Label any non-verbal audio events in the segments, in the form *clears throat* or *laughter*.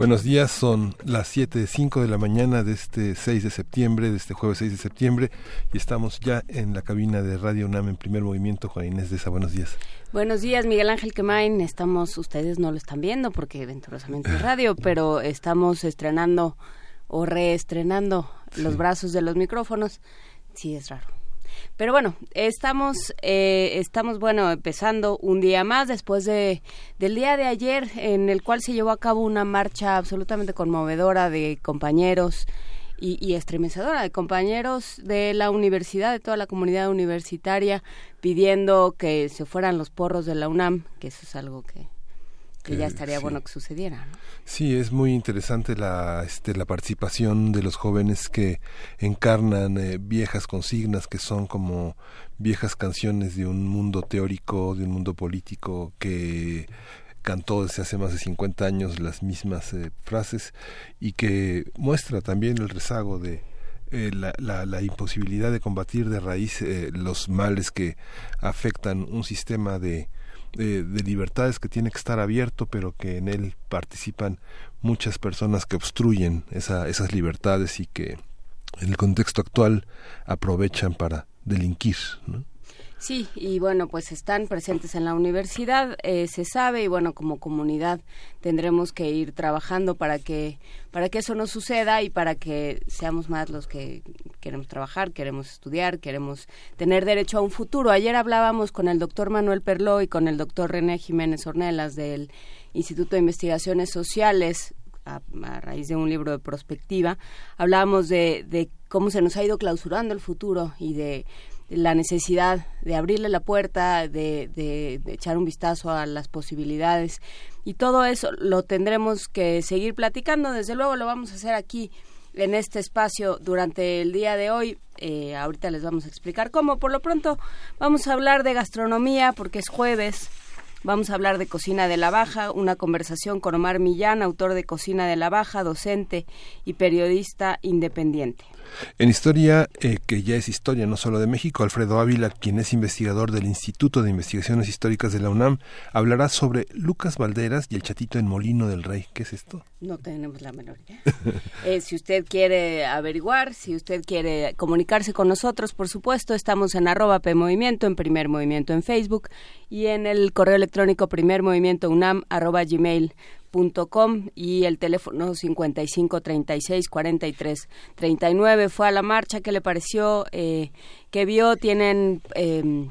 Buenos días, son las 7, 5 de la mañana de este 6 de septiembre, de este jueves 6 de septiembre, y estamos ya en la cabina de Radio UNAM en primer movimiento. Juan Inés de esa, buenos días. Buenos días, Miguel Ángel Quemain. Estamos, ustedes no lo están viendo porque venturosamente es radio, pero estamos estrenando o reestrenando los brazos de los micrófonos. Sí, es raro. Pero bueno, estamos, eh, estamos bueno, empezando un día más después de, del día de ayer en el cual se llevó a cabo una marcha absolutamente conmovedora de compañeros y, y estremecedora de compañeros de la universidad, de toda la comunidad universitaria, pidiendo que se fueran los porros de la UNAM, que eso es algo que, que ya estaría bueno que sucediera. ¿no? Sí, es muy interesante la, este, la participación de los jóvenes que encarnan eh, viejas consignas que son como viejas canciones de un mundo teórico, de un mundo político que cantó desde hace más de 50 años las mismas eh, frases y que muestra también el rezago de, eh, la, la, la, imposibilidad de combatir de raíz eh, los males que afectan un sistema de, de, de, libertades que tiene que estar abierto, pero que en él participan muchas personas que obstruyen esa, esas libertades y que en el contexto actual aprovechan para delinquir. ¿no? Sí, y bueno, pues están presentes en la universidad, eh, se sabe, y bueno, como comunidad tendremos que ir trabajando para que, para que eso no suceda y para que seamos más los que queremos trabajar, queremos estudiar, queremos tener derecho a un futuro. Ayer hablábamos con el doctor Manuel Perló y con el doctor René Jiménez Ornelas del Instituto de Investigaciones Sociales a, raíz de un libro de prospectiva, hablábamos de, de cómo se nos ha ido clausurando el futuro y de la necesidad de abrirle la puerta, de, de, echar un vistazo a las posibilidades y todo eso lo tendremos que seguir platicando. Desde luego lo vamos a hacer aquí en este espacio durante el día de hoy. Eh, ahorita les vamos a explicar cómo. Por lo pronto vamos a hablar de gastronomía porque es jueves. Vamos a hablar de Cocina de la Baja, una conversación con Omar Millán, autor de Cocina de la Baja, docente y periodista independiente. En historia, eh, que ya es historia no solo de México, Alfredo Ávila, quien es investigador del Instituto de Investigaciones Históricas de la UNAM, hablará sobre Lucas Valderas y el chatito en Molino del Rey. ¿Qué es esto? No tenemos la menor idea. *laughs* eh, si usted quiere averiguar, si usted quiere comunicarse con nosotros, por supuesto, estamos en arroba PMovimiento, en Primer Movimiento en Facebook y en el correo electrónico primermovimientounam arroba gmail com y el teléfono 55 36 43 39 fue a la marcha qué le pareció eh, qué vio tienen eh,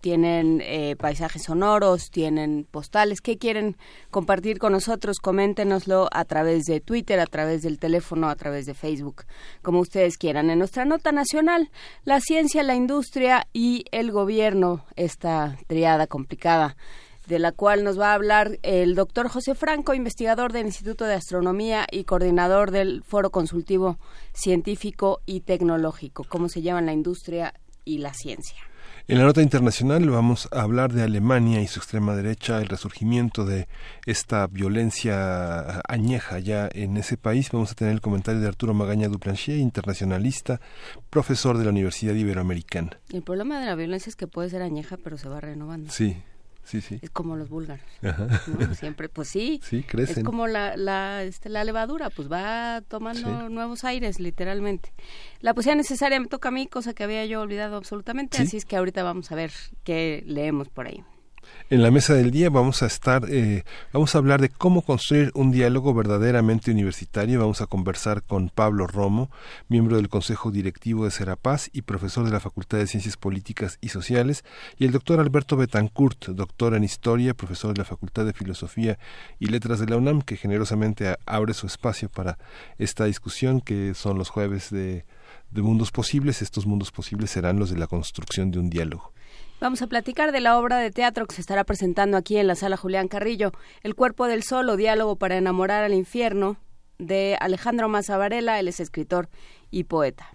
tienen eh, paisajes sonoros tienen postales qué quieren compartir con nosotros coméntenoslo a través de Twitter a través del teléfono a través de Facebook como ustedes quieran. En nuestra nota nacional la ciencia la industria y el gobierno esta triada complicada de la cual nos va a hablar el doctor José Franco, investigador del Instituto de Astronomía y coordinador del Foro Consultivo Científico y Tecnológico, cómo se llama la industria y la ciencia. En la nota internacional vamos a hablar de Alemania y su extrema derecha, el resurgimiento de esta violencia añeja ya en ese país. Vamos a tener el comentario de Arturo Magaña Duplanchier, internacionalista, profesor de la Universidad Iberoamericana. El problema de la violencia es que puede ser añeja, pero se va renovando. Sí, Sí, sí. Es como los búlgaros. ¿no? Siempre, pues sí. *laughs* Sí, crecen. Es como la, la, este, la levadura, pues va tomando sí. nuevos aires, literalmente. La poesía necesaria me toca a mí, cosa que había yo olvidado absolutamente, ¿Sí? así es que ahorita vamos a ver qué leemos por ahí. En la mesa del día vamos a estar, eh, vamos a hablar de cómo construir un diálogo verdaderamente universitario. Vamos a conversar con Pablo Romo, miembro del Consejo Directivo de Serapaz y profesor de la Facultad de Ciencias Políticas y Sociales, y el doctor Alberto Betancourt, doctor en Historia, profesor de la Facultad de Filosofía y Letras de la UNAM, que generosamente abre su espacio para esta discusión que son los jueves de de mundos posibles. Estos mundos posibles serán los de la construcción de un diálogo. Vamos a platicar de la obra de teatro que se estará presentando aquí en la sala Julián Carrillo, El cuerpo del sol o diálogo para enamorar al infierno, de Alejandro Mazavarela, él es escritor y poeta.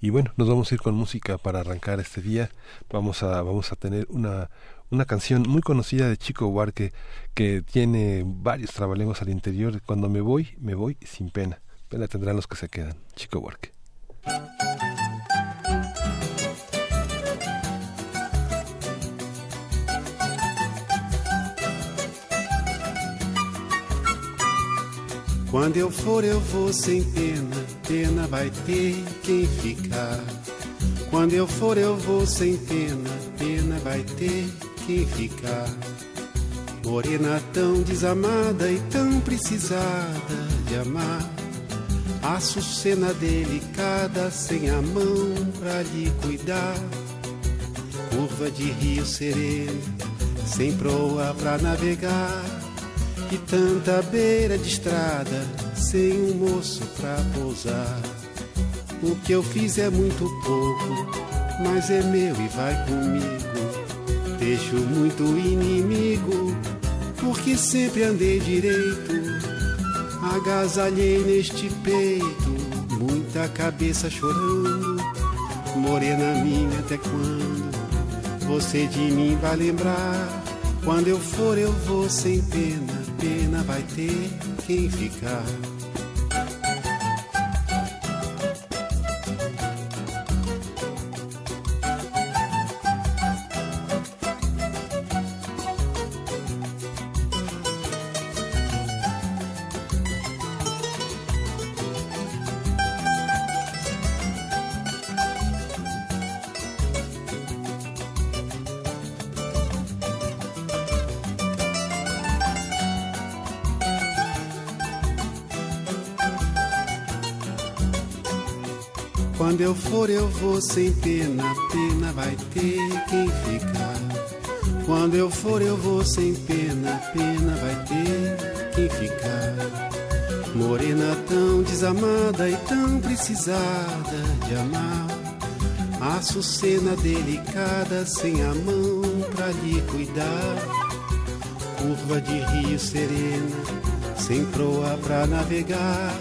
Y bueno, nos vamos a ir con música para arrancar este día. Vamos a, vamos a tener una, una canción muy conocida de Chico Huarque que tiene varios trabalengos al interior. Cuando me voy, me voy sin pena. Pena tendrán los que se quedan. Chico Huarque. Quando eu for, eu vou sem pena, pena vai ter quem ficar. Quando eu for, eu vou sem pena, pena vai ter quem ficar. Morena tão desamada e tão precisada de amar. Açucena delicada, sem a mão pra lhe cuidar. Curva de rio sereno, sem proa pra navegar e tanta beira de estrada sem um moço pra pousar. O que eu fiz é muito pouco, mas é meu e vai comigo. Deixo muito inimigo, porque sempre andei direito. Agasalhei neste peito, muita cabeça chorando. Morena minha, até quando você de mim vai lembrar? Quando eu for, eu vou sem pena pena vai ter quem ficar. Vou sem pena, pena vai ter quem ficar. Quando eu for, eu vou sem pena, pena vai ter quem ficar. Morena tão desamada e tão precisada de amar. Açucena delicada, sem a mão pra lhe cuidar. Curva de rio serena, sem proa pra navegar.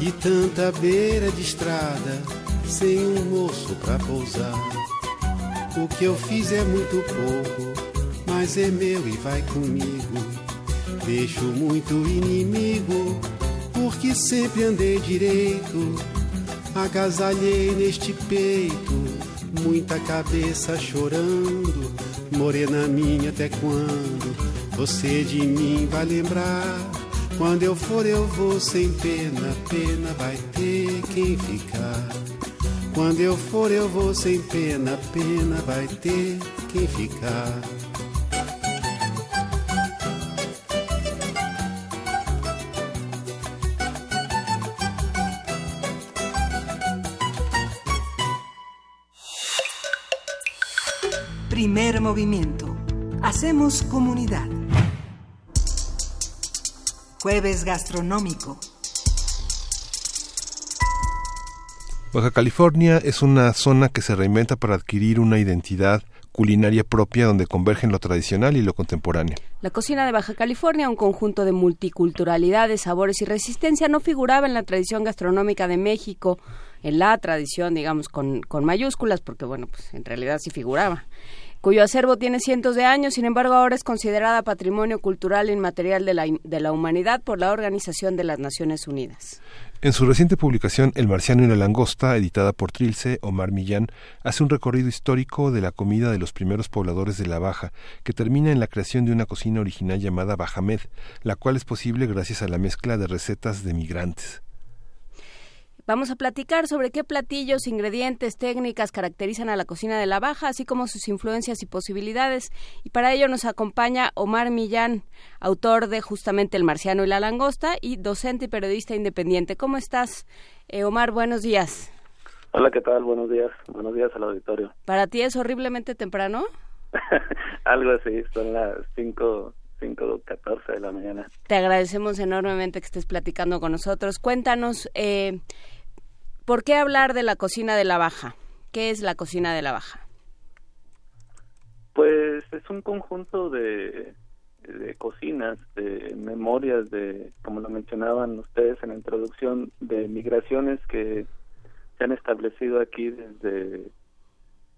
E tanta beira de estrada sem um moço pra pousar. O que eu fiz é muito pouco, mas é meu e vai comigo. Deixo muito inimigo, porque sempre andei direito. Agasalhei neste peito, muita cabeça chorando. Morena minha, até quando você de mim vai lembrar? Quando eu for, eu vou sem pena, pena vai ter quem ficar. Quando eu for, eu vou sem pena, pena vai ter quem ficar. Primer movimiento. Hacemos comunidad. Jueves gastronómico. Baja California es una zona que se reinventa para adquirir una identidad culinaria propia donde convergen lo tradicional y lo contemporáneo. La cocina de Baja California, un conjunto de multiculturalidades, sabores y resistencia, no figuraba en la tradición gastronómica de México, en la tradición, digamos, con, con mayúsculas, porque bueno, pues en realidad sí figuraba cuyo acervo tiene cientos de años, sin embargo ahora es considerada patrimonio cultural inmaterial de la, de la humanidad por la Organización de las Naciones Unidas. En su reciente publicación El marciano y la langosta, editada por Trilce, Omar Millán hace un recorrido histórico de la comida de los primeros pobladores de la Baja, que termina en la creación de una cocina original llamada Bajamed, la cual es posible gracias a la mezcla de recetas de migrantes. Vamos a platicar sobre qué platillos, ingredientes, técnicas caracterizan a la cocina de la Baja, así como sus influencias y posibilidades. Y para ello nos acompaña Omar Millán, autor de justamente El Marciano y la Langosta y docente y periodista independiente. ¿Cómo estás, eh, Omar? Buenos días. Hola, ¿qué tal? Buenos días. Buenos días al auditorio. ¿Para ti es horriblemente temprano? *laughs* Algo así, son las cinco 5.14 de la mañana. Te agradecemos enormemente que estés platicando con nosotros. Cuéntanos, eh, ¿por qué hablar de la cocina de la Baja? ¿Qué es la cocina de la Baja? Pues es un conjunto de, cocinas, de memorias, de, como lo mencionaban ustedes en la introducción, de migraciones que se han establecido aquí desde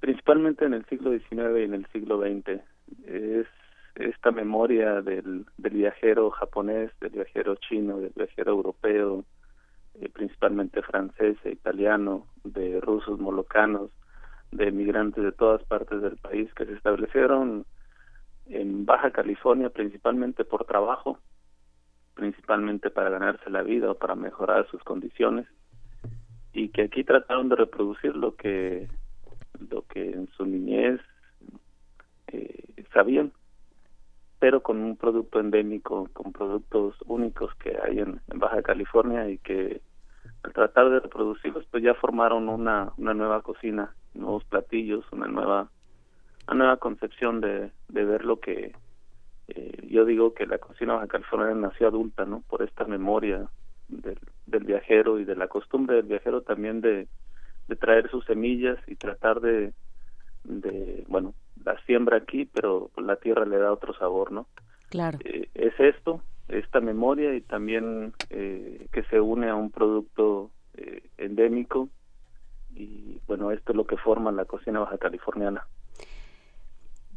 principalmente en el siglo XIX y en el siglo XX. Es esta memoria del viajero japonés, del viajero chino, del viajero europeo, eh, principalmente francés e italiano, de rusos molocanos, de migrantes de todas partes del país que se establecieron en Baja California principalmente por trabajo, principalmente para ganarse la vida o para mejorar sus condiciones y que aquí trataron de reproducir lo que lo que en su niñez eh, sabían pero con un producto endémico, con productos únicos que hay en, Baja California y que al tratar de reproducirlos pues ya formaron una, una nueva cocina, nuevos platillos, una nueva una nueva concepción de, ver lo que eh, yo digo que la cocina baja california nació adulta, ¿no? Por esta memoria del, del viajero y de la costumbre del viajero también de, de traer sus semillas y tratar de, de bueno, la siembra aquí, pero la tierra le da otro sabor, ¿no? Claro. Eh, es esto, esta memoria y también eh, que se une a un producto eh, endémico y bueno, esto es lo que forma la cocina baja californiana.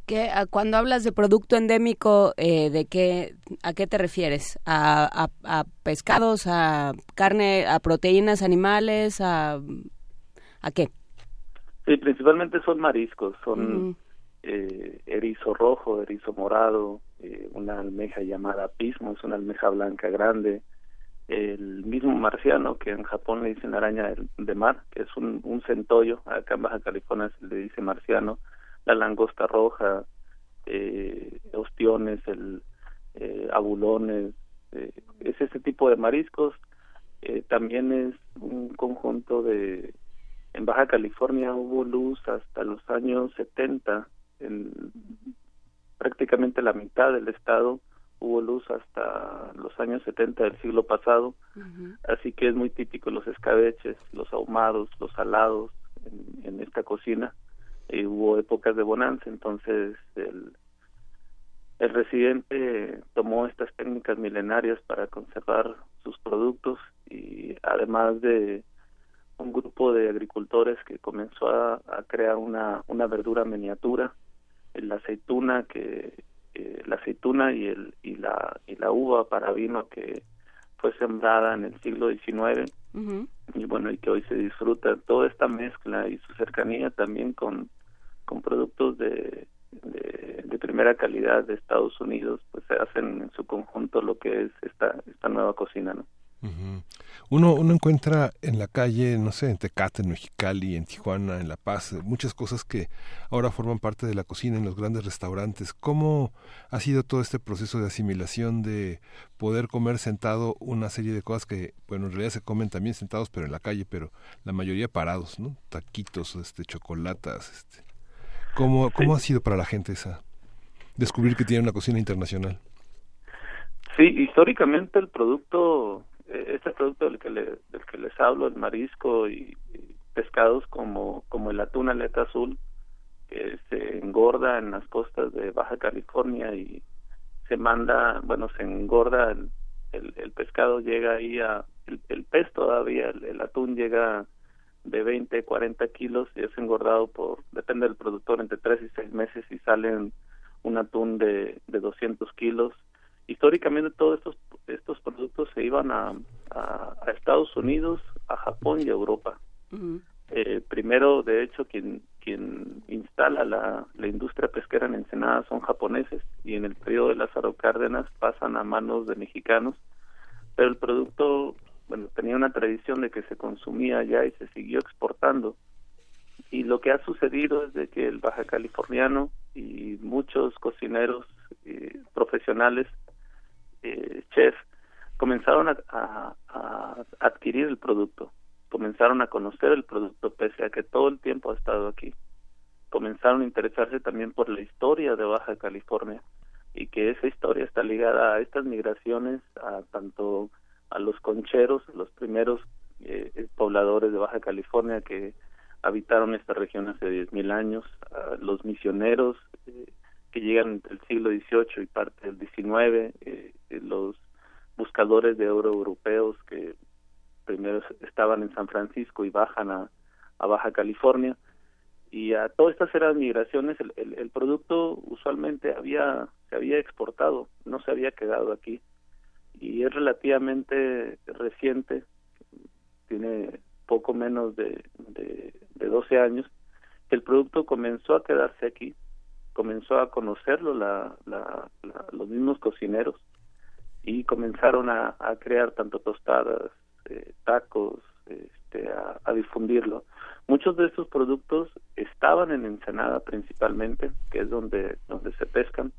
¿Qué, cuando hablas de producto endémico, de qué, ¿a qué te refieres? ¿A, a, pescados, a carne, a proteínas animales, a, a qué? Sí, principalmente son mariscos, son eh, erizo rojo, erizo morado, eh, una almeja llamada pismo, es una almeja blanca grande, el mismo marciano que en Japón le dicen araña de mar, que es un, un centollo, acá en Baja California se le dice marciano, la langosta roja, eh, ostiones, el eh, abulones, eh, es ese tipo de mariscos, también es un conjunto de en Baja California hubo luz hasta los años 70 en prácticamente la mitad del estado hubo luz hasta los años 70 del siglo pasado, así que es muy típico los escabeches, los ahumados, los salados en, esta cocina. Y hubo épocas de bonanza, entonces el, el residente tomó estas técnicas milenarias para conservar sus productos y además de un grupo de agricultores que comenzó a, a crear una, una verdura miniatura la aceituna que eh, la aceituna y el y la y la uva para vino que fue sembrada en el siglo XIX y bueno y que hoy se disfruta toda esta mezcla y su cercanía también con con productos de, de, de primera calidad de Estados Unidos pues se hacen en su conjunto lo que es esta esta nueva cocina no uno, uno encuentra en la calle, no sé, en Tecate, en Mexicali, en Tijuana, en La Paz, muchas cosas que ahora forman parte de la cocina en los grandes restaurantes. ¿Cómo ha sido todo este proceso de asimilación de poder comer sentado una serie de cosas que, bueno, en realidad se comen también sentados, pero en la calle, pero la mayoría parados, ¿no? Taquitos, este, chocolatas, este. ¿Cómo, cómo ha sido para la gente esa descubrir que tiene una cocina internacional? Sí, históricamente el producto este producto del que, le, del que les hablo, el marisco y, pescados como, como el atún aleta azul, que se engorda en las costas de Baja California y se manda, bueno, se engorda el, el, pescado, llega ahí a, el, pez todavía, el, atún llega de 20, 40 kilos y es engordado por, depende del productor, entre 3 y 6 meses y salen un atún de, de 200 kilos históricamente todos estos estos productos se iban a, a, Estados Unidos, a Japón y a Europa. eh, primero, de hecho, quien quien instala la, la industria pesquera en Ensenada son japoneses y en el periodo de Lázaro Cárdenas pasan a manos de mexicanos, pero el producto, bueno, tenía una tradición de que se consumía allá y se siguió exportando. Y lo que ha sucedido es de que el baja californiano y muchos cocineros eh, profesionales eh, chefs comenzaron a, adquirir el producto, comenzaron a conocer el producto pese a que todo el tiempo ha estado aquí. Comenzaron a interesarse también por la historia de Baja California y que esa historia está ligada a estas migraciones, a tanto a los concheros, los primeros eh, pobladores de Baja California que habitaron esta región hace 10.000 años, los misioneros que llegan entre el siglo XVIII y parte del XIX, los buscadores de oro europeos que primero estaban en San Francisco y bajan a, a Baja California. Y a todas estas eran migraciones. El, el, producto usualmente había se había exportado no se había quedado aquí. Y es relativamente reciente tiene poco menos de, de, de 12 años que el producto comenzó a quedarse aquí comenzó a conocerlo la, la, los mismos cocineros y comenzaron a, a crear tanto tostadas eh, tacos este, a, a difundirlo Muchos de estos productos estaban en Ensenada principalmente, que es donde, donde se pescan,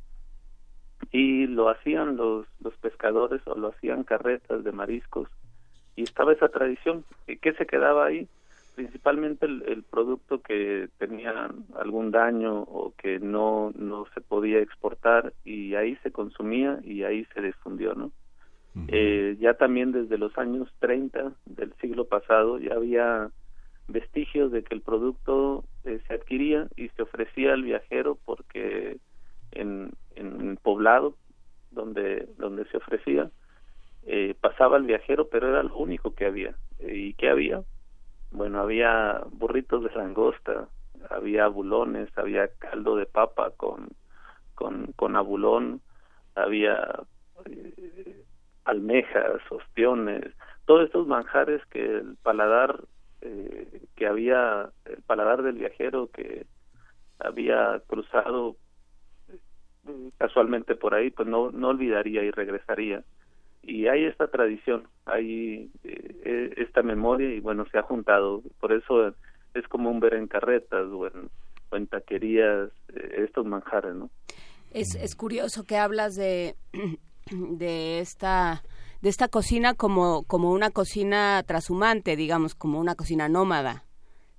y lo hacían los, los pescadores o lo hacían carretas de mariscos, y estaba esa tradición. ¿Y qué se quedaba ahí? Principalmente el, el producto que tenía algún daño o que no, no se podía exportar, y ahí se consumía y ahí se difundió, ¿no? eh, ya también desde los años 30 del siglo pasado ya había vestigios de que el producto eh, se adquiría y se ofrecía al viajero porque en, en poblado donde donde se ofrecía eh, pasaba el viajero pero era lo único que había. Y qué había bueno había burritos de langosta había bulones había caldo de papa con con con abulón había eh, almejas ostiones todos estos manjares que el paladar eh, que había el paladar del viajero que había cruzado eh, casualmente por ahí, pues no, no olvidaría y regresaría. Y hay esta tradición, hay eh, esta memoria y bueno, se ha juntado. Por eso es común ver en carretas o en, o en taquerías estos manjares, ¿no? Es, es curioso que hablas de, *clears throat* de esta de esta cocina como, como una cocina trashumante, digamos, como una cocina nómada.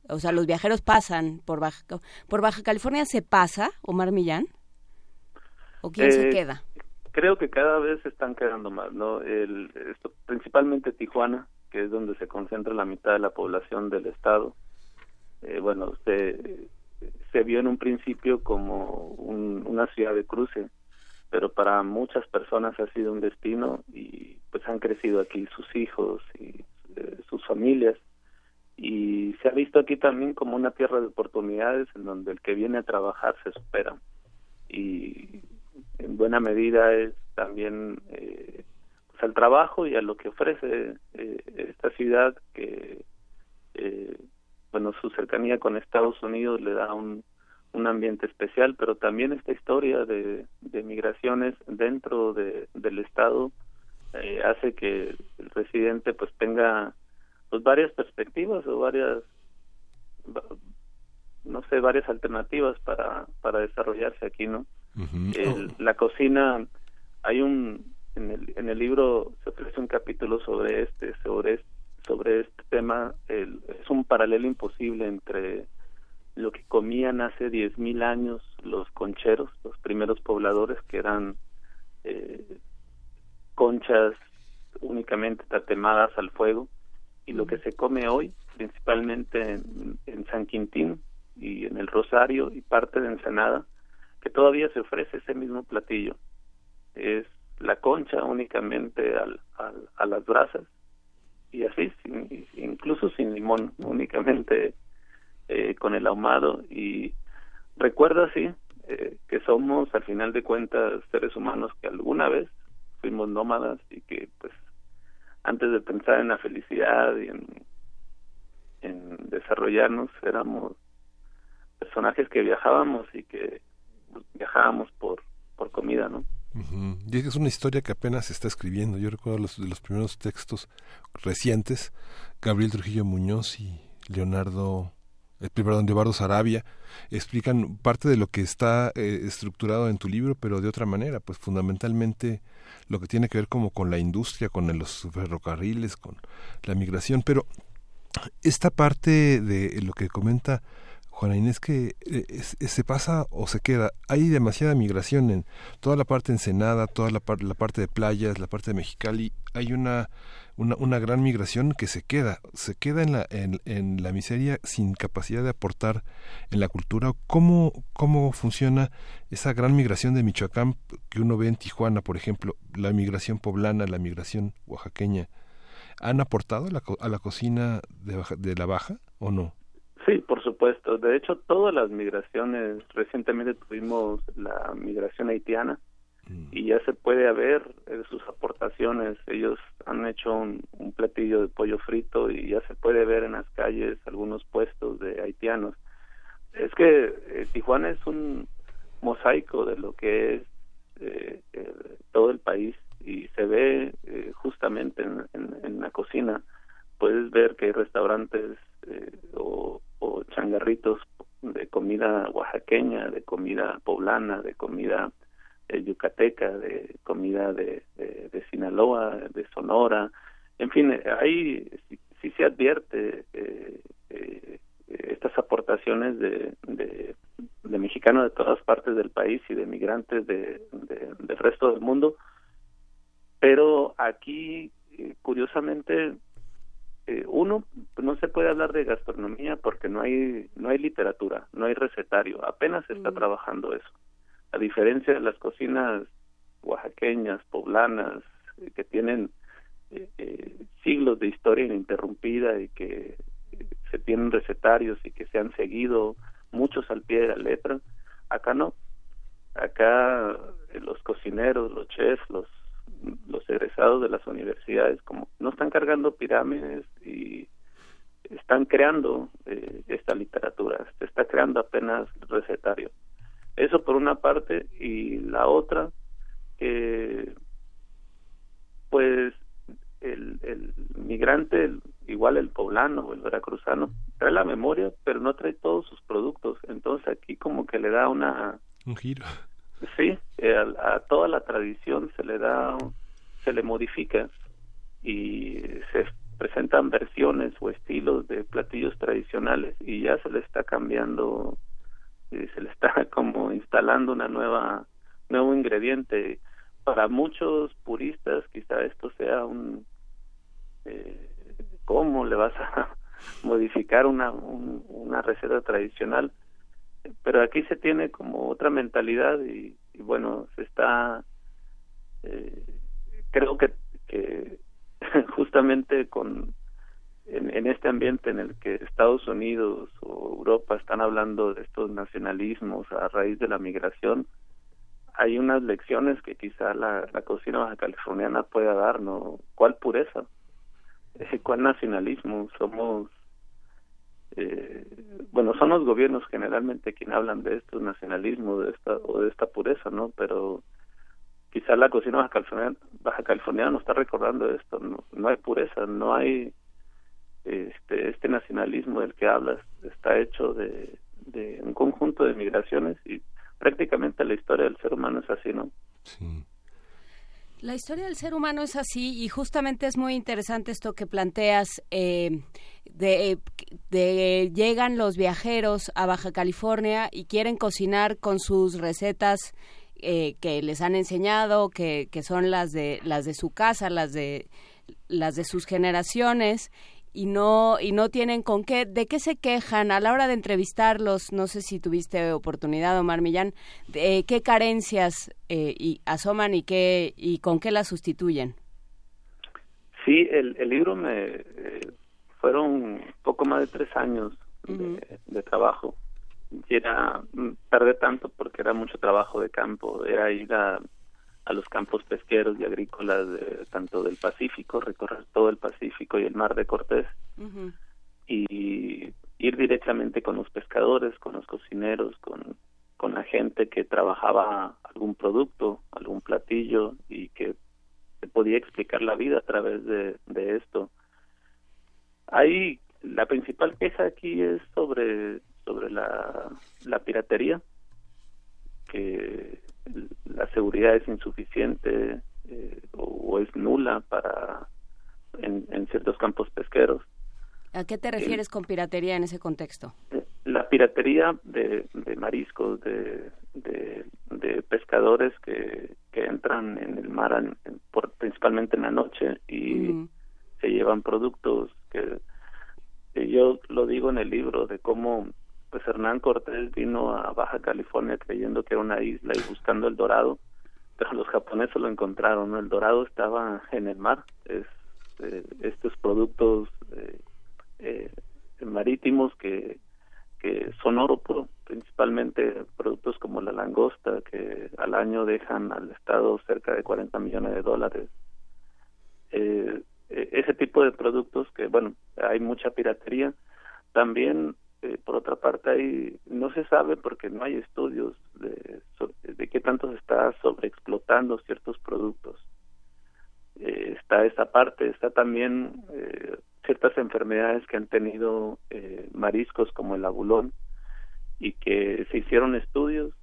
O sea, los viajeros pasan por Baja, por Baja California, ¿se pasa, Omar Millán? ¿O quién se eh, queda? Creo que cada vez están quedando más, ¿no? El, esto, principalmente Tijuana, que es donde se concentra la mitad de la población del estado. Eh, bueno, se, se vio en un principio como una ciudad de cruce, pero para muchas personas ha sido un destino y pues han crecido aquí sus hijos y eh, sus familias y se ha visto aquí también como una tierra de oportunidades en donde el que viene a trabajar se supera y en buena medida es también eh, pues al trabajo y a lo que ofrece eh, esta ciudad que eh, bueno su cercanía con Estados Unidos le da un un ambiente especial, pero también esta historia de, de migraciones dentro de, del Estado eh, hace que el residente pues tenga pues varias perspectivas o varias no sé varias alternativas para para desarrollarse aquí no la cocina hay un en el en el libro se ofrece un capítulo sobre este sobre sobre este tema. El, es un paralelo imposible entre lo que comían hace diez mil años los concheros, los primeros pobladores, que eran eh, conchas únicamente tatemadas al fuego, y lo que se come hoy, principalmente en, San Quintín y en el Rosario y parte de Ensenada, que todavía se ofrece ese mismo platillo. Es la concha únicamente al, a las brasas y así, incluso sin limón, *laughs* únicamente eh, con el ahumado y recuerda sí eh, que somos al final de cuentas seres humanos que alguna vez fuimos nómadas y que pues antes de pensar en la felicidad y en desarrollarnos éramos personajes que viajábamos y que viajábamos por por comida no Y es una historia que apenas se está escribiendo. Yo recuerdo los, de los primeros textos recientes, Gabriel Trujillo Muñoz y Leonardo el perdón, de Bardo Sarabia, explican parte de lo que está eh, estructurado en tu libro, pero de otra manera, pues fundamentalmente lo que tiene que ver como con la industria, con los ferrocarriles, con la migración, pero esta parte de lo que comenta Juana Inés, que eh, se pasa o se queda. Hay demasiada migración en toda la parte ensenada, toda la, la parte de playas, la parte de Mexicali. Hay una, una, gran migración que se queda, se queda en la, en, en, la miseria sin capacidad de aportar en la cultura. ¿Cómo, ¿Cómo funciona esa gran migración de Michoacán que uno ve en Tijuana, por ejemplo, la migración poblana, la migración oaxaqueña? ¿Han aportado a la, a la cocina de, de la baja o no? Sí, por supuesto. De hecho, todas las migraciones, recientemente tuvimos la migración haitiana mm. y ya se puede ver eh, sus aportaciones. Ellos han hecho un, platillo de pollo frito y ya se puede ver en las calles algunos puestos de haitianos. Es que eh, Tijuana es un mosaico de lo que es eh, todo el país y se ve justamente en, en, la cocina. Puedes ver que hay restaurantes o o changarritos de comida oaxaqueña, de comida poblana, de comida eh, yucateca, de comida de, de, Sinaloa, de Sonora, en fin, ahí sí, se advierte eh, eh, estas aportaciones de, de, de, mexicanos de todas partes del país y de migrantes de, del resto del mundo, pero aquí, curiosamente, eh, uno no se puede hablar de gastronomía porque no hay no hay literatura no hay recetario apenas se está mm. trabajando eso a diferencia de las cocinas oaxaqueñas poblanas eh, que tienen eh, siglos de historia ininterrumpida y que se tienen recetarios y que se han seguido muchos al pie de la letra acá no acá los cocineros los chefs los los egresados de las universidades como no están cargando pirámides y están creando eh, esta literatura, está creando apenas recetario. Eso por una parte y la otra, que pues el, el migrante, igual el poblano o el veracruzano, trae la memoria, pero no trae todos sus productos. Entonces aquí como que le da una... Un giro. Sí, eh, a, toda la tradición se le da, se le modifica y se presentan versiones o estilos de platillos tradicionales y ya se le está cambiando, y se le está *laughs* como instalando una nueva, nuevo ingrediente. Para muchos puristas quizá esto sea un, eh, ¿cómo le vas a *laughs* modificar una, una receta tradicional? Pero aquí se tiene como otra mentalidad y, bueno se está eh, creo que, *laughs* justamente con en, en, este ambiente en el que Estados Unidos o Europa están hablando de estos nacionalismos a raíz de la migración hay unas lecciones que quizá la, la cocina baja californiana pueda dar no cuál pureza *laughs* cuál nacionalismo somos eh, bueno, son los gobiernos generalmente quienes hablan de estos nacionalismo de esta, o de esta pureza, ¿no? Pero quizá la cocina baja californiana, baja californiana nos está recordando esto, no, no hay pureza, no hay este, este nacionalismo del que hablas, está hecho de, de un conjunto de migraciones y prácticamente la historia del ser humano es así, ¿no? Sí. La historia del ser humano es así y justamente es muy interesante esto que planteas eh, de, llegan los viajeros a Baja California y quieren cocinar con sus recetas eh, que les han enseñado, que, que son las de las de su casa, las de las de sus generaciones y no y no tienen con qué de qué se quejan a la hora de entrevistarlos. No sé si tuviste oportunidad Omar Millán de qué carencias eh, y asoman y qué y con qué las sustituyen. Sí el, el libro me eh, fueron poco más de tres años de, de, trabajo. Y era mm, tardé tanto porque era mucho trabajo de campo era ir a a los campos pesqueros y agrícolas de, tanto del Pacífico, recorrer todo el Pacífico y el Mar de Cortés y ir directamente con los pescadores, con los cocineros, con, con la gente que trabajaba algún producto, algún platillo y que se podía explicar la vida a través de, de esto. Ahí la principal queja aquí es sobre sobre la, la piratería que la seguridad es insuficiente eh, o, es nula para en, ciertos campos pesqueros. ¿A qué te refieres con piratería en ese contexto? La piratería de, mariscos, de, de, pescadores que, que entran en el mar por, principalmente en la noche y se llevan productos que, yo lo digo en el libro de cómo pues Hernán Cortés vino a Baja California creyendo que era una isla y buscando el dorado, pero los japoneses lo encontraron, El dorado estaba en el mar, es eh, estos productos eh, eh, marítimos que que son oro principalmente productos como la langosta, que al año dejan al Estado cerca de 40 millones de dólares. Eh, e, ese tipo de productos que, bueno, hay mucha piratería. También, eh, por otra parte, hay, no se sabe porque no hay estudios de, de qué tanto se está sobreexplotando ciertos productos. Eh, está esa parte, está también eh, ciertas enfermedades que han tenido eh, mariscos como el abulón y que se hicieron estudios,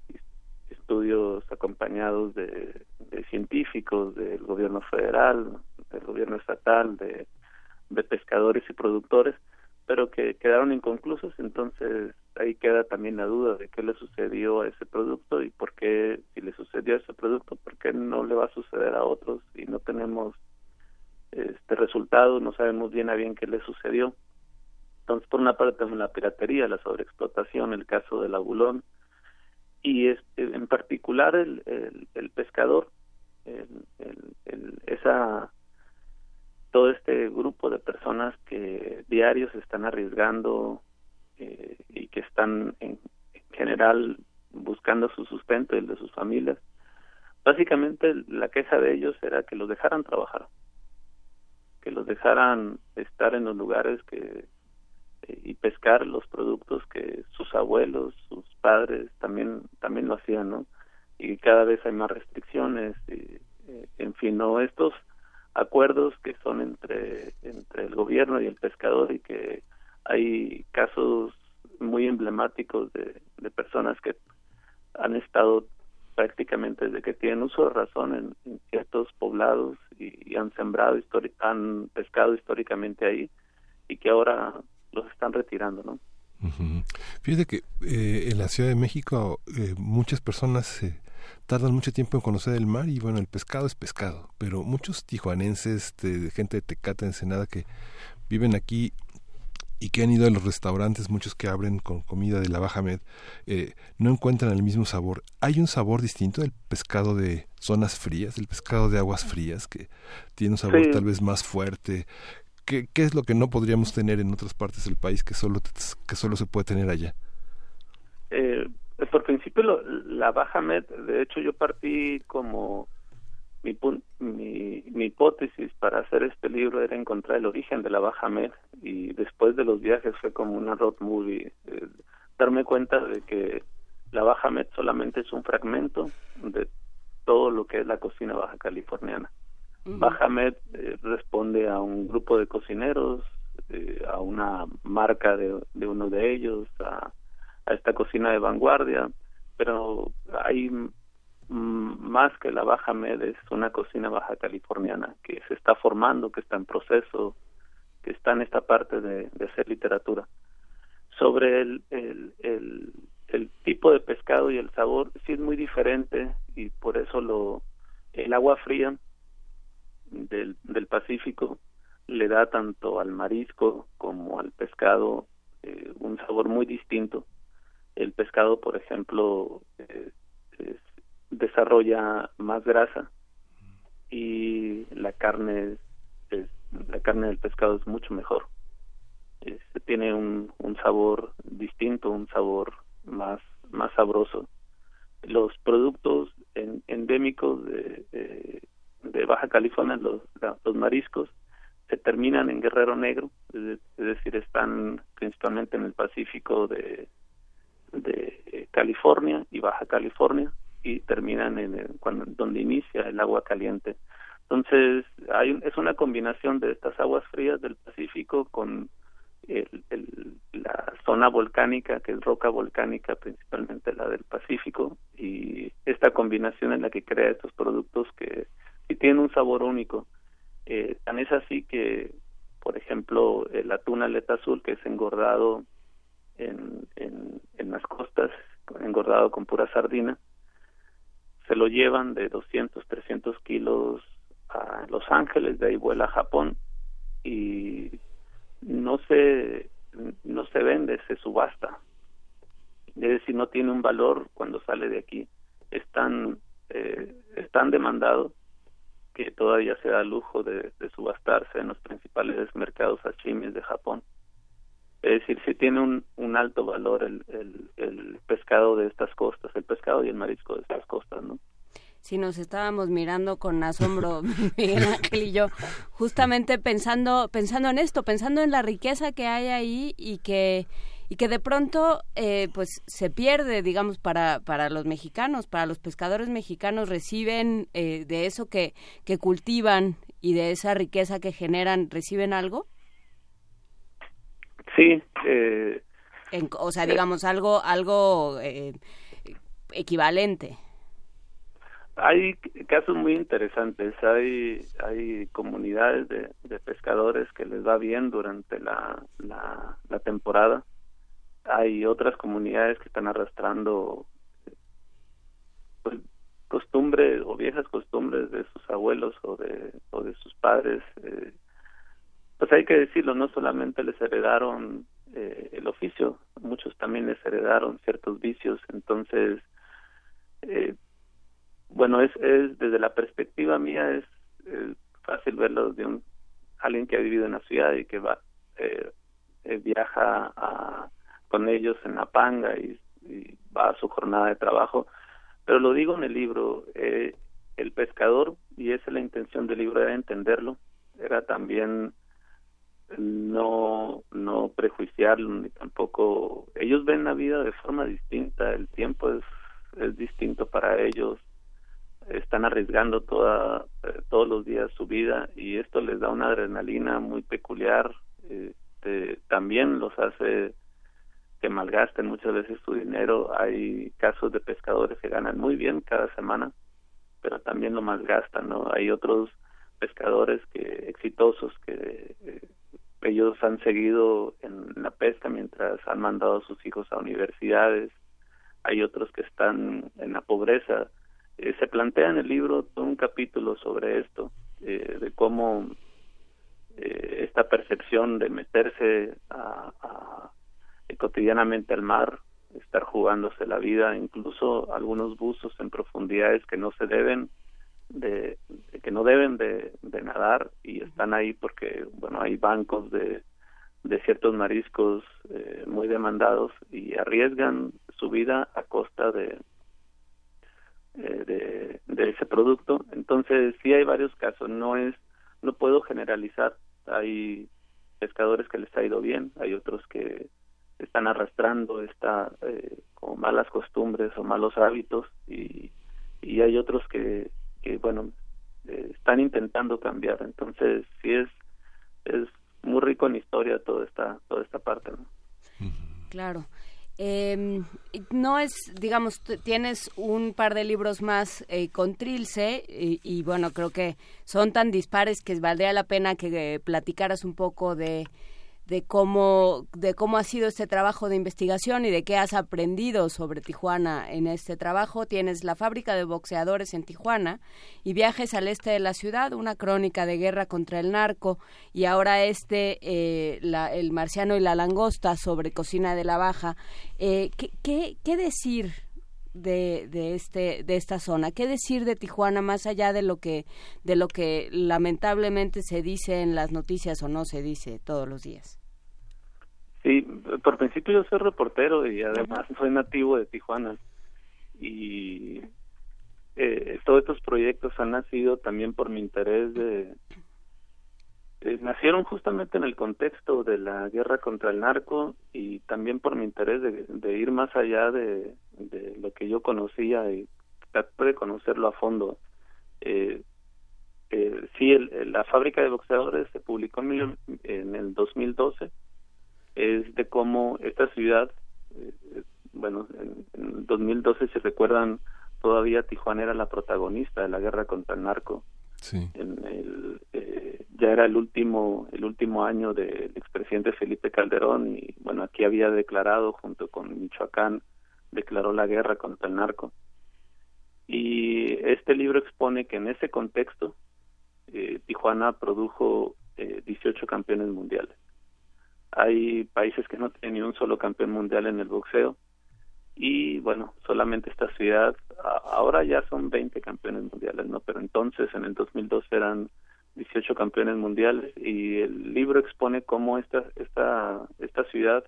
estudios acompañados de, científicos del gobierno federal, del gobierno estatal, de, pescadores y productores, pero que quedaron inconclusos, entonces ahí queda también la duda de qué le sucedió a ese producto y por qué, si le sucedió a ese producto, por qué no le va a suceder a otros y no tenemos este resultado, no sabemos bien a bien qué le sucedió. Entonces, por una parte tenemos la piratería, la sobreexplotación, el caso del abulón, y es, en particular el, el, pescador, el, esa todo este grupo de personas que diarios están arriesgando eh, y que están en, general buscando su sustento y el de sus familias. Básicamente la queja de ellos era que los dejaran trabajar, que los dejaran estar en los lugares que eh, y pescar los productos que sus abuelos, sus padres también también lo hacían, ¿no? Y cada vez hay más restricciones y eh, en fin, no estos acuerdos que son entre entre el gobierno y el pescador y que hay casos muy emblemáticos de, personas que han estado prácticamente desde que tienen uso de razón en, ciertos poblados y, han sembrado, han pescado históricamente ahí y que ahora los están retirando, ¿no? Fíjate que eh, en la Ciudad de México eh, muchas personas tardan mucho tiempo en conocer el mar y bueno, el pescado es pescado, pero muchos tijuanenses, de, gente de Tecate, Ensenada que viven aquí y que han ido a los restaurantes, muchos que abren con comida de la Baja Med, eh, no encuentran el mismo sabor. ¿Hay un sabor distinto del pescado de zonas frías, del pescado de aguas frías, que tiene un sabor tal vez más fuerte? ¿Qué, ¿Qué es lo que no podríamos tener en otras partes del país que solo, que solo se puede tener allá? Eh, por principio, la Baja Med, de hecho yo partí como mi, mi, mi, hipótesis para hacer este libro era encontrar el origen de la Baja Med y después de los viajes fue como una road movie, eh, darme cuenta de que la Baja Med solamente es un fragmento de todo lo que es la cocina baja californiana. Baja Med eh, responde a un grupo de cocineros, eh, a una marca de, de uno de ellos, a, a esta cocina de vanguardia, pero hay más que la Baja Med es una cocina baja californiana que se está formando, que está en proceso, que está en esta parte de, hacer literatura. Sobre el, el, el, tipo de pescado y el sabor, sí es muy diferente y por eso lo el agua fría del, del Pacífico le da tanto al marisco como al pescado eh, un sabor muy distinto. El pescado, por ejemplo, eh, es desarrolla más grasa y la carne es, la carne del pescado es mucho mejor. Este, tiene un, sabor distinto un sabor más más sabroso. Los productos endémicos de, de, Baja California los, los mariscos se terminan en Guerrero Negro es, decir están principalmente en el Pacífico de de California y Baja California y terminan en cuando donde inicia el agua caliente. Entonces, hay es una combinación de estas aguas frías del Pacífico con el, la zona volcánica, que es roca volcánica, principalmente la del Pacífico, y esta combinación en la que crea estos productos que, que tienen un sabor único. Eh, tan es así que, por ejemplo, el atún aleta azul, que es engordado en, en, las costas, engordado con pura sardina, se lo llevan de 200, 300 kilos a Los Ángeles, de ahí vuela a Japón y no se, no se vende, se subasta. Es decir, no tiene un valor cuando sale de aquí. Es tan, eh, es tan demandado que todavía se da lujo de, subastarse en los principales mercados sashimis de Japón. Es decir, sí tiene un, un alto valor el, el, pescado de estas costas, el pescado y el marisco de estas costas, ¿no? Si nos estábamos mirando con asombro *laughs* Miguel Ángel y yo, justamente pensando, pensando en esto, pensando en la riqueza que hay ahí y que y que de pronto eh, pues se pierde digamos para para los mexicanos para los pescadores mexicanos reciben eh, de eso que que cultivan y de esa riqueza que generan reciben algo Sí. Eh, o sea, digamos, algo, algo eh, equivalente. Hay casos muy interesantes. Hay, hay comunidades de, pescadores que les va bien durante la, la, temporada. Hay otras comunidades que están arrastrando pues, costumbres o viejas costumbres de sus abuelos o de, o de sus padres. Eh, pues hay que decirlo, no solamente les heredaron eh, el oficio, muchos también les heredaron ciertos vicios, entonces, eh, bueno, es, es desde la perspectiva mía es, fácil verlo de un alguien que ha vivido en la ciudad y que va eh, eh viaja a, con ellos en la panga y, y, va a su jornada de trabajo, pero lo digo en el libro, eh, el pescador, y esa es la intención del libro, era entenderlo, era también no no prejuiciarlo ni tampoco ellos ven la vida de forma distinta el tiempo es es distinto para ellos están arriesgando toda eh, todos los días su vida y esto les da una adrenalina muy peculiar este, también los hace que malgasten muchas veces su dinero. Hay casos de pescadores que ganan muy bien cada semana pero también lo malgastan no hay otros pescadores que exitosos que eh, ellos han seguido en la pesca mientras han mandado a sus hijos a universidades, hay otros que están en la pobreza. Eh, se plantea en el libro todo un capítulo sobre esto, eh, de cómo eh, esta percepción de meterse a, a, cotidianamente al mar, estar jugándose la vida, incluso algunos buzos en profundidades que no se deben de, que no deben de, nadar y están ahí porque bueno hay bancos de, de ciertos mariscos eh, muy demandados y arriesgan su vida a costa de, eh, de, de ese producto. Entonces sí hay varios casos. No es no puedo generalizar. Hay pescadores que les ha ido bien hay otros que están arrastrando esta eh, con malas costumbres o malos hábitos y, y hay otros que que bueno eh, están intentando cambiar entonces sí es es muy rico en historia toda esta toda esta parte ¿no? claro eh, no es, digamos, tienes un par de libros más eh, con Trilce y, bueno, creo que son tan dispares que valdría la pena que eh, platicaras un poco de, de cómo, de cómo ha sido este trabajo de investigación y de qué has aprendido sobre Tijuana en este trabajo. Tienes la fábrica de boxeadores en Tijuana y viajes al este de la ciudad, una crónica de guerra contra el narco y ahora este, eh, la, el marciano y la langosta sobre cocina de la baja. Eh, ¿qué, qué, qué decir de, de este de esta zona. Qué decir de Tijuana más allá de lo que de lo que lamentablemente se dice en las noticias o no se dice todos los días Sí, por principio yo soy reportero y además soy nativo de Tijuana. Y eh, todos estos proyectos han nacido también por mi interés de... Eh, nacieron justamente en el contexto de la guerra contra el narco y también por mi interés de, ir más allá de, lo que yo conocía y tratar de conocerlo a fondo. Eh, eh, sí, el, la fábrica de boxeadores se publicó en, en el 2012 es de cómo esta ciudad, eh, bueno, en, 2012 si recuerdan, todavía Tijuana era la protagonista de la guerra contra el narco. En el, eh, ya era el último el último año del expresidente Felipe Calderón y bueno aquí había declarado junto con Michoacán declaró la guerra contra el narco. Y este libro expone que en ese contexto eh, Tijuana produjo eh, 18 campeones mundiales. Hay países que no tienen ni un solo campeón mundial en el boxeo y bueno, solamente esta ciudad, ahora ya son 20 campeones mundiales, ¿no? Pero entonces en el 2002 eran 18 campeones mundiales y el libro expone cómo esta, esta, esta ciudad,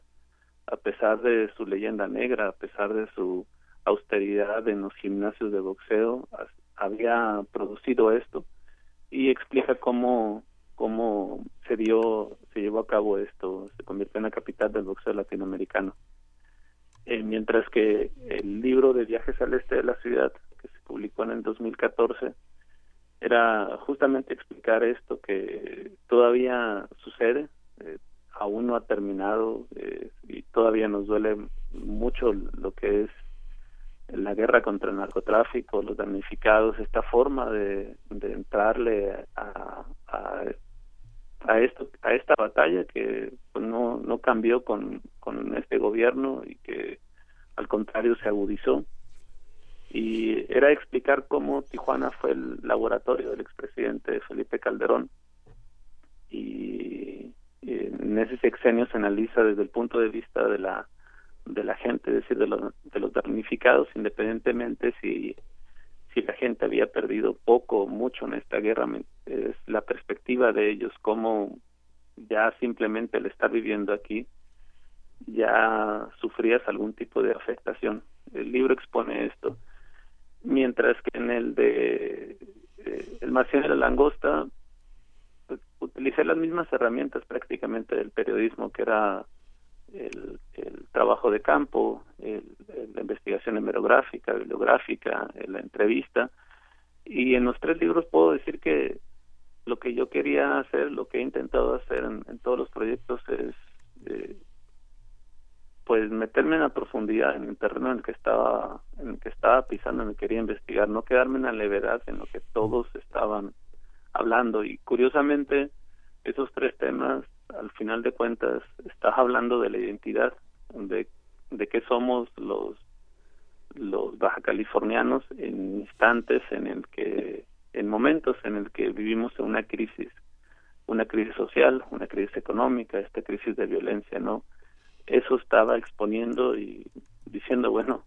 a pesar de su leyenda negra, a pesar de su austeridad en los gimnasios de boxeo, había producido esto y explica cómo cómo se dio, se llevó a cabo esto, se convirtió en la capital del boxeo latinoamericano. Eh, mientras que el libro de Viajes al Este de la Ciudad, que se publicó en el 2014, era justamente explicar esto que todavía sucede, eh, aún no ha terminado eh, y todavía nos duele mucho lo que es la guerra contra el narcotráfico, los damnificados, esta forma de, entrarle a, a a esto a esta batalla que pues, no no cambió con con este gobierno y que al contrario se agudizó. Y era explicar cómo Tijuana fue el laboratorio del expresidente Felipe Calderón. Y, en ese sexenio se analiza desde el punto de vista de la de la gente, es decir, de los, de los damnificados, independientemente si si la gente había perdido poco o mucho en esta guerra, es la perspectiva de ellos, cómo ya simplemente el estar viviendo aquí ya sufrías algún tipo de afectación. El libro expone esto. Mientras que en el de eh, El marciano de la langosta, pues, utilicé las mismas herramientas prácticamente del periodismo, que era el, trabajo de campo, la investigación hemerográfica, bibliográfica, la entrevista. Y en los tres libros puedo decir que lo que yo quería hacer, lo que he intentado hacer en, todos los proyectos es eh, pues meterme en la profundidad en el terreno en el que estaba en el que estaba pisando, en el que quería investigar, no quedarme en la levedad en lo que todos estaban hablando y curiosamente esos tres temas al final de cuentas estás hablando de la identidad, de, de qué somos los los baja californianos en instantes en el que en momentos en el que vivimos en una crisis una crisis social una crisis económica esta crisis de violencia no eso estaba exponiendo y diciendo bueno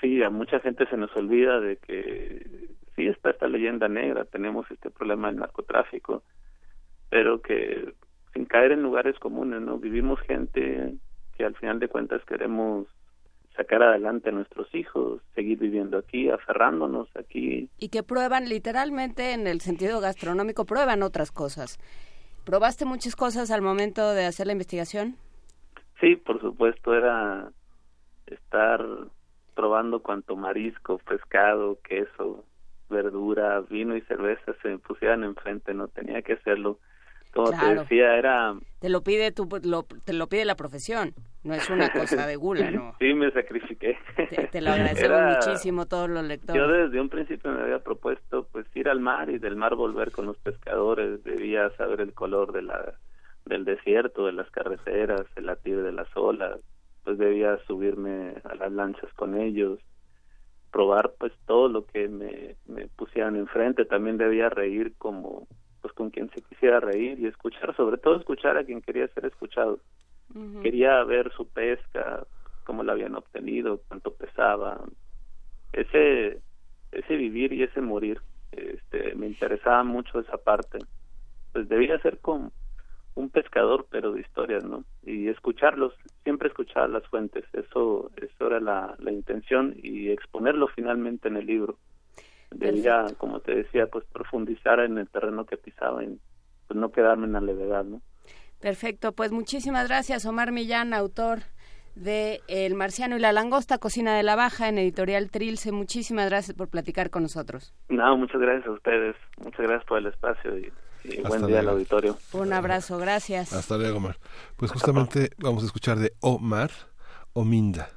sí a mucha gente se nos olvida de que sí está esta leyenda negra tenemos este problema del narcotráfico pero que sin caer en lugares comunes, ¿no? Vivimos gente que al final de cuentas queremos sacar adelante a nuestros hijos, seguir viviendo aquí, aferrándonos aquí. Y que prueban literalmente en el sentido gastronómico, prueban otras cosas. ¿Probaste muchas cosas al momento de hacer la investigación? Sí, por supuesto, era estar probando cuanto marisco, pescado, queso, verdura, vino y cerveza se me pusieran enfrente, no tenía que hacerlo como te decía, era... Te lo pide tu, lo, te lo pide la profesión, no es una cosa de gula, ¿no? *laughs* sí, me sacrifiqué. Te, lo agradecemos muchísimo todos los lectores. Yo desde un principio me había propuesto pues ir al mar y del mar volver con los pescadores, debía saber el color de la del desierto, de las carreteras, el latir de las olas, pues debía subirme a las lanchas con ellos, probar pues todo lo que me, me pusieran enfrente, también debía reír como quien se quisiera reír y escuchar, sobre todo escuchar a quien quería ser escuchado. Quería ver su pesca, cómo la habían obtenido, cuánto pesaba. Ese ese vivir y ese morir, este me interesaba mucho esa parte. Pues debía ser como un pescador pero de historias, ¿no? Y escucharlos, siempre escuchar las fuentes, eso eso era la, la intención y exponerlo finalmente en el libro debía, como te decía, pues profundizar en el terreno que pisaba y pues no quedarme en la levedad, ¿no? Perfecto, pues muchísimas gracias Omar Millán, autor de El Marciano y la Langosta, Cocina de la Baja, en Editorial Trilce. Muchísimas gracias por platicar con nosotros. No, muchas gracias a ustedes. Muchas gracias por el espacio y, buen día al auditorio. Un abrazo, gracias. Hasta luego, Omar. Pues justamente vamos a escuchar de Omar Ominda.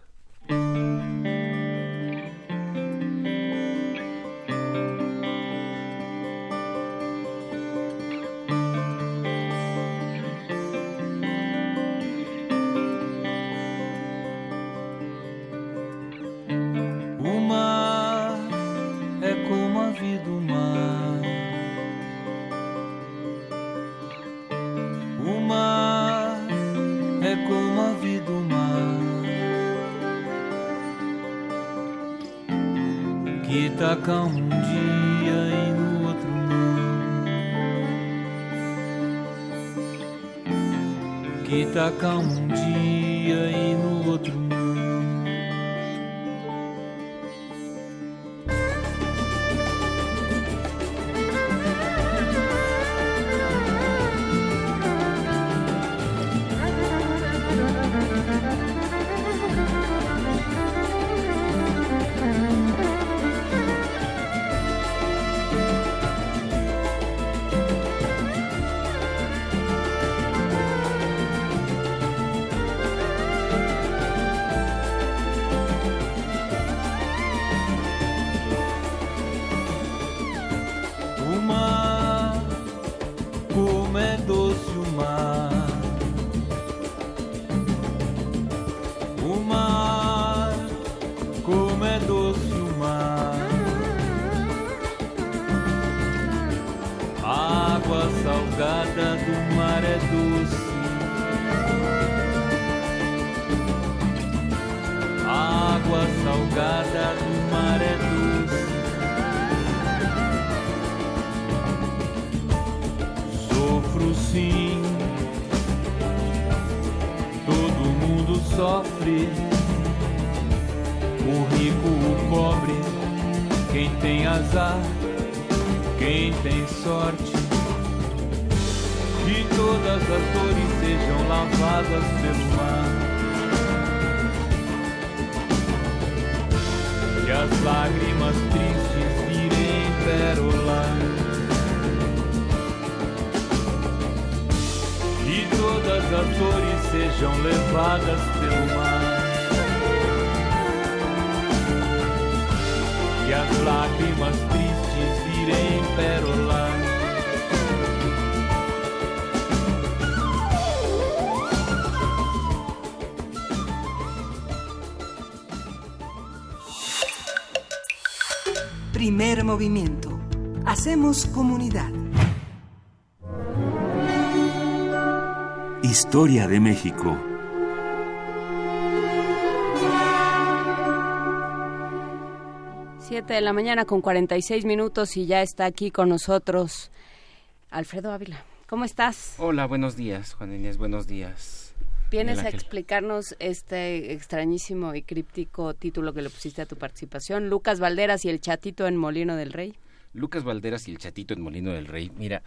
Movimiento. Hacemos comunidad. Historia de México. Siete de la mañana con 46 minutos y ya está aquí con nosotros Alfredo Ávila. ¿Cómo estás? Hola, buenos días, Juan Inés, buenos días. Vienes a explicarnos este extrañísimo y críptico título que le pusiste a tu participación, Lucas Valderas y el chatito en Molino del Rey. Lucas Valderas y el Chatito en Molino del Rey. Mira,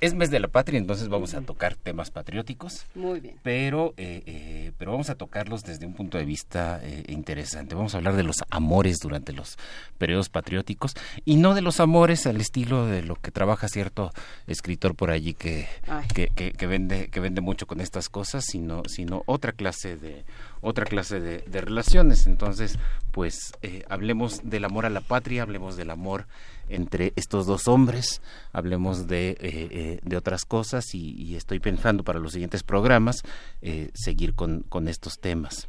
es mes de la patria, entonces vamos a tocar temas patrióticos. Muy bien. Pero, eh, eh, pero vamos a tocarlos desde un punto de vista eh, interesante. Vamos a hablar de los amores durante los periodos patrióticos y no de los amores al estilo de lo que trabaja cierto escritor por allí que, que- que vende que vende mucho con estas cosas, sino sino otra clase de otra clase de, de relaciones. Entonces, pues eh, hablemos del amor a la patria, hablemos del amor entre estos dos hombres, hablemos de, eh, eh, de otras cosas y, y estoy pensando para los siguientes programas seguir con, con estos temas.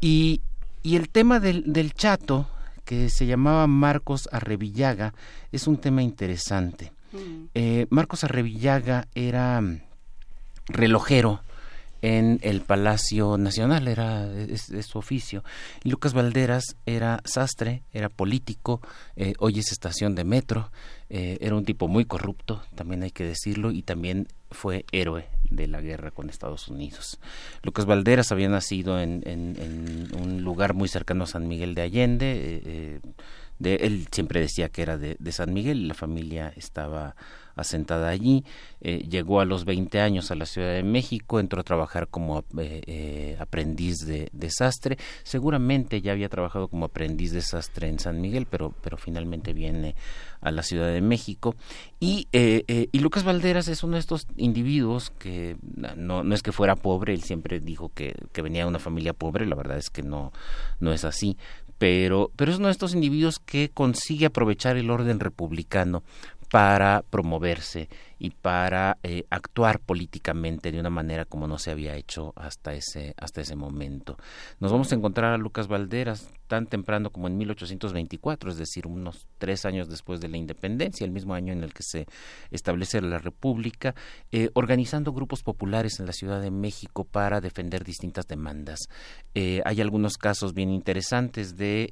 Y, y el tema del, del chato, que se llamaba Marcos Arrevillaga, es un tema interesante. Mm. Eh, Marcos Arrevillaga era mm, relojero en el Palacio Nacional, era su oficio. Y Lucas Valderas era sastre, era político, eh, hoy es estación de metro, eh, era un tipo muy corrupto, también hay que decirlo, y también fue héroe de la guerra con Estados Unidos. Lucas Valderas había nacido en, en- en un lugar muy cercano a San Miguel de Allende, eh, eh, de, él siempre decía que era de, San Miguel, la familia estaba asentada allí, eh, llegó a los 20 años a la Ciudad de México, entró a trabajar como eh, eh, aprendiz de, de sastre, seguramente ya había trabajado como aprendiz de sastre en San Miguel, pero, pero finalmente viene a la Ciudad de México. Y, y Lucas Valderas es uno de estos individuos que no, no es que fuera pobre, él siempre dijo que, que venía de una familia pobre, la verdad es que no, no es así, pero, pero es uno de estos individuos que consigue aprovechar el orden republicano para promoverse y para eh, actuar políticamente de una manera como no se había hecho hasta ese hasta ese momento. Nos vamos a encontrar a Lucas Valderas tan temprano como en 1824, es decir, unos tres años después de la independencia, el mismo año en el que se establece la República, eh, organizando grupos populares en la Ciudad de México para defender distintas demandas. Eh, hay algunos casos bien interesantes de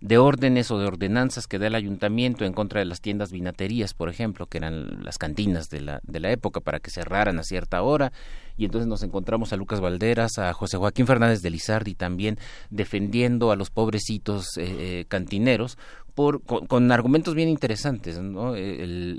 de órdenes o de ordenanzas que da el ayuntamiento en contra de las tiendas vinaterías, por ejemplo, que eran las cantinas de la, de la época para que cerraran a cierta hora. Y entonces nos encontramos a Lucas Valderas, a José Joaquín Fernández de Lizardi también defendiendo a los pobrecitos eh, eh, cantineros con, argumentos bien interesantes. ¿no?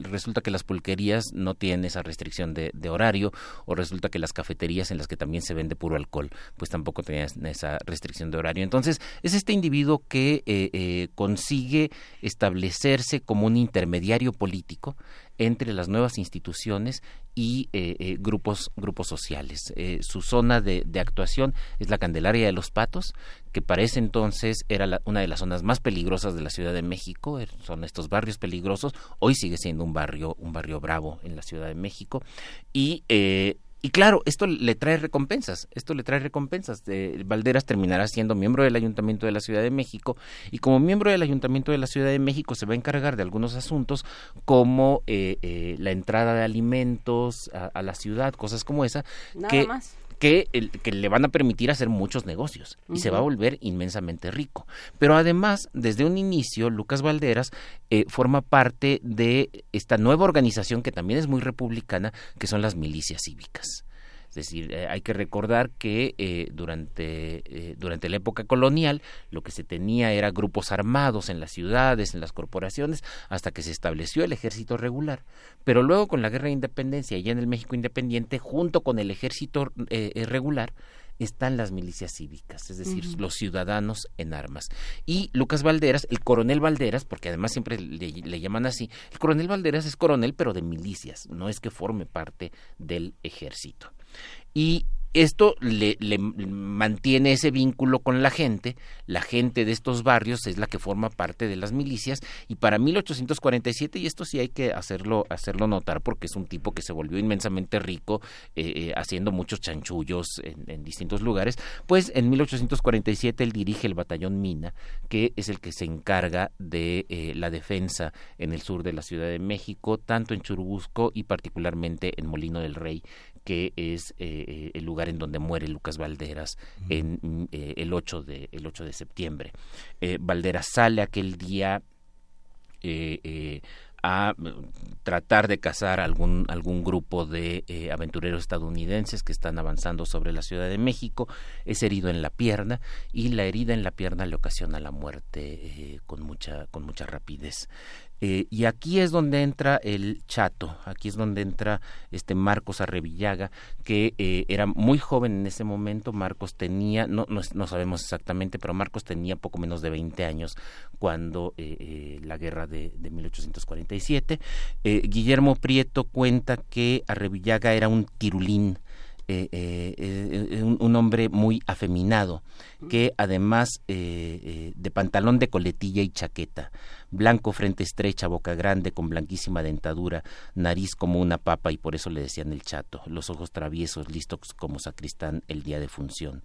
resulta que las pulquerías no tienen esa restricción de, horario o resulta que las cafeterías en las que también se vende puro alcohol pues tampoco tenían esa restricción de horario. Entonces es este individuo que eh, eh, consigue establecerse como un intermediario político entre las nuevas instituciones y eh, eh, grupos, grupos sociales. Eh, su zona de, actuación es la Candelaria de los Patos, que para ese entonces era una de las zonas más peligrosas de la Ciudad de México. Er, son estos barrios peligrosos. Hoy sigue siendo un barrio, un barrio bravo en la Ciudad de México. Y y claro, esto le trae recompensas, esto le trae recompensas. Valderas terminará siendo miembro del Ayuntamiento de la Ciudad de México y como miembro del Ayuntamiento de la Ciudad de México se va a encargar de algunos asuntos como eh, eh, la entrada de alimentos a, la ciudad, cosas como esa. Nada más que, que le van a permitir hacer muchos negocios y se va a volver inmensamente rico. Pero además, desde un inicio, Lucas Valderas eh, forma parte de esta nueva organización que también es muy republicana, que son las milicias cívicas. Es decir, eh, hay que recordar que eh, durante, eh, durante la época colonial lo que se tenía era grupos armados en las ciudades, en las corporaciones, hasta que se estableció el ejército regular. Pero luego con la guerra de independencia, ya en el México independiente, junto con el ejército regular, están las milicias cívicas, es decir, los ciudadanos en armas. Y Lucas Valderas, el coronel Valderas, porque además siempre le, llaman así, el coronel Valderas es coronel pero de milicias, no es que forme parte del ejército y esto le, mantiene ese vínculo con la gente, la gente de estos barrios es la que forma parte de las milicias. Y para 1847, y esto sí hay que hacerlo, hacerlo notar porque es un tipo que se volvió inmensamente rico eh, eh, haciendo muchos chanchullos en, distintos lugares, pues en 1847 él dirige el batallón Mina, que es el que se encarga de eh, la defensa en el sur de la Ciudad de México, tanto en Churubusco y particularmente en Molino del Rey, que es eh, eh, el lugar en donde muere Lucas Valderas en mm, eh, el 8 de el 8 de septiembre. Valderas sale aquel día a mm, tratar de cazar algún algún grupo de aventureros estadounidenses que están avanzando sobre la Ciudad de México. Es herido en la pierna y la herida en la pierna le ocasiona la muerte con mucha con mucha rapidez eh, y aquí es donde entra el chato, aquí es donde entra este Marcos Arrevillaga, que eh, era muy joven en ese momento. Marcos tenía, no, no, sabemos exactamente, pero Marcos tenía poco menos de 20 años cuando eh, la guerra de, de 1847. Guillermo Prieto cuenta que Arrevillaga era un tirulín eh, eh, eh, un, hombre muy afeminado, que además de pantalón de coletilla y chaqueta, blanco, frente estrecha, boca grande, con blanquísima dentadura, nariz como una papa y por eso le decían el chato, los ojos traviesos, listos como sacristán el día de función.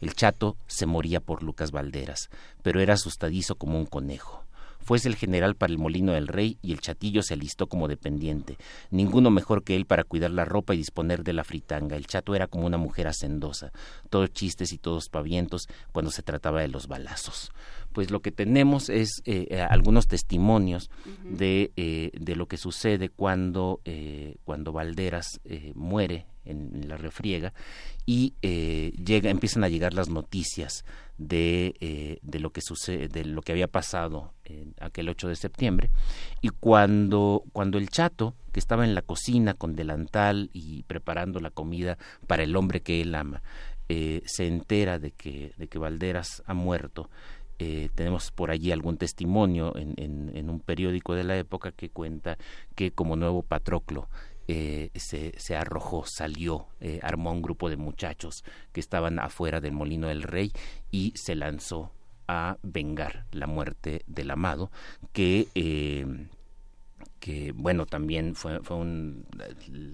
El chato se moría por Lucas Valderas, pero era asustadizo como un conejo. Fuese el general para el molino del rey y el chatillo se alistó como dependiente. Ninguno mejor que él para cuidar la ropa y disponer de la fritanga. El chato era como una mujer hacendosa, todos chistes y todos pavientos cuando se trataba de los balazos. Pues lo que tenemos es eh, eh, algunos testimonios de, eh, de, lo que sucede cuando, cuando Valderas muere en, la refriega y llega, empiezan a llegar las noticias de, eh, de lo que sucede, de lo que había pasado en aquel 8 de septiembre y cuando cuando el chato que estaba en la cocina con delantal y preparando la comida para el hombre que él ama eh, se entera de que de que Valderas ha muerto eh, tenemos por allí algún testimonio en, en, un periódico de la época que cuenta que como nuevo Patroclo eh, se, se, arrojó, salió, eh, armó un grupo de muchachos que estaban afuera del molino del rey y se lanzó a vengar la muerte del amado, que eh, que bueno también fue, fue un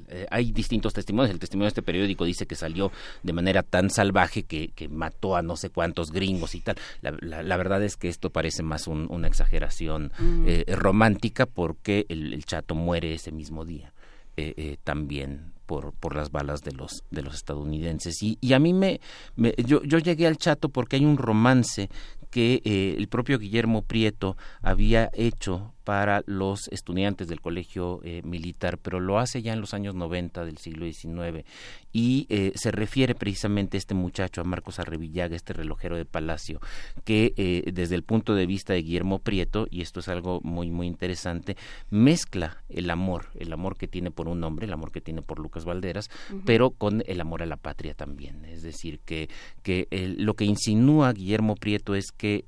eh, hay distintos testimonios. El testimonio de este periódico dice que salió de manera tan salvaje que, que mató a no sé cuántos gringos y tal. La, la, verdad es que esto parece más una exageración mm. eh, romántica porque el, chato muere ese mismo día eh, también por, por las balas de los de los estadounidenses. Y, y a mí me, me, yo, yo llegué al chato porque hay un romance que el propio Guillermo Prieto había hecho para los estudiantes del colegio eh, militar, pero lo hace ya en los años 90 del siglo XIX y eh, se refiere precisamente a este muchacho, a Marcos Arrevillaga, este relojero de Palacio, que eh, desde el punto de vista de Guillermo Prieto, y esto es algo muy, muy interesante, mezcla el amor, el amor que tiene por un hombre, el amor que tiene por Lucas Valderas, pero con el amor a la patria también. Es decir, que, que lo que insinúa Guillermo Prieto es que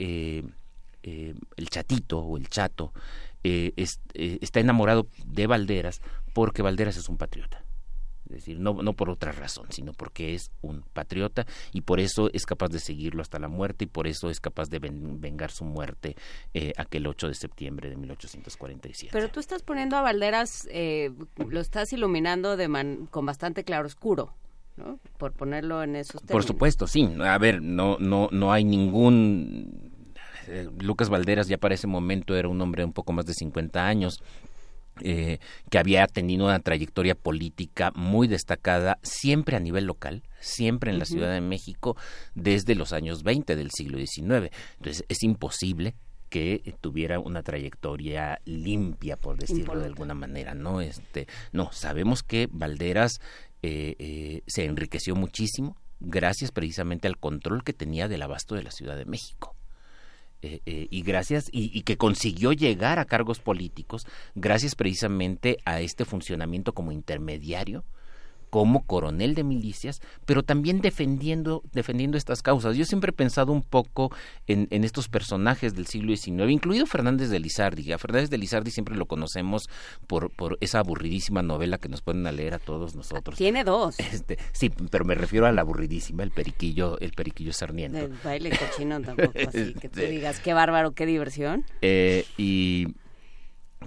el chatito o el chato eh, eh, está enamorado de Valderas porque Valderas es un patriota. Es decir, no, no por otra razón, sino porque es un patriota y por eso es capaz de seguirlo hasta la muerte y por eso es capaz de vengar su muerte eh, aquel 8 de septiembre de 1847. Pero tú estás poniendo a Valderas, lo estás iluminando de con bastante claroscuro. ¿no? Por ponerlo en esos términos. Por supuesto, sí. A ver, no, no, no hay ningún eh, Lucas Valderas ya para ese momento era un hombre de un poco más de 50 años. Eh, que había tenido una trayectoria política muy destacada, siempre a nivel local, siempre en la Ciudad de México, desde los años 20 del siglo XIX. Entonces, es imposible que tuviera una trayectoria limpia, por decirlo de alguna manera, ¿no? Este, no, sabemos que Valderas eh, se enriqueció muchísimo gracias precisamente al control que tenía del abasto de la Ciudad de México. Eh, eh, y gracias y, que consiguió llegar a cargos políticos gracias precisamente a este funcionamiento como intermediario como coronel de milicias, pero también defendiendo, defendiendo estas causas. Yo siempre he pensado un poco en, en estos personajes del siglo XIX, incluido Fernández de Lizardi. A Fernández de Lizardi siempre lo conocemos por, por esa aburridísima novela que nos ponen a leer a todos nosotros. Tiene dos. Este, sí, pero me refiero a la aburridísima, el periquillo, el periquillo Sarmiento. El baile cochino tampoco, así que tú este, digas, qué bárbaro, qué diversión. Eh, y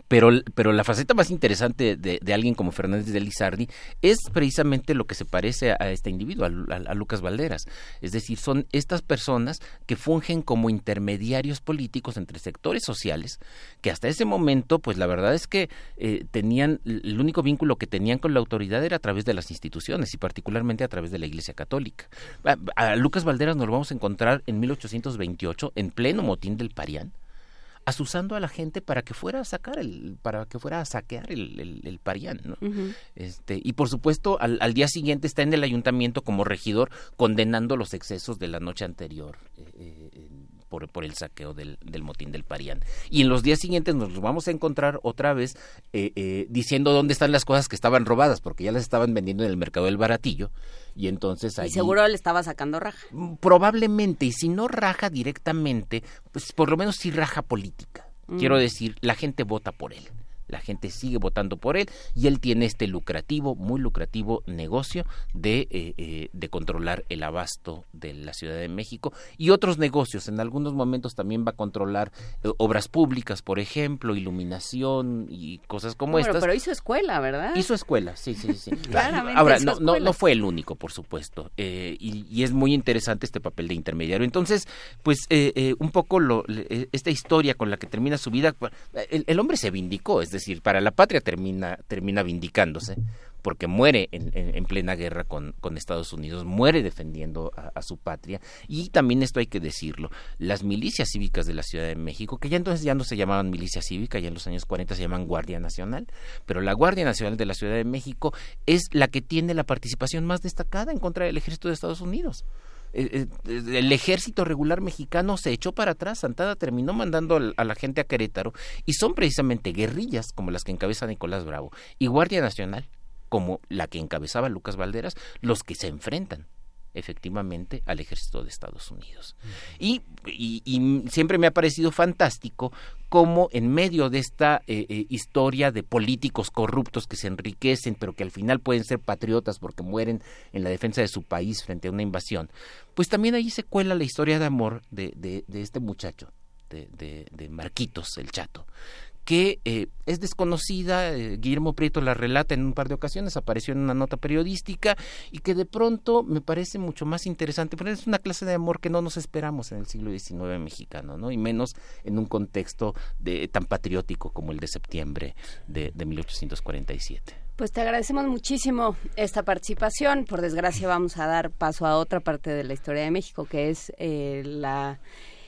pero, pero la faceta más interesante de, alguien como Fernández de Lizardi es precisamente lo que se parece a, este individuo, a, Lucas Valderas. Es decir, son estas personas que fungen como intermediarios políticos entre sectores sociales que hasta ese momento, pues la verdad es que eh, tenían, el único vínculo que tenían con la autoridad era a través de las instituciones y particularmente a través de la Iglesia Católica. A, a Lucas Valderas nos lo vamos a encontrar en 1828 en pleno motín del Parián asusando a la gente para que fuera a sacar el, para que fuera a saquear el, el, Parián, ¿no? este, y por supuesto al, al, día siguiente está en el ayuntamiento como regidor condenando los excesos de la noche anterior. Eh, eh, por, por, el saqueo del, del, motín del Parián. Y en los días siguientes nos vamos a encontrar otra vez eh, diciendo dónde están las cosas que estaban robadas, porque ya las estaban vendiendo en el mercado del baratillo. Y entonces ahí... Seguro le estaba sacando raja. Mm, probablemente, y si no raja directamente, pues por lo menos sí raja política. Mm. Quiero decir, la gente vota por él la gente sigue votando por él y él tiene este lucrativo, muy lucrativo negocio de, eh, eh, de controlar el abasto de la Ciudad de México y otros negocios. En algunos momentos también va a controlar eh, obras públicas, por ejemplo, iluminación y cosas como bueno, estas. Pero hizo escuela, ¿verdad? Hizo escuela, sí, sí, sí. *laughs* Ahora, no, no, no, fue el único, por supuesto, y, y, es muy interesante este papel de intermediario. Entonces, pues un poco lo, esta historia con la que termina su vida, el, el hombre se vindicó, es decir, para la patria termina, termina vindicándose, porque muere en, plena guerra con, con, Estados Unidos, muere defendiendo a, su patria, y también esto hay que decirlo, las milicias cívicas de la Ciudad de México, que ya entonces ya no se llamaban milicia cívica, ya en los años 40 se llaman Guardia Nacional, pero la Guardia Nacional de la Ciudad de México es la que tiene la participación más destacada en contra del ejército de Estados Unidos. Eh, eh, el ejército regular mexicano se echó para atrás, Santada terminó mandando a la gente a Querétaro y son precisamente guerrillas como las que encabeza Nicolás Bravo y Guardia Nacional como la que encabezaba Lucas Valderas los que se enfrentan efectivamente al ejército de Estados Unidos. Y, siempre me ha parecido fantástico cómo en medio de esta eh, eh, historia de políticos corruptos que se enriquecen, pero que al final pueden ser patriotas porque mueren en la defensa de su país frente a una invasión, pues también ahí se cuela la historia de amor de, de, este muchacho, de, de, Marquitos, el chato, que eh, es desconocida, eh, Guillermo Prieto la relata en un par de ocasiones, apareció en una nota periodística y que de pronto me parece mucho más interesante, pero es una clase de amor que no nos esperamos en el siglo XIX mexicano, ¿no? Y menos en un contexto de, tan patriótico como el de septiembre de, de 1847. Pues te agradecemos muchísimo esta participación. Por desgracia vamos a dar paso a otra parte de la historia de México, que es eh, la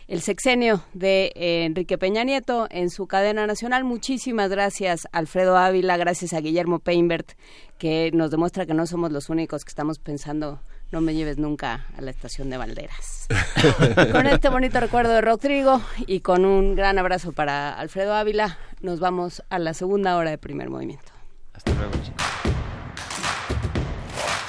el sexenio de eh, Enrique Peña Nieto en su cadena nacional. Muchísimas gracias, Alfredo Ávila, gracias a Guillermo Peinbert, que nos demuestra que no somos los únicos que estamos pensando no me lleves nunca a la estación de Valderas. *laughs* con este bonito recuerdo de Rodrigo y con un gran abrazo para Alfredo Ávila, nos vamos a la segunda hora de primer movimiento. Hasta luego, chicos.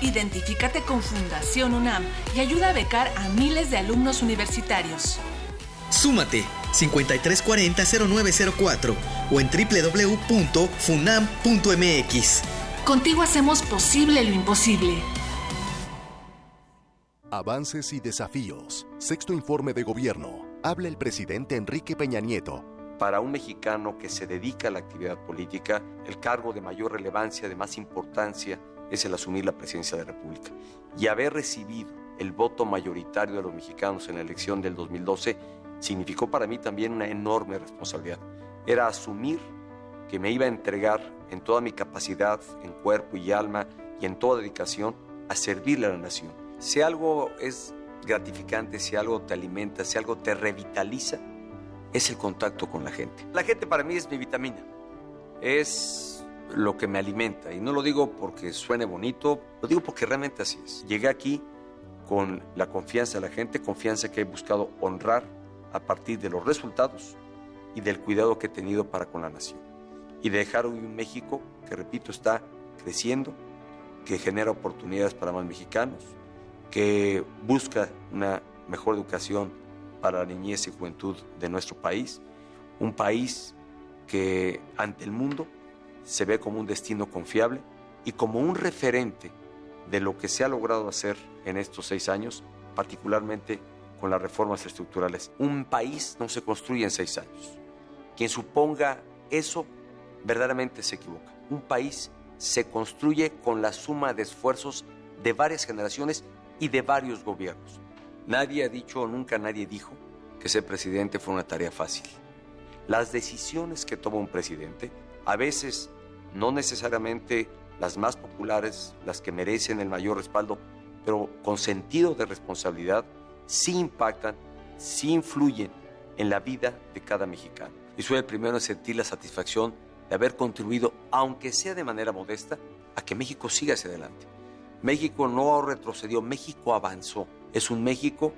Identifícate con Fundación UNAM y ayuda a becar a miles de alumnos universitarios. Súmate 5340-0904 o en www.funam.mx. Contigo hacemos posible lo imposible. Avances y desafíos. Sexto informe de gobierno. Habla el presidente Enrique Peña Nieto. Para un mexicano que se dedica a la actividad política, el cargo de mayor relevancia, de más importancia, es el asumir la presidencia de la República. Y haber recibido el voto mayoritario de los mexicanos en la elección del 2012 significó para mí también una enorme responsabilidad. Era asumir que me iba a entregar en toda mi capacidad, en cuerpo y alma y en toda dedicación a servirle a la nación. Si algo es gratificante, si algo te alimenta, si algo te revitaliza, es el contacto con la gente. La gente para mí es mi vitamina, es lo que me alimenta. Y no lo digo porque suene bonito, lo digo porque realmente así es. Llegué aquí con la confianza de la gente, confianza que he buscado honrar a partir de los resultados y del cuidado que he tenido para con la nación. Y dejar un México que, repito, está creciendo, que genera oportunidades para más mexicanos, que busca una mejor educación para la niñez y juventud de nuestro país, un país que ante el mundo se ve como un destino confiable y como un referente de lo que se ha logrado hacer en estos seis años, particularmente con las reformas estructurales. Un país no se construye en seis años. Quien suponga eso verdaderamente se equivoca. Un país se construye con la suma de esfuerzos de varias generaciones y de varios gobiernos. Nadie ha dicho, nunca nadie dijo, que ser presidente fue una tarea fácil. Las decisiones que toma un presidente, a veces no necesariamente las más populares, las que merecen el mayor respaldo, pero con sentido de responsabilidad, sí impactan, sí influyen en la vida de cada mexicano. Y soy el primero en sentir la satisfacción de haber contribuido, aunque sea de manera modesta, a que México siga hacia adelante. México no retrocedió, México avanzó. Es un México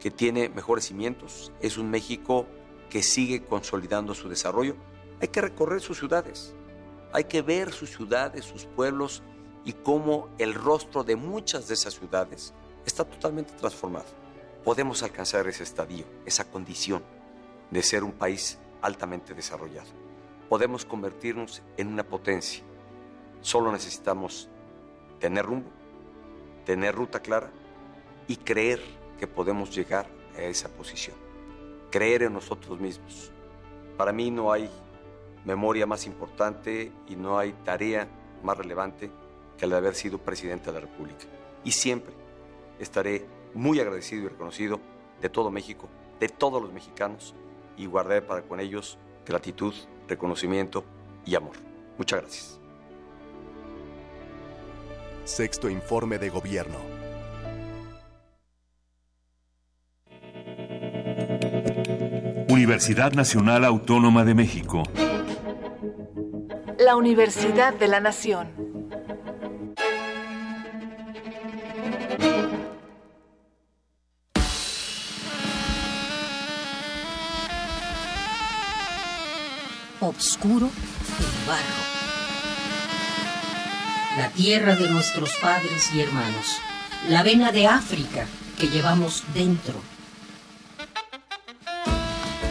que tiene mejores cimientos, es un México que sigue consolidando su desarrollo. Hay que recorrer sus ciudades, hay que ver sus ciudades, sus pueblos y cómo el rostro de muchas de esas ciudades está totalmente transformado podemos alcanzar ese estadio, esa condición de ser un país altamente desarrollado. Podemos convertirnos en una potencia. Solo necesitamos tener rumbo, tener ruta clara y creer que podemos llegar a esa posición. Creer en nosotros mismos. Para mí no hay memoria más importante y no hay tarea más relevante que la de haber sido presidente de la República. Y siempre estaré muy agradecido y reconocido de todo México, de todos los mexicanos, y guardaré para con ellos gratitud, reconocimiento y amor. Muchas gracias. Sexto informe de gobierno. Universidad Nacional Autónoma de México. La Universidad de la Nación. Obscuro el barro. La tierra de nuestros padres y hermanos. La vena de África que llevamos dentro.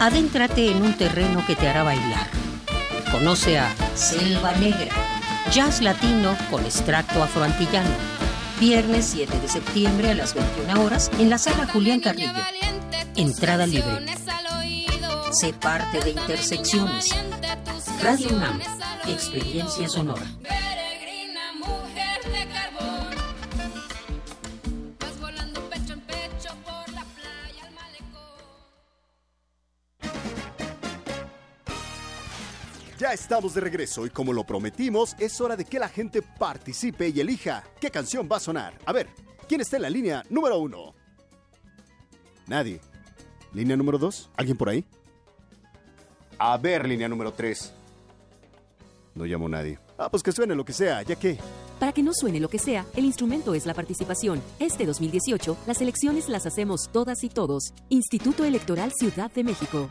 Adéntrate en un terreno que te hará bailar. Conoce a Selva Negra, jazz latino con extracto afroantillano. Viernes 7 de septiembre a las 21 horas en la sala Julián Carrillo. Entrada libre. Sé parte de Intersecciones. Radio UNAM. Experiencia sonora. Ya estamos de regreso y como lo prometimos, es hora de que la gente participe y elija qué canción va a sonar. A ver, ¿quién está en la línea número uno? Nadie. ¿Línea número dos? ¿Alguien por ahí? A ver, línea número tres. No llamo nadie. Ah, pues que suene lo que sea, ya que... Para que no suene lo que sea, el instrumento es la participación. Este 2018, las elecciones las hacemos todas y todos. Instituto Electoral Ciudad de México.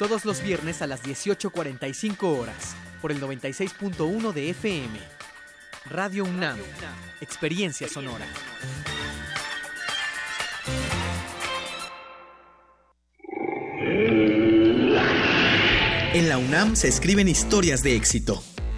Todos los viernes a las 18.45 horas, por el 96.1 de FM. Radio UNAM, Experiencia Sonora. En la UNAM se escriben historias de éxito.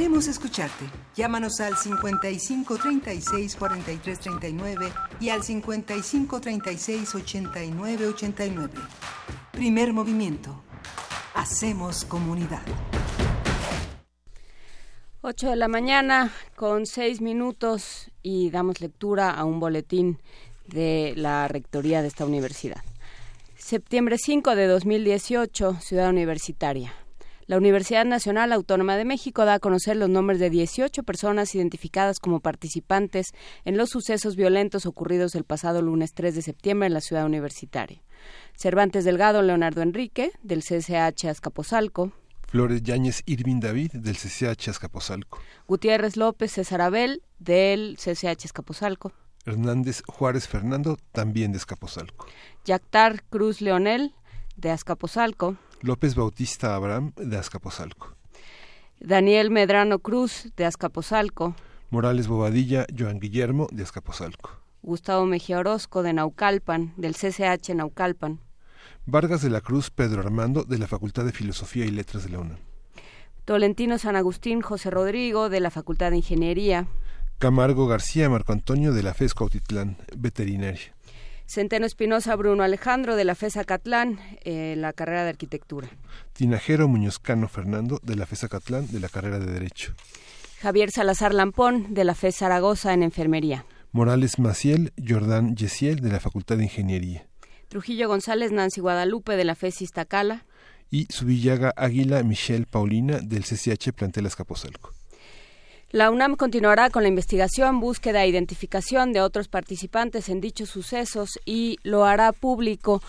Queremos escucharte. Llámanos al 55 36 43 39 y al 55 36 89 89. Primer movimiento. Hacemos comunidad. 8 de la mañana con 6 minutos y damos lectura a un boletín de la rectoría de esta universidad. Septiembre 5 de 2018, Ciudad Universitaria. La Universidad Nacional Autónoma de México da a conocer los nombres de 18 personas identificadas como participantes en los sucesos violentos ocurridos el pasado lunes 3 de septiembre en la ciudad universitaria. Cervantes Delgado Leonardo Enrique, del CCH Azcapotzalco. Flores Yáñez Irving David, del CCH Azcapotzalco. Gutiérrez López César Abel, del CCH Azcapotzalco. Hernández Juárez Fernando, también de Azcapotzalco. Yactar Cruz Leonel, de Azcapotzalco. López Bautista Abraham, de Azcapotzalco. Daniel Medrano Cruz, de Azcapotzalco. Morales Bobadilla, Joan Guillermo, de Azcapotzalco. Gustavo Mejía Orozco, de Naucalpan, del CCH Naucalpan. Vargas de la Cruz, Pedro Armando, de la Facultad de Filosofía y Letras de la UNAM. Tolentino San Agustín, José Rodrigo, de la Facultad de Ingeniería. Camargo García, Marco Antonio, de la FES Cuautitlán, Veterinaria. Centeno Espinosa Bruno Alejandro de la FESA Catlán, eh, la carrera de arquitectura. Tinajero Muñozcano Fernando de la FESA Catlán, de la carrera de Derecho. Javier Salazar Lampón de la FES Zaragoza en Enfermería. Morales Maciel Jordán Yesiel de la Facultad de Ingeniería. Trujillo González Nancy Guadalupe de la FES Iztacala. Y Subillaga Águila Michelle Paulina del CCH Plantel Azcapotzalco. La UNAM continuará con la investigación, búsqueda e identificación de otros participantes en dichos sucesos y lo hará público.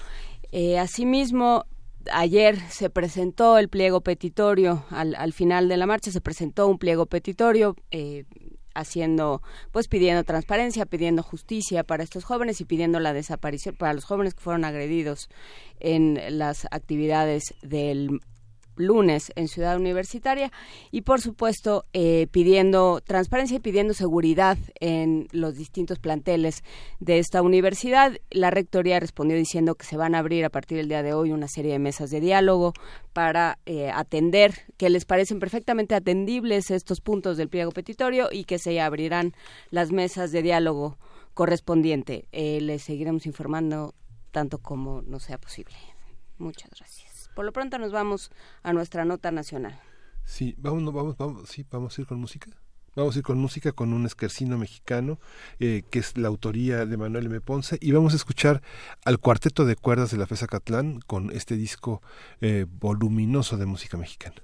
Eh, asimismo, ayer se presentó el pliego petitorio, al, al, final de la marcha se presentó un pliego petitorio eh, haciendo, pues pidiendo transparencia, pidiendo justicia para estos jóvenes y pidiendo la desaparición para los jóvenes que fueron agredidos en las actividades del lunes en Ciudad Universitaria y por supuesto eh, pidiendo transparencia y pidiendo seguridad en los distintos planteles de esta universidad. La rectoría respondió diciendo que se van a abrir a partir del día de hoy una serie de mesas de diálogo para eh, atender, que les parecen perfectamente atendibles estos puntos del pliego petitorio y que se abrirán las mesas de diálogo correspondiente. Eh, les seguiremos informando tanto como no sea posible. Muchas gracias. Por lo pronto nos vamos a nuestra nota nacional. Sí, vamos, vamos, vamos, sí, vamos a ir con música. Vamos a ir con música con un esquercino mexicano, eh, que es la autoría de Manuel M. Ponce, y vamos a escuchar al cuarteto de cuerdas de la FESA Catlán con este disco eh, voluminoso de música mexicana.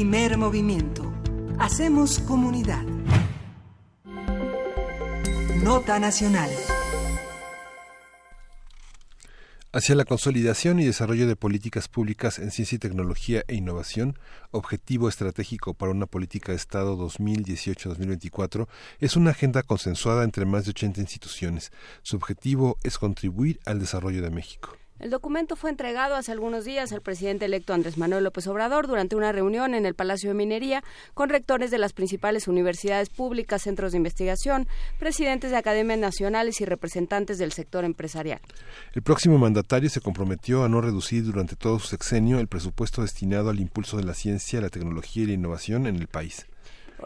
Primer movimiento. Hacemos comunidad. Nota Nacional. Hacia la consolidación y desarrollo de políticas públicas en ciencia y tecnología e innovación, objetivo estratégico para una política de Estado 2018-2024, es una agenda consensuada entre más de 80 instituciones. Su objetivo es contribuir al desarrollo de México. El documento fue entregado hace algunos días al presidente electo Andrés Manuel López Obrador durante una reunión en el Palacio de Minería con rectores de las principales universidades públicas, centros de investigación, presidentes de academias nacionales y representantes del sector empresarial. El próximo mandatario se comprometió a no reducir durante todo su sexenio el presupuesto destinado al impulso de la ciencia, la tecnología y la innovación en el país.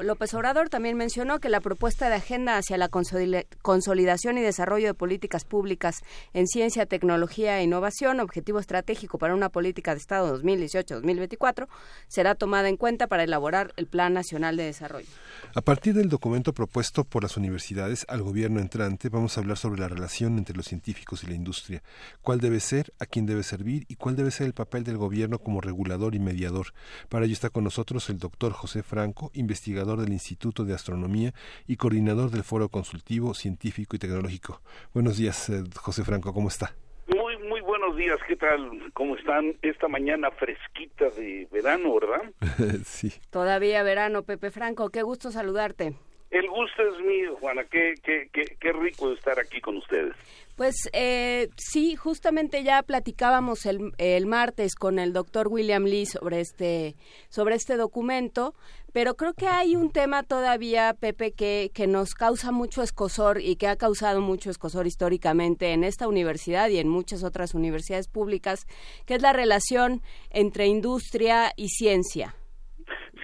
López Obrador también mencionó que la propuesta de agenda hacia la consolidación y desarrollo de políticas públicas en ciencia, tecnología e innovación, objetivo estratégico para una política de Estado 2018-2024, será tomada en cuenta para elaborar el Plan Nacional de Desarrollo. A partir del documento propuesto por las universidades al gobierno entrante, vamos a hablar sobre la relación entre los científicos y la industria, cuál debe ser, a quién debe servir y cuál debe ser el papel del gobierno como regulador y mediador. Para ello está con nosotros el doctor José Franco, investigador del Instituto de Astronomía y coordinador del Foro Consultivo Científico y Tecnológico. Buenos días, eh, José Franco, ¿cómo está? Muy, muy buenos días, ¿qué tal? ¿Cómo están esta mañana fresquita de verano, verdad? *laughs* sí. Todavía verano, Pepe Franco, qué gusto saludarte. El gusto es mío, Juana. Qué, qué, qué, qué rico estar aquí con ustedes. Pues eh, sí, justamente ya platicábamos el, el, martes con el doctor William Lee sobre este, sobre este documento, pero creo que hay un tema todavía, Pepe, que, que nos causa mucho escosor y que ha causado mucho escosor históricamente en esta universidad y en muchas otras universidades públicas, que es la relación entre industria y ciencia.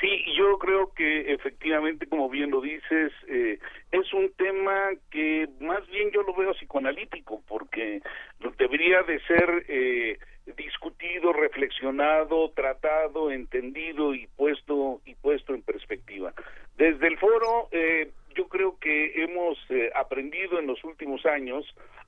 Sí, yo creo que efectivamente, como bien lo dices, eh, es un tema que más bien yo lo veo psicoanalítico, porque debería de ser eh, discutido, reflexionado, tratado, entendido y puesto y puesto en perspectiva. Desde el foro, eh, yo creo que hemos eh, aprendido en los últimos años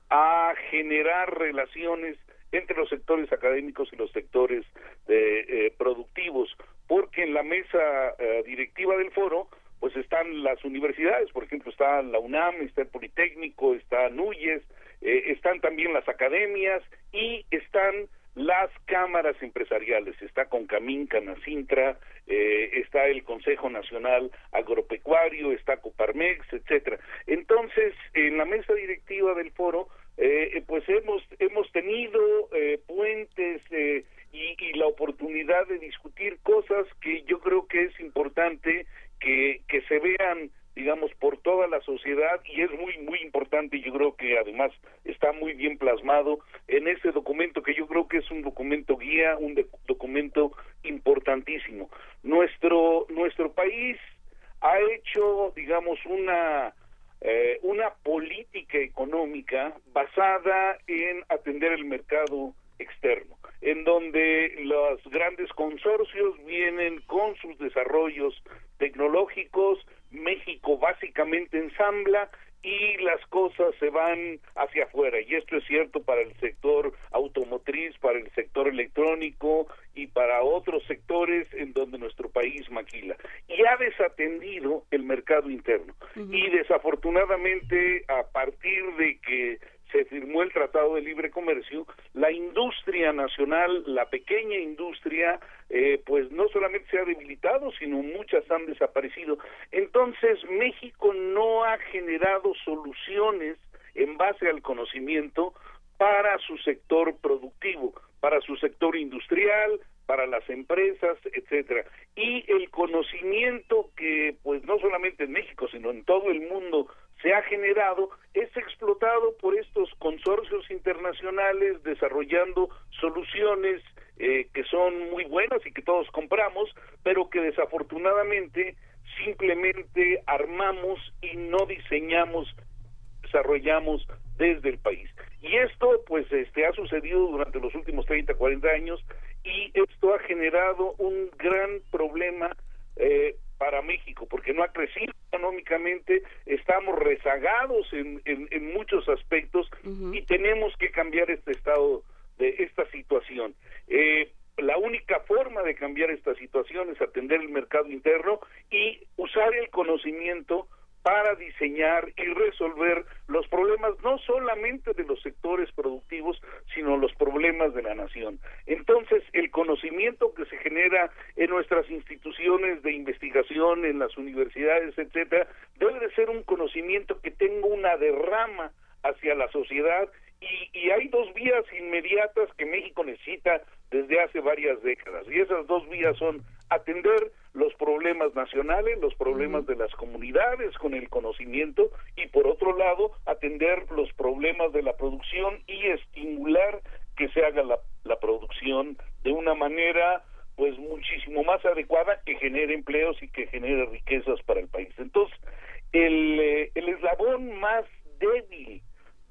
a generar relaciones entre los sectores académicos y los sectores eh, productivos, porque en la mesa eh, directiva del foro pues están las universidades, por ejemplo está la UNAM, está el Politécnico, está NUYES, eh, están también las academias y están las cámaras empresariales, está Concamín, Canacintra, eh, está el Consejo Nacional Agropecuario, está Coparmex, etcétera. Entonces, en la mesa directiva del foro, eh, pues hemos hemos tenido eh, puentes eh, y, y, la oportunidad de discutir cosas que yo creo que es importante que, se vean digamos, por toda la sociedad y es muy, muy importante y yo creo que además está muy bien plasmado en ese documento que yo creo que es un documento guía, un documento importantísimo. Nuestro, nuestro país ha hecho, digamos, una, eh, una política económica basada en atender el mercado externo, en donde los grandes consorcios vienen con sus desarrollos tecnológicos, México básicamente ensambla y las cosas se van hacia afuera. Y esto es cierto para el sector automotriz, para el sector electrónico y para otros sectores en donde nuestro país maquila. Y ha desatendido el mercado interno. Y desafortunadamente, a partir de que se firmó el Tratado de Libre Comercio, la industria nacional, la pequeña industria, eh, pues no solamente se ha debilitado, sino muchas han desaparecido. Entonces, México no ha generado soluciones en base al conocimiento para su sector productivo, para su sector industrial, para las empresas, etcétera. Y el conocimiento que pues no solamente en México, sino en todo el mundo se ha generado es explotado por estos consorcios internacionales desarrollando soluciones eh, que son muy buenas y que todos compramos, pero que desafortunadamente simplemente armamos y no diseñamos, desarrollamos desde el país. Y esto pues este ha sucedido durante los últimos 30, 40 años y esto ha generado un gran problema eh, para México, porque no ha crecido económicamente, estamos rezagados en, en, muchos aspectos y tenemos que cambiar este estado de esta situación. Eh, la única forma de cambiar esta situación es atender el mercado interno y usar el conocimiento para diseñar y resolver los problemas no solamente de los sectores productivos, sino los problemas de la nación. Entonces, el conocimiento que se genera en nuestras instituciones de investigación, en las universidades, etcétera, debe de ser un conocimiento que tenga una derrama hacia la sociedad y, y, hay dos vías inmediatas que México necesita desde hace varias décadas y esas dos vías son atender los problemas nacionales, los problemas de las comunidades con el conocimiento y por otro lado atender los problemas de la producción y estimular que se haga la, la producción de una manera pues muchísimo más adecuada que genere empleos y que genere riquezas para el país. Entonces, el, eh, el eslabón más débil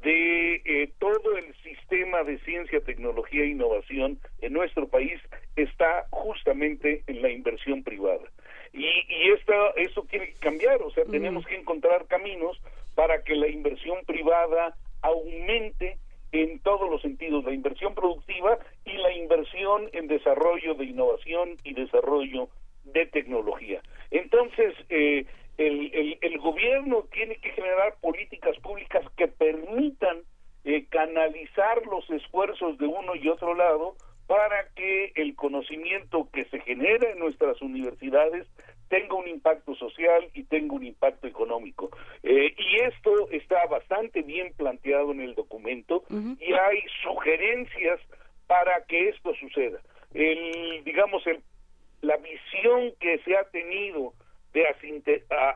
de eh, todo el sistema de ciencia, tecnología e innovación en nuestro país está justamente en la inversión privada. Y, y esta, eso tiene que cambiar, o sea, tenemos que encontrar caminos para que la inversión privada aumente en todos los sentidos, la inversión productiva y la inversión en desarrollo de innovación y desarrollo de tecnología. Entonces, eh, el, el, gobierno tiene que generar políticas públicas que permitan eh, canalizar los esfuerzos de uno y otro lado para que el conocimiento que se genera en nuestras universidades tenga un impacto social y tenga un impacto económico. Eh, y esto está bastante bien planteado en el documento y hay sugerencias para que esto suceda. El, digamos, el, la visión que se ha tenido de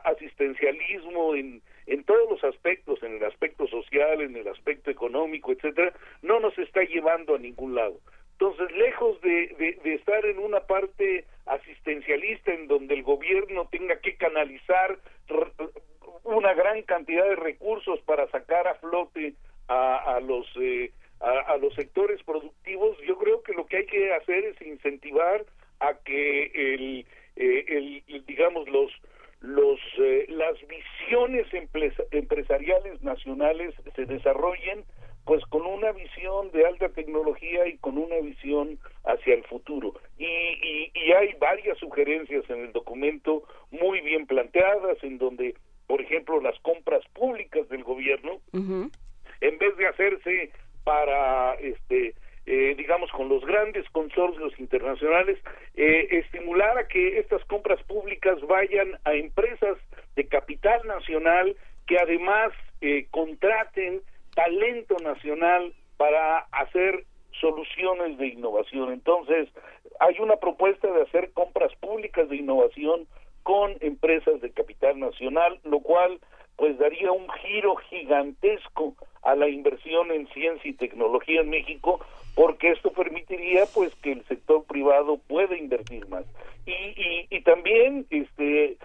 asistencialismo en, en todos los aspectos, en el aspecto social, en el aspecto económico, etcétera, no nos está llevando a ningún lado. Entonces, lejos de, de, estar en una parte asistencialista en donde el gobierno tenga que canalizar una gran cantidad de recursos para sacar a flote a, a los eh, a, a, los sectores productivos, yo creo que lo que hay que hacer es incentivar a que el eh, el, digamos los los eh, las visiones empresariales nacionales se desarrollen pues con una visión de alta tecnología y con una visión hacia el futuro. Y, y, y hay varias sugerencias en el documento muy bien planteadas en donde por ejemplo las compras públicas del gobierno en vez de hacerse para este eh, digamos, con los grandes consorcios internacionales, eh, estimular a que estas compras públicas vayan a empresas de capital nacional que además eh, contraten talento nacional para hacer soluciones de innovación. Entonces, hay una propuesta de hacer compras públicas de innovación con empresas de capital nacional, lo cual pues daría un giro gigantesco a la inversión en ciencia y tecnología en México, porque esto permitiría pues que el sector privado pueda invertir más. Y, y, y también este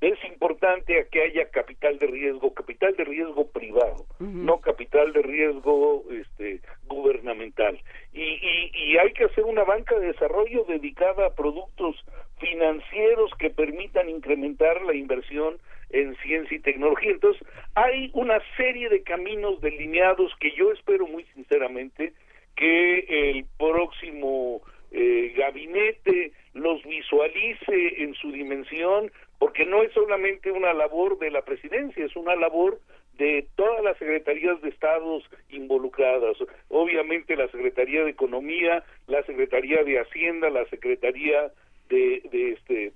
es importante que haya capital de riesgo capital de riesgo privado no capital de riesgo este gubernamental. Y, y, y hay que hacer una banca de desarrollo dedicada a productos financieros que permitan incrementar la inversión en ciencia y tecnología. Entonces, hay una serie de caminos delineados que yo espero muy sinceramente que el próximo eh, gabinete los visualice en su dimensión, porque no es solamente una labor de la presidencia, es una labor de todas las secretarías de estados involucradas, obviamente la Secretaría de Economía, la Secretaría de Hacienda, la Secretaría de, de este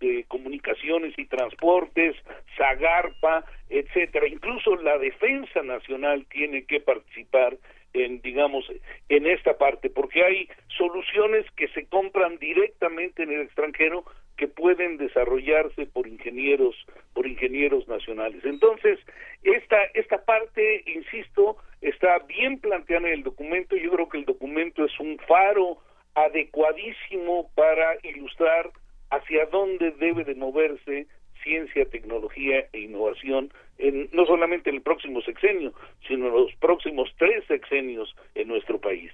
de comunicaciones y transportes, Zagarpa, etcétera, incluso la Defensa Nacional tiene que participar en digamos en esta parte porque hay soluciones que se compran directamente en el extranjero que pueden desarrollarse por ingenieros por ingenieros nacionales. Entonces esta esta parte insisto está bien planteada en el documento. Yo creo que el documento es un faro adecuadísimo para ilustrar hacia dónde debe de moverse ciencia, tecnología e innovación en, no solamente en el próximo sexenio, sino en los próximos tres sexenios en nuestro país.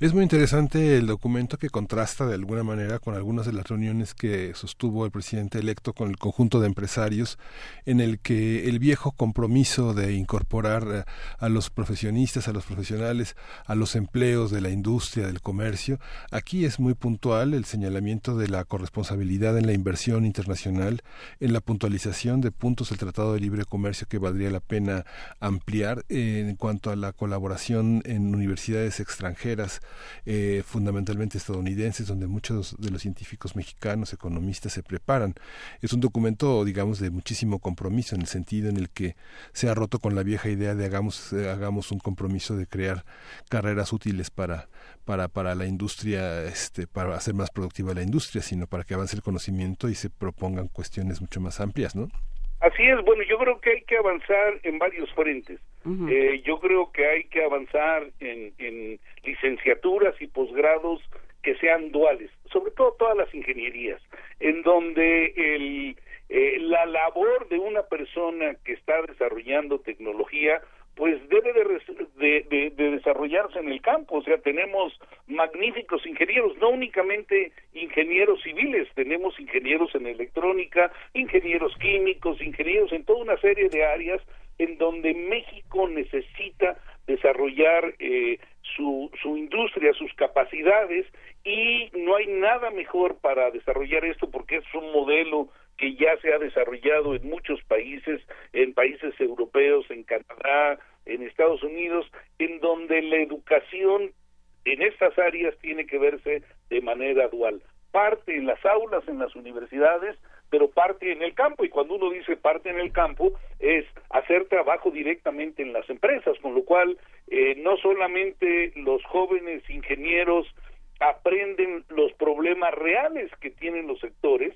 Es muy interesante el documento que contrasta de alguna manera con algunas de las reuniones que sostuvo el presidente electo con el conjunto de empresarios, en el que el viejo compromiso de incorporar eh, a los profesionistas, a los profesionales, a los empleos de la industria, del comercio, aquí es muy puntual el señalamiento de la corresponsabilidad en la inversión internacional, en la puntualización de puntos del Tratado de Libre comercio que valdría la pena ampliar en cuanto a la colaboración en universidades extranjeras, eh, fundamentalmente estadounidenses, donde muchos de los científicos mexicanos, economistas, se preparan. Es un documento, digamos, de muchísimo compromiso en el sentido en el que se ha roto con la vieja idea de hagamos, eh, hagamos un compromiso de crear carreras útiles para, para, para la industria, este, para hacer más productiva la industria, sino para que avance el conocimiento y se propongan cuestiones mucho más amplias, ¿no? Así es, bueno, yo creo que hay que avanzar en varios frentes. Eh, yo creo que hay que avanzar en, en licenciaturas y posgrados que sean duales, sobre todo todas las ingenierías, en donde el, eh, la labor de una persona que está desarrollando tecnología pues debe de, de, desarrollarse en el campo. O sea, tenemos magníficos ingenieros, no únicamente ingenieros civiles, tenemos ingenieros en electrónica, ingenieros químicos, ingenieros en toda una serie de áreas en donde México necesita desarrollar eh, su, su industria, sus capacidades y no hay nada mejor para desarrollar esto porque es un modelo que ya se ha desarrollado en muchos países, en países europeos, en Canadá, en Estados Unidos, en donde la educación en estas áreas tiene que verse de manera dual. Parte en las aulas, en las universidades, pero parte en el campo. Y cuando uno dice parte en el campo, es hacer trabajo directamente en las empresas, con lo cual eh, no solamente los jóvenes ingenieros aprenden los problemas reales que tienen los sectores,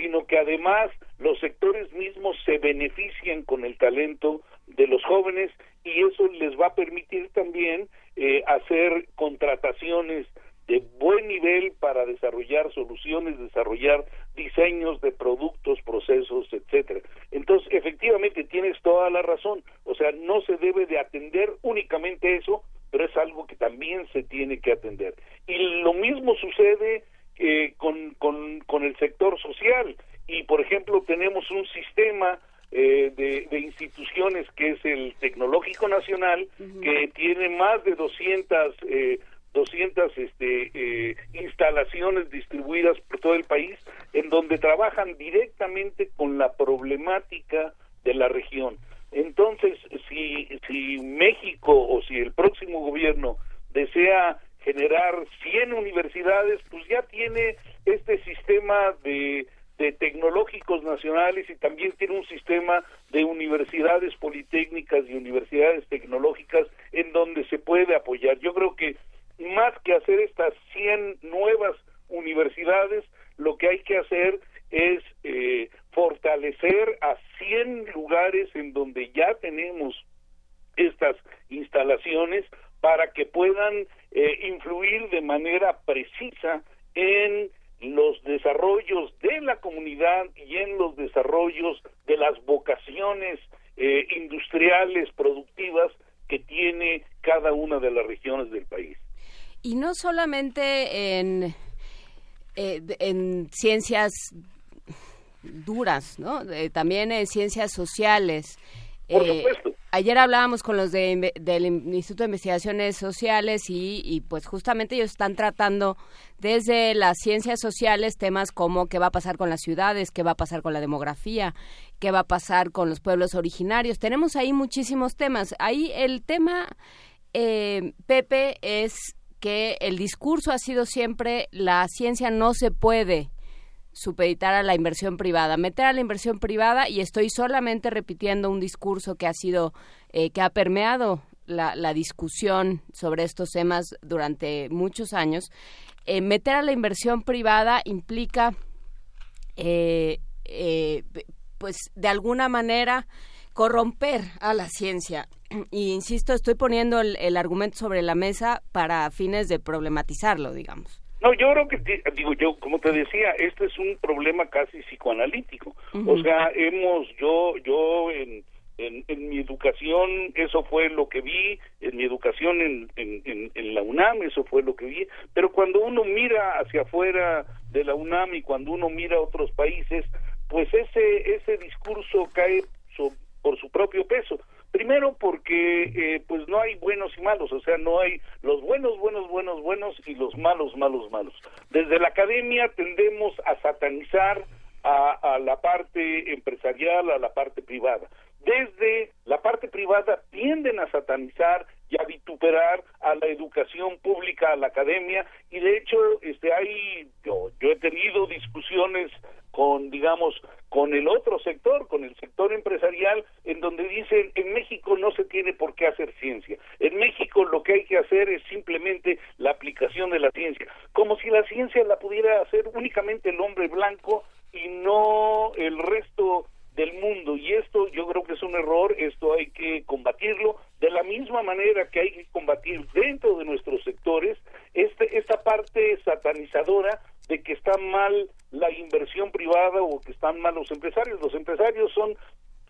sino que además los sectores mismos se benefician con el talento de los jóvenes y eso les va a permitir también eh, hacer contrataciones de buen nivel para desarrollar soluciones, desarrollar diseños de productos, procesos, etcétera. Entonces, efectivamente tienes toda la razón, o sea, no se debe de atender únicamente eso, pero es algo que también se tiene que atender. Y lo mismo sucede eh, con, con, con el sector social y por ejemplo tenemos un sistema eh, de, instituciones que es el Tecnológico Nacional que tiene más de 200 eh, 200 este, eh, instalaciones distribuidas por todo el país en donde trabajan directamente con la problemática de la región. Entonces, si, si México o si el próximo gobierno desea generar 100 universidades, pues ya tiene este sistema de, de tecnológicos nacionales y también tiene un sistema de universidades politécnicas y universidades tecnológicas en donde se puede apoyar. Yo creo que más que hacer estas 100 nuevas universidades, lo que hay que hacer es eh, fortalecer a 100 lugares en donde ya tenemos estas instalaciones para que puedan eh, influir de manera precisa en los desarrollos de la comunidad y en los desarrollos de las vocaciones eh, industriales productivas que tiene cada una de las regiones del país. Y no solamente en, eh, en ciencias duras, ¿no? también en ciencias sociales. Por supuesto. Ayer hablábamos con los de, del Instituto de Investigaciones Sociales y, y, pues justamente ellos están tratando desde las ciencias sociales temas como qué va a pasar con las ciudades, qué va a pasar con la demografía, qué va a pasar con los pueblos originarios. Tenemos ahí muchísimos temas. Ahí el tema, eh, Pepe, es que el discurso ha sido siempre la ciencia no se puede supeditar a la inversión privada, meter a la inversión privada y estoy solamente repitiendo un discurso que ha sido, eh, que ha permeado la, la, discusión sobre estos temas durante muchos años. Eh, meter a la inversión privada implica, eh, pues, de alguna manera corromper a la ciencia. *clears throat* Y insisto, estoy poniendo el, el argumento sobre la mesa para fines de problematizarlo, digamos. No, yo creo que, digo yo, como te decía, este es un problema casi psicoanalítico. O sea, hemos, yo, yo en, en, mi educación, eso fue lo que vi, en mi educación en, en, en, la UNAM, eso fue lo que vi, pero cuando uno mira hacia afuera de la UNAM y cuando uno mira a otros países, pues ese, ese discurso cae por su propio peso. Primero porque eh, pues no hay buenos y malos, o sea, no hay los buenos, buenos, buenos, buenos y los malos, malos, malos. Desde la academia tendemos a satanizar a, a la parte empresarial, a la parte privada. Desde la parte privada tienden a satanizar y a vituperar a la educación pública, a la academia, y de hecho este hay yo, yo he tenido discusiones con, digamos, con el otro sector, con el sector empresarial, en donde dicen, en México no se tiene por qué hacer ciencia. En México lo que hay que hacer es simplemente la aplicación de la ciencia, como si la ciencia la pudiera hacer únicamente el hombre blanco y no el resto del mundo. Y esto yo creo que es un error, esto hay que combatirlo. De la misma manera que hay que combatir dentro de nuestros sectores este, esta parte indicadora de que está mal la inversión privada o que están mal los empresarios. Los empresarios son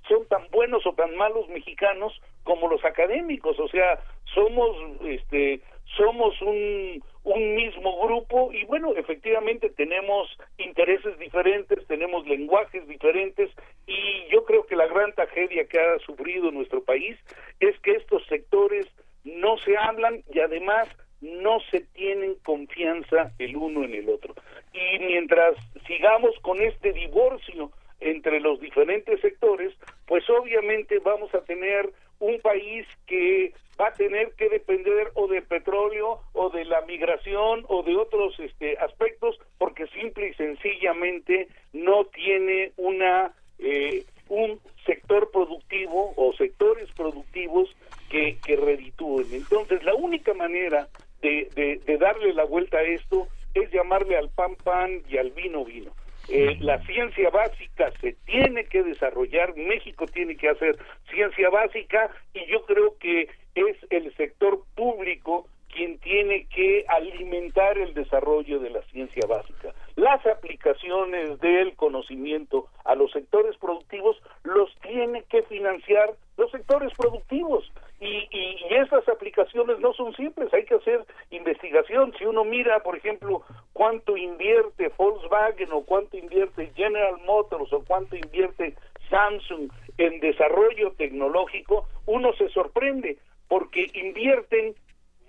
son tan buenos o tan malos mexicanos como los académicos, o sea, somos este somos un, un mismo grupo y bueno, efectivamente tenemos intereses diferentes, tenemos lenguajes diferentes y yo creo que la gran tragedia que ha sufrido nuestro país es que estos sectores no se hablan y además no se tienen confianza el uno en el otro. Y mientras sigamos con este divorcio entre los diferentes sectores, pues obviamente vamos a tener un país que va a tener que depender o de petróleo o de la migración o de otros este, aspectos porque simple y sencillamente no tiene una eh, un sector productivo o sectores productivos que, que reditúen. Entonces, la única manera de, de, darle la vuelta a esto es llamarle al pan pan y al vino vino. Eh, la ciencia básica se tiene que desarrollar, México tiene que hacer ciencia básica y yo creo que es el sector público quien tiene que alimentar el desarrollo de la ciencia básica. Las aplicaciones del conocimiento a los sectores productivos los tiene que financiar los sectores productivos. Y, y, esas aplicaciones no son simples, hay que hacer investigación. Si uno mira, por ejemplo, cuánto invierte Volkswagen o cuánto invierte General Motors o cuánto invierte Samsung en desarrollo tecnológico, uno se sorprende porque invierten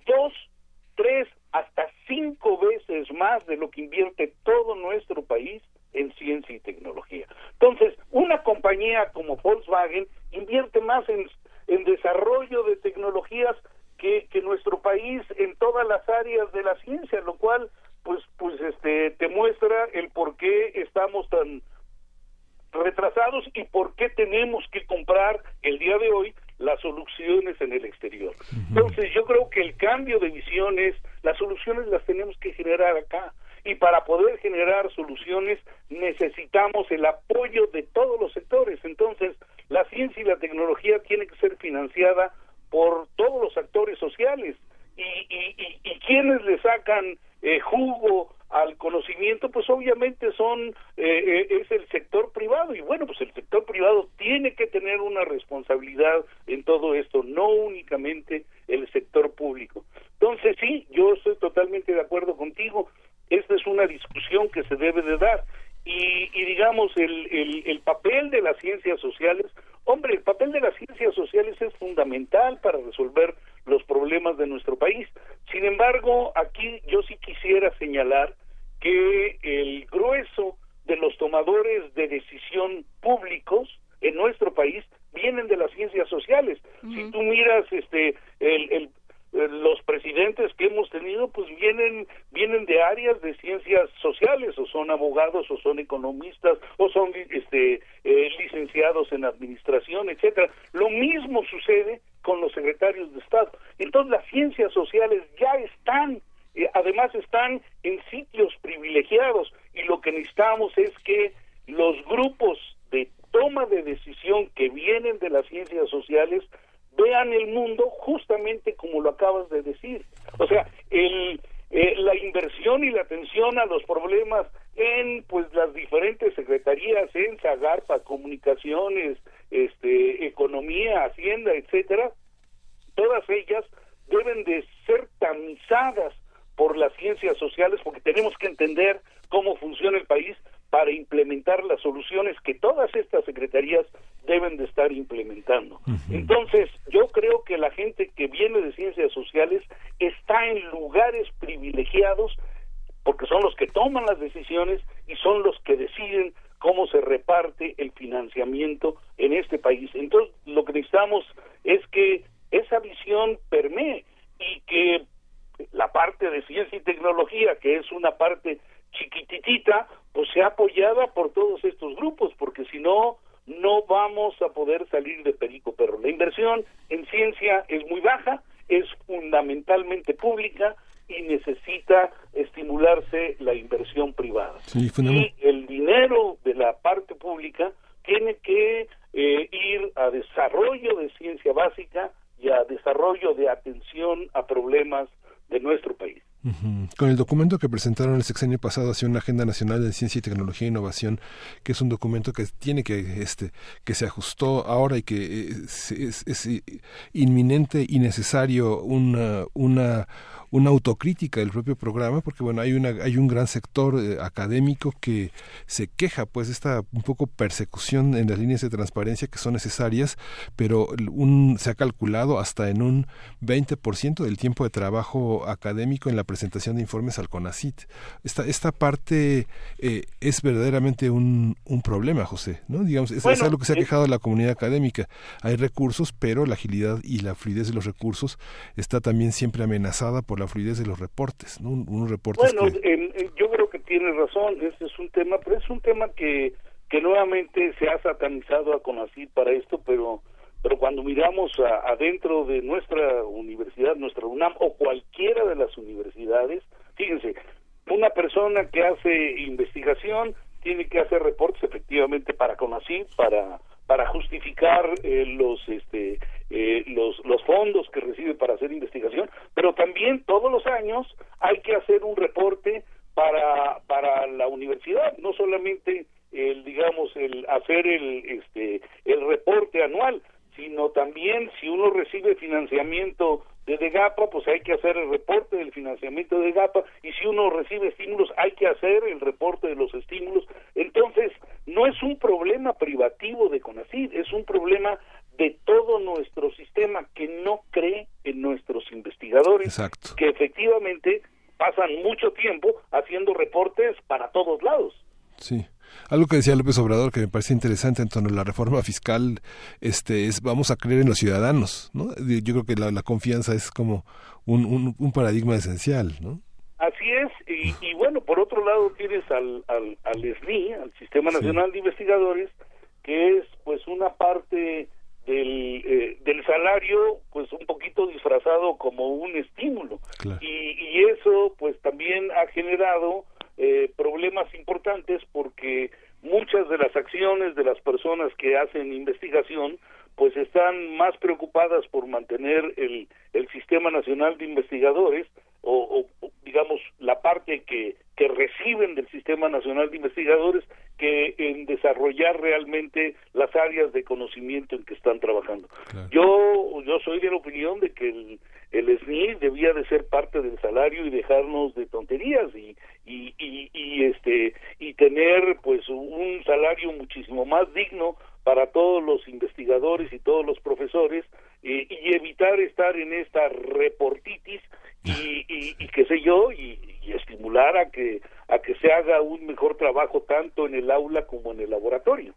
dos, tres, hasta cinco veces más de lo que invierte todo nuestro país en ciencia y tecnología. Entonces, una compañía como Volkswagen invierte más en, en desarrollo de tecnologías que, que nuestro país en todas las áreas de la ciencia, lo cual pues pues este te muestra el por qué estamos tan retrasados y por qué tenemos que comprar el día de hoy las soluciones en el exterior. Entonces yo creo que el cambio de visiones, las soluciones las tenemos que generar acá y para poder generar soluciones necesitamos el apoyo de todos los sectores. Entonces la ciencia y la tecnología tiene que ser financiada por todos los actores sociales y, y, y, quienes le sacan eh, jugo al conocimiento, pues obviamente son eh, eh, es el sector privado y bueno, pues el sector privado tiene que tener una responsabilidad en todo esto, no únicamente el sector público. Entonces sí, yo estoy totalmente de acuerdo contigo. Esta es una discusión que se debe de dar y, y digamos el, el, el papel de las ciencias sociales, hombre, el papel de las ciencias sociales es fundamental para resolver los problemas de nuestro país. Sin embargo, aquí yo sí quisiera señalar que el grueso de los tomadores de decisión públicos en nuestro país vienen de las ciencias sociales. Si tú miras este el, los presidentes que hemos tenido pues vienen vienen de áreas de ciencias sociales o son abogados o son economistas o son este eh, licenciados en administración etcétera. Lo mismo sucede con los secretarios de estado. Entonces las ciencias sociales ya están eh, además están en sitios privilegiados y lo que necesitamos es que los grupos de toma de decisión que vienen de las ciencias sociales vean el mundo justamente como lo acabas de decir. O sea, el, eh, la inversión y la atención a los problemas en pues las diferentes secretarías, en Zagarpa, comunicaciones, este, economía, hacienda, etcétera, todas ellas deben de ser tamizadas por las ciencias sociales porque tenemos que entender cómo funciona el país para implementar las soluciones que todas estas secretarías deben de estar implementando. Entonces, yo creo que la gente que viene de ciencias sociales está en lugares privilegiados porque son los que toman las decisiones y son los que deciden cómo se reparte el financiamiento en este país. Entonces, lo que necesitamos es que esa visión permee y que la parte de ciencia y tecnología, que es una parte chiquititita, pues sea apoyada por todos estos grupos, porque si no, no vamos a poder salir de perico perro. La inversión en ciencia es muy baja, es fundamentalmente pública y necesita estimularse la inversión privada. y el dinero de la parte pública tiene que eh, ir a desarrollo de ciencia básica y a desarrollo de atención a problemas de nuestro país. Con el documento que presentaron el sexenio pasado hacia una agenda nacional de ciencia y tecnología e innovación, que es un documento que tiene que este que se ajustó ahora y que eh, es, es inminente y necesario una una una autocrítica del propio programa porque bueno hay una hay un gran sector eh, académico que se queja pues de esta un poco persecución en las líneas de transparencia que son necesarias pero un se ha calculado hasta en un 20% del tiempo de trabajo académico en la presentación de informes al CONACIT. Esta esta parte eh, es verdaderamente un, un problema José no digamos es, algo que se ha quejado la comunidad académica. Hay recursos pero la agilidad y la fluidez de los recursos está también siempre amenazada por la fluidez de los reportes, ¿no? unos reportes bueno, yo creo que tiene razón, este es un tema, pero es un tema que, que nuevamente se ha satanizado a CONACYT para esto, pero pero cuando miramos adentro de nuestra universidad, nuestra UNAM o cualquiera de las universidades, fíjense, una persona que hace investigación tiene que hacer reportes efectivamente para CONACYT, para para justificar eh, los este eh, los los fondos que recibe para hacer investigación pero también todos los años hay que hacer un reporte para para la universidad no solamente el digamos el hacer el este el reporte anual sino también si uno recibe financiamiento de DEGAPA, pues hay que hacer el reporte del financiamiento de DEGAPA, y si uno recibe estímulos, hay que hacer el reporte de los estímulos. Entonces, no es un problema privativo de CONACYT, es un problema de todo nuestro sistema que no cree en nuestros investigadores, que efectivamente pasan mucho tiempo haciendo reportes para todos lados. Sí. Algo que decía López Obrador que me parece interesante en torno a la reforma fiscal este es vamos a creer en los ciudadanos, ¿no? Yo creo que la, confianza es como un, un, paradigma esencial, ¿no? Así es, y, bueno, por otro lado tienes al, al, al SNI, al Sistema Nacional de Investigadores, que es pues una parte del, eh, del salario pues un poquito disfrazado como un estímulo y, y, eso pues también ha generado eh, problemas importantes porque muchas de las acciones de las personas que hacen investigación pues están más preocupadas por mantener el, el sistema nacional de investigadores o, digamos la parte que, que reciben del sistema nacional de investigadores que en desarrollar realmente las áreas de conocimiento en que están trabajando. Yo yo soy de la opinión de que el, el SNI debía de ser parte del salario y dejarnos de tonterías y, y, y, este y tener pues un salario muchísimo más digno para todos los investigadores y todos los profesores y evitar estar en esta reportitis y, y, qué sé yo y, estimular a que a que se haga un mejor trabajo tanto en el aula como en el laboratorio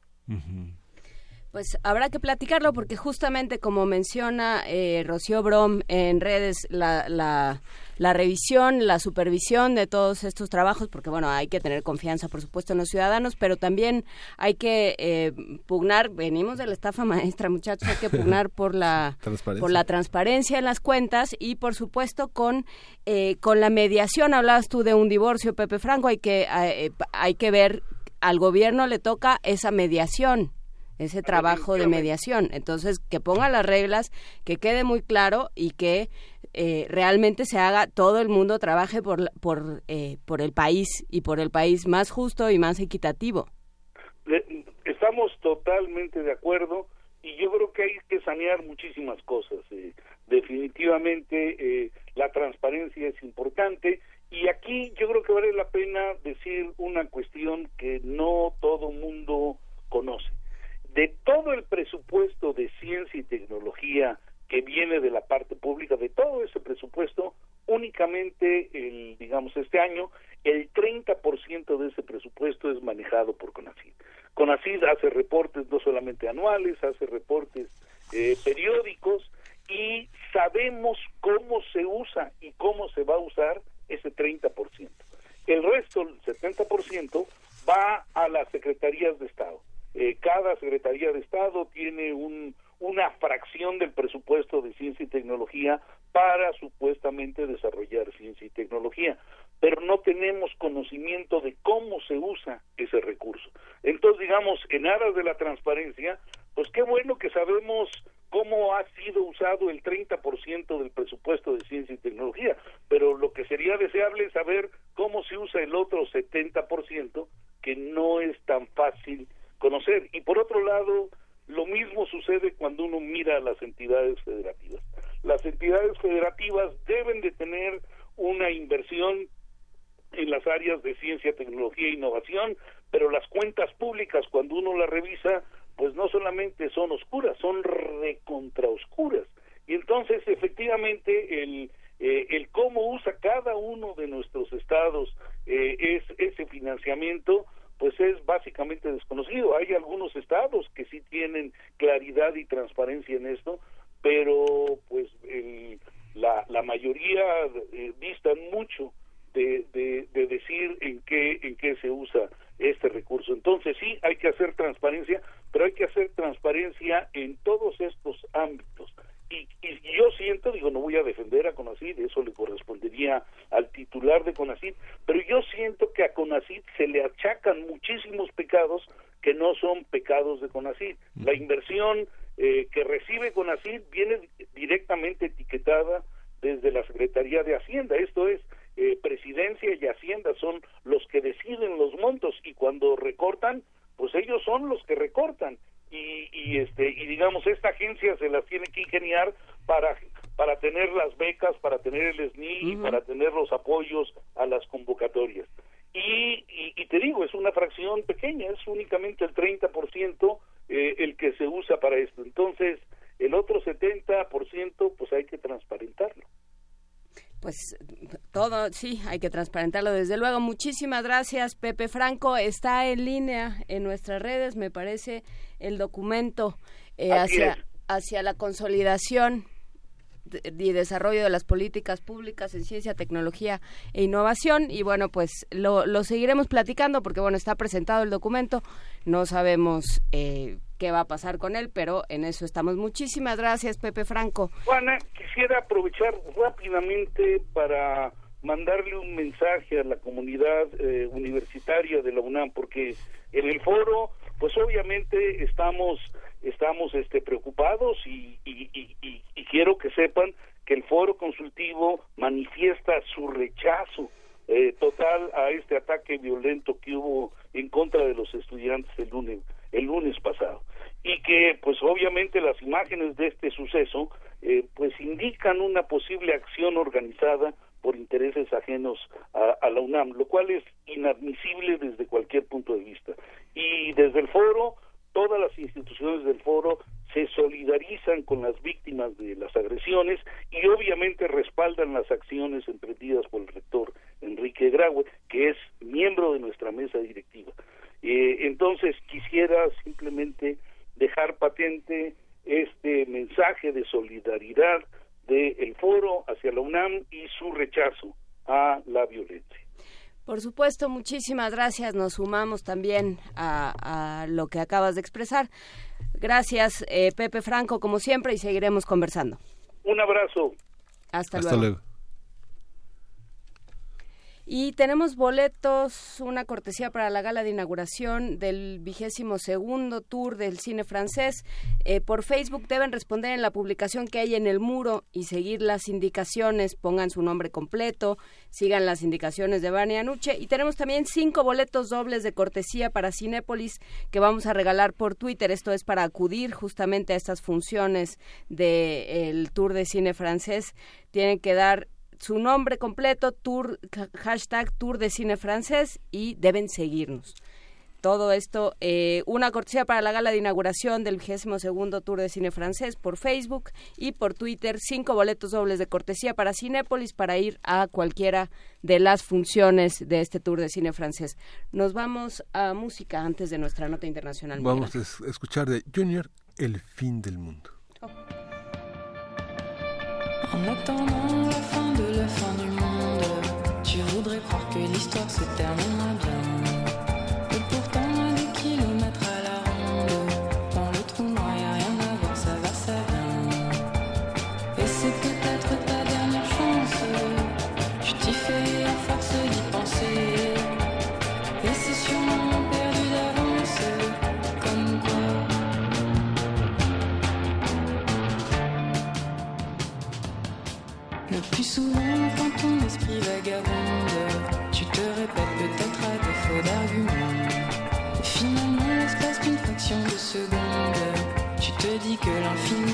pues habrá que platicarlo porque justamente como menciona eh, Rocío Brom en redes, la, la, la, revisión, la supervisión de todos estos trabajos, porque bueno, hay que tener confianza por supuesto en los ciudadanos, pero también hay que eh, pugnar, venimos de la estafa *laughs* maestra muchachos, hay que pugnar por la, *laughs* por la transparencia en las cuentas y por supuesto con, eh, con la mediación, hablabas tú de un divorcio, Pepe Franco, hay que, eh, hay que ver, al gobierno le toca esa mediación ese trabajo de mediación. Entonces, que ponga las reglas, que quede muy claro y que eh, realmente se haga, todo el mundo trabaje por, por, eh, por el país y por el país más justo y más equitativo. Estamos totalmente de acuerdo y yo creo que hay que sanear muchísimas cosas. Eh, definitivamente la transparencia es importante y aquí yo creo que vale la pena decir una cuestión que no todo mundo conoce de todo el presupuesto de ciencia y tecnología que viene de la parte pública, de todo ese presupuesto, únicamente, el, digamos, este año, el 30% de ese presupuesto es manejado por CONACYT. CONACYT hace reportes no solamente anuales, hace reportes eh, periódicos y sabemos cómo se usa y cómo se va a usar ese 30%. El resto, el 70%, va a las secretarías de Estado eh, cada Secretaría de Estado tiene un, una fracción del presupuesto de ciencia y tecnología para supuestamente desarrollar ciencia y tecnología, pero no tenemos conocimiento de cómo se usa ese recurso. Entonces, digamos, en aras de la transparencia, pues qué bueno que sabemos cómo ha sido usado el 30% del presupuesto de ciencia y tecnología, pero lo que sería deseable es saber sí, hay que transparentarlo desde luego. Muchísimas gracias, Pepe Franco. Está en línea en nuestras redes, me parece, el documento eh, hacia, hacia la consolidación y desarrollo de las políticas públicas en ciencia, tecnología e innovación. Y bueno, pues lo, lo seguiremos platicando porque, bueno, está presentado el documento. No sabemos eh, qué va a pasar con él, pero en eso estamos. Muchísimas gracias, Pepe Franco. Juana, quisiera aprovechar rápidamente para mandarle un mensaje a la comunidad eh, universitaria de la UNAM, porque en el foro, pues obviamente estamos estamos este preocupados y, y, y, y quiero que sepan que el foro consultivo manifiesta su rechazo eh, total a este ataque violento que hubo en contra de los estudiantes el lunes el lunes pasado. Y que pues obviamente las imágenes de este suceso eh, pues indican una posible acción organizada intereses ajenos a, la UNAM, lo cual es inadmisible desde cualquier punto de vista. Y desde el foro, todas las instituciones del foro se solidarizan con las víctimas de las agresiones y obviamente respaldan las acciones emprendidas por el rector Enrique Graue, que es miembro de nuestra mesa directiva. Eh, entonces quisiera simplemente dejar patente este mensaje de solidaridad del foro hacia la UNAM y su rechazo a la violencia. Por supuesto, muchísimas gracias. Nos sumamos también a, lo que acabas de expresar. Gracias, eh, Pepe Franco, como siempre, y seguiremos conversando. Un abrazo. Hasta, luego. Y tenemos boletos, una cortesía para la gala de inauguración del vigésimo segundo tour del cine francés. Eh, por Facebook deben responder en la publicación que hay en el muro y seguir las indicaciones. Pongan su nombre completo, sigan las indicaciones de Vania Anuche. Y tenemos también cinco boletos dobles de cortesía para Cinépolis que vamos a regalar por Twitter. Esto es para acudir justamente a estas funciones del tour de cine francés. Tienen que dar su nombre completo, tour, hashtag Tour de Cine Francés y deben seguirnos. Todo esto, eh, una cortesía para la gala de inauguración del 22 Tour de Cine Francés por Facebook y por Twitter, cinco boletos dobles de cortesía para Cinépolis para ir a cualquiera de las funciones de este Tour de Cine Francés. Nos vamos a música antes de nuestra nota internacional. Vamos a escuchar de Junior El fin del mundo. Oh. Fin du monde, tu voudrais croire que l'histoire se terminera bien. Souvent, quand ton esprit vagabonde, tu te répètes peut-être à défaut d'arguments. Finalement, l'espace d'une fraction de seconde, tu te dis que l'infini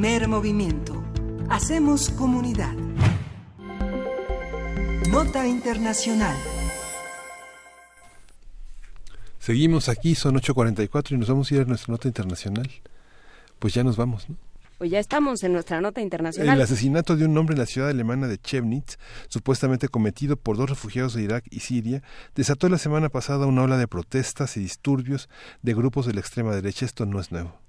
Primer movimiento. Hacemos comunidad. Nota Internacional. Seguimos aquí, son 8.44 y nos vamos a ir a nuestra nota internacional. Pues ya nos vamos, ¿no? Pues ya estamos en nuestra nota internacional. El asesinato de un hombre en la ciudad alemana de Chemnitz, supuestamente cometido por dos refugiados de Irak y Siria, desató la semana pasada una ola de protestas y disturbios de grupos de la extrema derecha. Esto no es nuevo.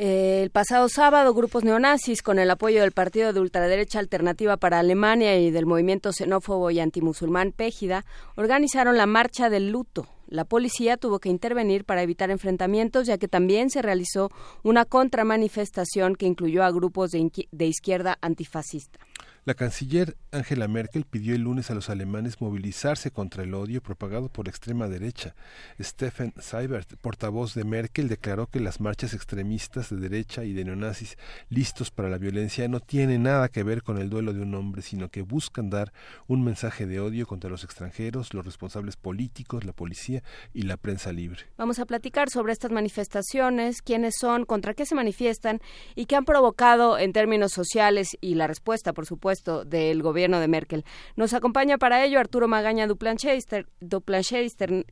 Eh, El pasado sábado, grupos neonazis, con el apoyo del Partido de Ultraderecha Alternativa para Alemania y del movimiento xenófobo y antimusulmán Pégida, organizaron la Marcha del Luto. La policía tuvo que intervenir para evitar enfrentamientos, ya que también se realizó una contramanifestación que incluyó a grupos de, de izquierda antifascista. La canciller Angela Merkel pidió el lunes a los alemanes movilizarse contra el odio propagado por la extrema derecha. Stephen Seibert, portavoz de Merkel, declaró que las marchas extremistas de derecha y de neonazis listos para la violencia no tienen nada que ver con el duelo de un hombre, sino que buscan dar un mensaje de odio contra los extranjeros, los responsables políticos, la policía y la prensa libre. Vamos a platicar sobre estas manifestaciones, quiénes son, contra qué se manifiestan y qué han provocado en términos sociales y la respuesta, por supuesto, del gobierno de Merkel. Nos acompaña para ello Arturo Magaña Duplanché, ister-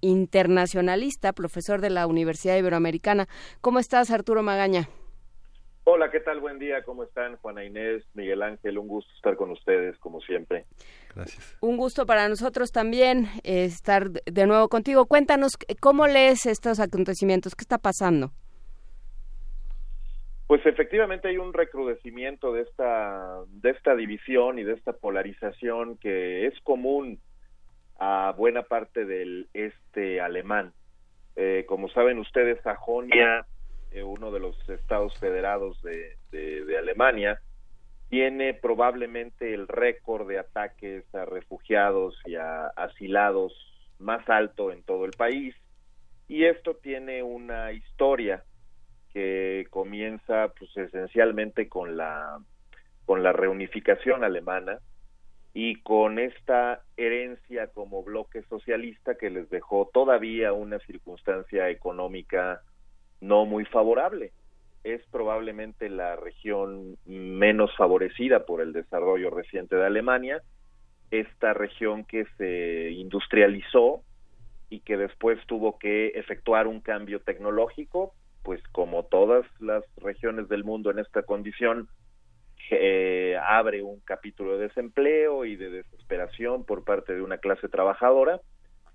internacionalista, profesor de la Universidad Iberoamericana. ¿Cómo estás, Arturo Magaña? Hola, ¿qué tal? Buen día, ¿cómo están? Juana Inés, Miguel Ángel, un gusto estar con ustedes, como siempre. Gracias. Un gusto para nosotros también eh, estar de nuevo contigo. Cuéntanos cómo lees estos acontecimientos, qué está pasando. Pues efectivamente hay un recrudecimiento de esta, de esta división y de esta polarización que es común a buena parte del este alemán. Eh, como saben ustedes, Sajonia, eh, uno de los estados federados de, Alemania, tiene probablemente el récord de ataques a refugiados y a asilados más alto en todo el país. Y esto tiene una historia que comienza pues esencialmente con la con la reunificación alemana y con esta herencia como bloque socialista que les dejó todavía una circunstancia económica no muy favorable. Es probablemente la región menos favorecida por el desarrollo reciente de Alemania, esta región que se industrializó y que después tuvo que efectuar un cambio tecnológico, pues como todas las regiones del mundo en esta condición, eh, abre un capítulo de desempleo y de desesperación por parte de una clase trabajadora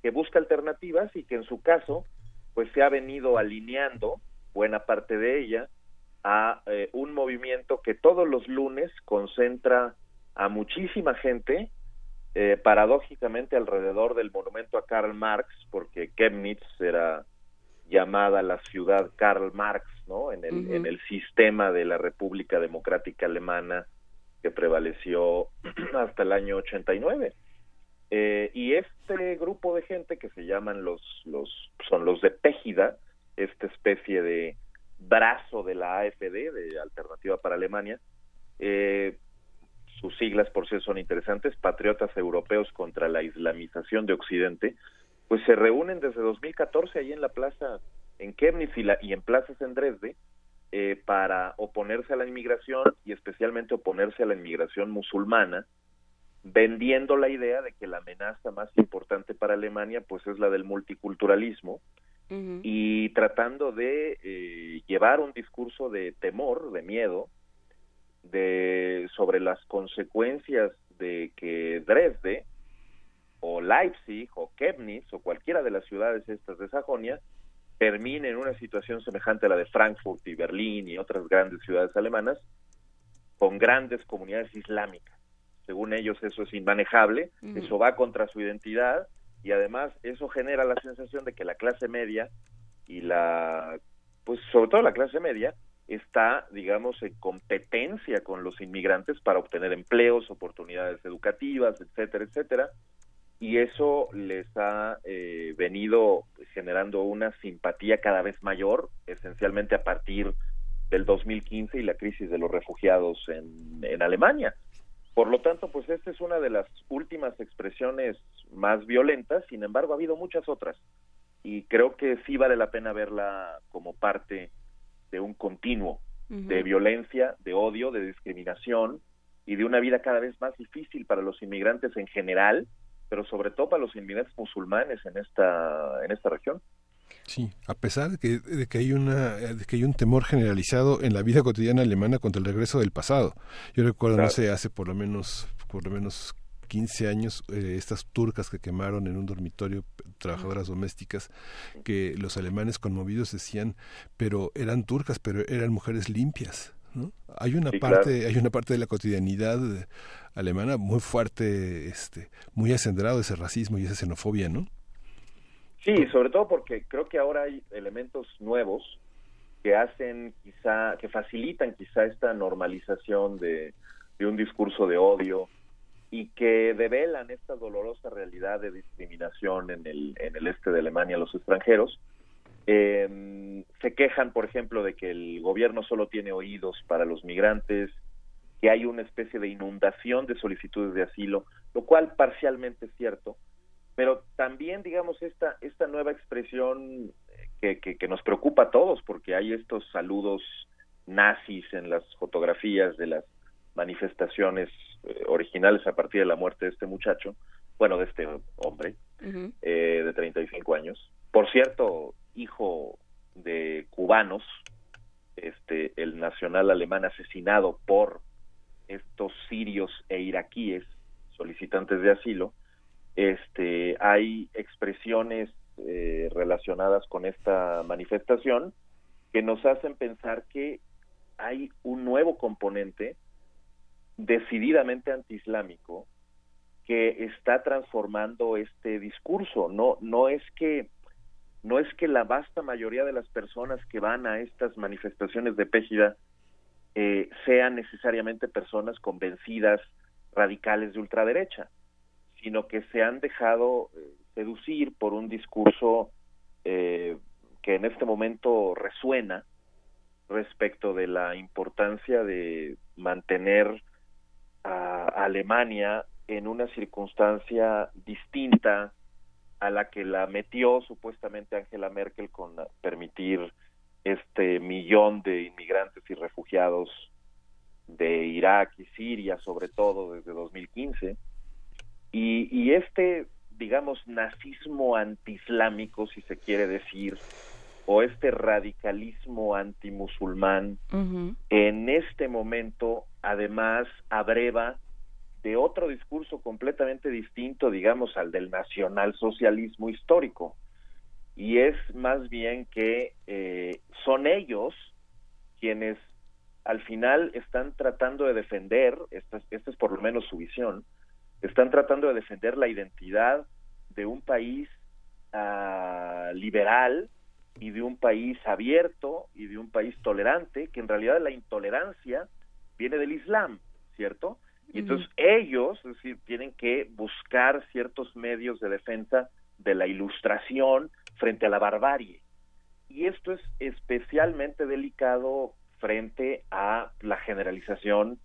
que busca alternativas y que en su caso pues se ha venido alineando buena parte de ella a eh, un movimiento que todos los lunes concentra a muchísima gente eh, paradójicamente alrededor del monumento a Karl Marx porque Chemnitz era llamada la ciudad Karl Marx, ¿no? En el, Ujú. en el sistema de la República Democrática Alemana que prevaleció *clears throat* hasta el año 89. Eh, y este grupo de gente que se llaman los, los, son los de Pégida, esta especie de, brazo de la AFD, de Alternativa para Alemania. Eh, sus siglas por sí son interesantes, Patriotas Europeos contra la Islamización de Occidente, pues se reúnen desde 2014 ahí en la plaza, en Chemnitz y, la, y en plazas en Dresde, eh, para oponerse a la inmigración y especialmente oponerse a la inmigración musulmana, vendiendo la idea de que la amenaza más importante para Alemania pues es la del multiculturalismo y tratando de eh, llevar un discurso de temor, de miedo, de sobre las consecuencias de que Dresde o Leipzig o Chemnitz o cualquiera de las ciudades estas de Sajonia termine en una situación semejante a la de Frankfurt y Berlín y otras grandes ciudades alemanas con grandes comunidades islámicas. Según ellos eso es inmanejable, eso va contra su identidad y además eso genera la sensación de que la clase media y la pues sobre todo la clase media está digamos en competencia con los inmigrantes para obtener empleos, oportunidades educativas, etcétera, etcétera y eso les ha eh, venido generando una simpatía cada vez mayor, esencialmente a partir del 2015 y la crisis de los refugiados en, en Alemania. Por lo tanto, pues esta es una de las últimas expresiones más violentas, sin embargo ha habido muchas otras y creo que sí vale la pena verla como parte de un continuo de violencia, de odio, de discriminación y de una vida cada vez más difícil para los inmigrantes en general, pero sobre todo para los inmigrantes musulmanes en esta en esta región. Sí, a pesar de que, de que hay una de que hay un temor generalizado en la vida cotidiana alemana contra el regreso del pasado. Yo recuerdo no sé hace por lo menos por lo menos 15 años eh, estas turcas que quemaron en un dormitorio trabajadoras domésticas que los alemanes conmovidos decían pero eran turcas pero eran mujeres limpias ¿no? hay una parte hay una parte de la cotidianidad alemana muy fuerte este muy acendrado ese racismo y esa xenofobia no Sí, sobre todo porque creo que ahora hay elementos nuevos que hacen quizá, que facilitan quizá esta normalización de, un discurso de odio y que develan esta dolorosa realidad de discriminación en el, en el este de Alemania a los extranjeros. Em, se quejan, por ejemplo, de que el gobierno solo tiene oídos para los migrantes, que hay una especie de inundación de solicitudes de asilo, lo cual parcialmente es cierto, pero también digamos esta esta nueva expresión que, que, nos preocupa a todos porque hay estos saludos nazis en las fotografías de las manifestaciones eh, originales a partir de la muerte de este muchacho bueno de este hombre eh, de 35 años por cierto hijo de cubanos este el nacional alemán asesinado por estos sirios e iraquíes solicitantes de asilo este, hay expresiones eh, relacionadas con esta manifestación que nos hacen pensar que hay un nuevo componente decididamente antiislámico que está transformando este discurso. No, no es que no es que la vasta mayoría de las personas que van a estas manifestaciones de Pégida eh, sean necesariamente personas convencidas radicales de ultraderecha sino que se han dejado eh, seducir por un discurso eh, que en este momento resuena respecto de la importancia de mantener a Alemania en una circunstancia distinta a la que la metió supuestamente Angela Merkel con permitir este millón de inmigrantes y refugiados de Irak y Siria, sobre todo desde 2015, y, y este, digamos, nazismo antiislámico, si se quiere decir, o este radicalismo antimusulmán, en este momento, además, abreva de otro discurso completamente distinto, digamos, al del nacionalsocialismo histórico. Y es más bien que eh, son ellos quienes al final están tratando de defender, esta, esta es por lo menos su visión, están tratando de defender la identidad de un país uh, liberal y de un país abierto y de un país tolerante, que en realidad la intolerancia viene del Islam, ¿cierto? Y entonces ellos, es decir, tienen que buscar ciertos medios de defensa de la ilustración frente a la barbarie. y esto es especialmente delicado frente a la generalización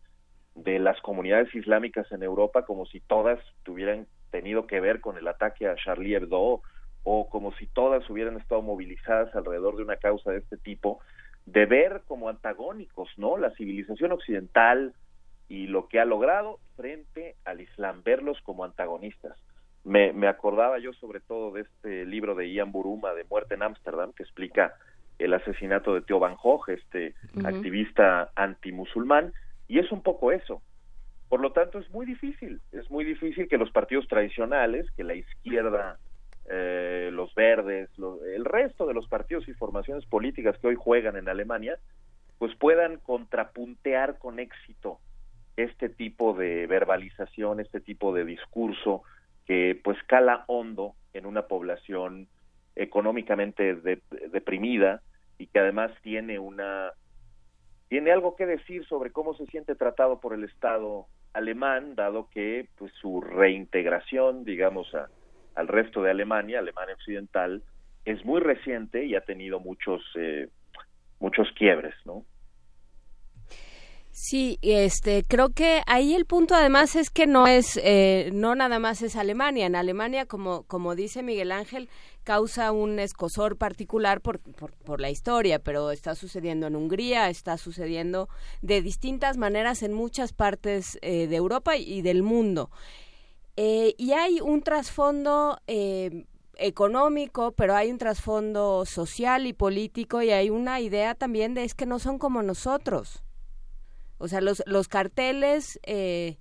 de las comunidades islámicas en Europa como si todas tuvieran tenido que ver con el ataque a Charlie Hebdo o como si todas hubieran estado movilizadas alrededor de una causa de este tipo, de ver como antagónicos, ¿no? La civilización occidental y lo que ha logrado frente al Islam, verlos como antagonistas. Me, me acordaba yo sobre todo de este libro de Ian Buruma, de Muerte en Ámsterdam, que explica el asesinato de Theo Van Gogh, este activista antimusulmán, y es un poco eso. Por lo tanto, es muy difícil, es muy difícil que los partidos tradicionales, que la izquierda, eh, los verdes, el resto de los partidos y formaciones políticas que hoy juegan en Alemania, pues puedan contrapuntear con éxito este tipo de verbalización, este tipo de discurso que pues cala hondo en una población económicamente deprimida y que además tiene una tiene algo que decir sobre cómo se siente tratado por el Estado alemán, dado que pues su reintegración, digamos, a, al resto de Alemania, Alemania occidental, es muy reciente y ha tenido muchos eh, muchos quiebres, ¿no? Sí, este, creo que ahí el punto además es que no es, eh, no nada más es Alemania. En Alemania, como, como dice Miguel Ángel, causa un escosor particular por, por, la historia, pero está sucediendo en Hungría, está sucediendo de distintas maneras en muchas partes eh, de Europa y del mundo. Eh, y hay un trasfondo económico, pero hay un trasfondo social y político y hay una idea también de es que no son como nosotros o sea, los, los carteles eh,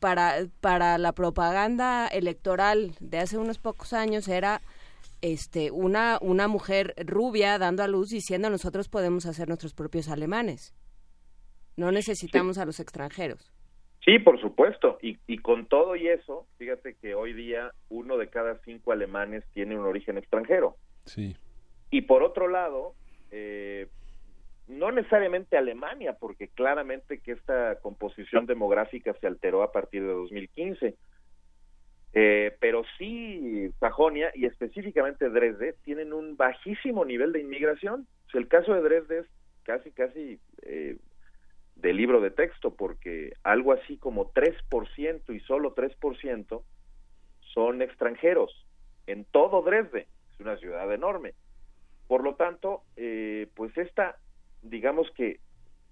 para, para la propaganda electoral de hace unos pocos años era este una, una mujer rubia dando a luz diciendo nosotros podemos hacer nuestros propios alemanes. No necesitamos a los extranjeros. Sí, por supuesto. Y, y con todo y eso, fíjate que hoy día uno de cada cinco alemanes tiene un origen extranjero. Sí. Y por otro lado, eh, no necesariamente Alemania, porque claramente que esta composición demográfica se alteró a partir de 2015. Eh, pero sí Sajonia y específicamente Dresde tienen un bajísimo nivel de inmigración. el caso de Dresde es casi, casi eh, de libro de texto, porque algo así como 3% y solo 3% son extranjeros en todo Dresde. Es una ciudad enorme. Por lo tanto, eh, pues esta digamos que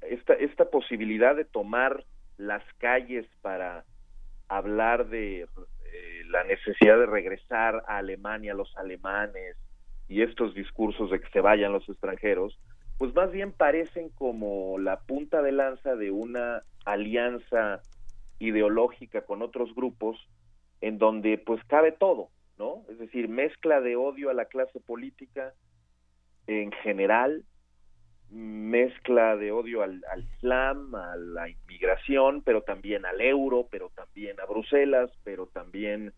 esta, esta posibilidad de tomar las calles para hablar de eh, la necesidad de regresar a Alemania los alemanes y estos discursos de que se vayan los extranjeros, pues más bien parecen como la punta de lanza de una alianza ideológica con otros grupos en donde pues cabe todo, ¿no? Es decir, mezcla de odio a la clase política en general, mezcla de odio al, Islam, a la inmigración, pero también al euro, pero también a Bruselas, pero también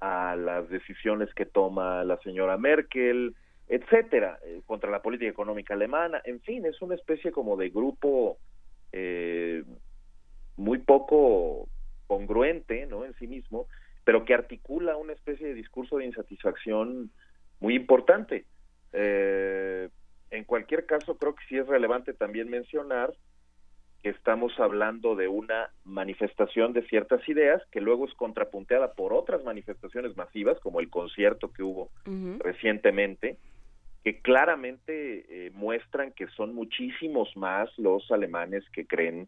a las decisiones que toma la señora Merkel, etcétera, eh, contra la política económica alemana, en fin, es una especie como de grupo eh, muy poco congruente, ¿no? En sí mismo, pero que articula una especie de discurso de insatisfacción muy importante. Eh, en cualquier caso, creo que sí es relevante también mencionar que estamos hablando de una manifestación de ciertas ideas que luego es contrapunteada por otras manifestaciones masivas, como el concierto que hubo recientemente, que claramente eh, muestran que son muchísimos más los alemanes que creen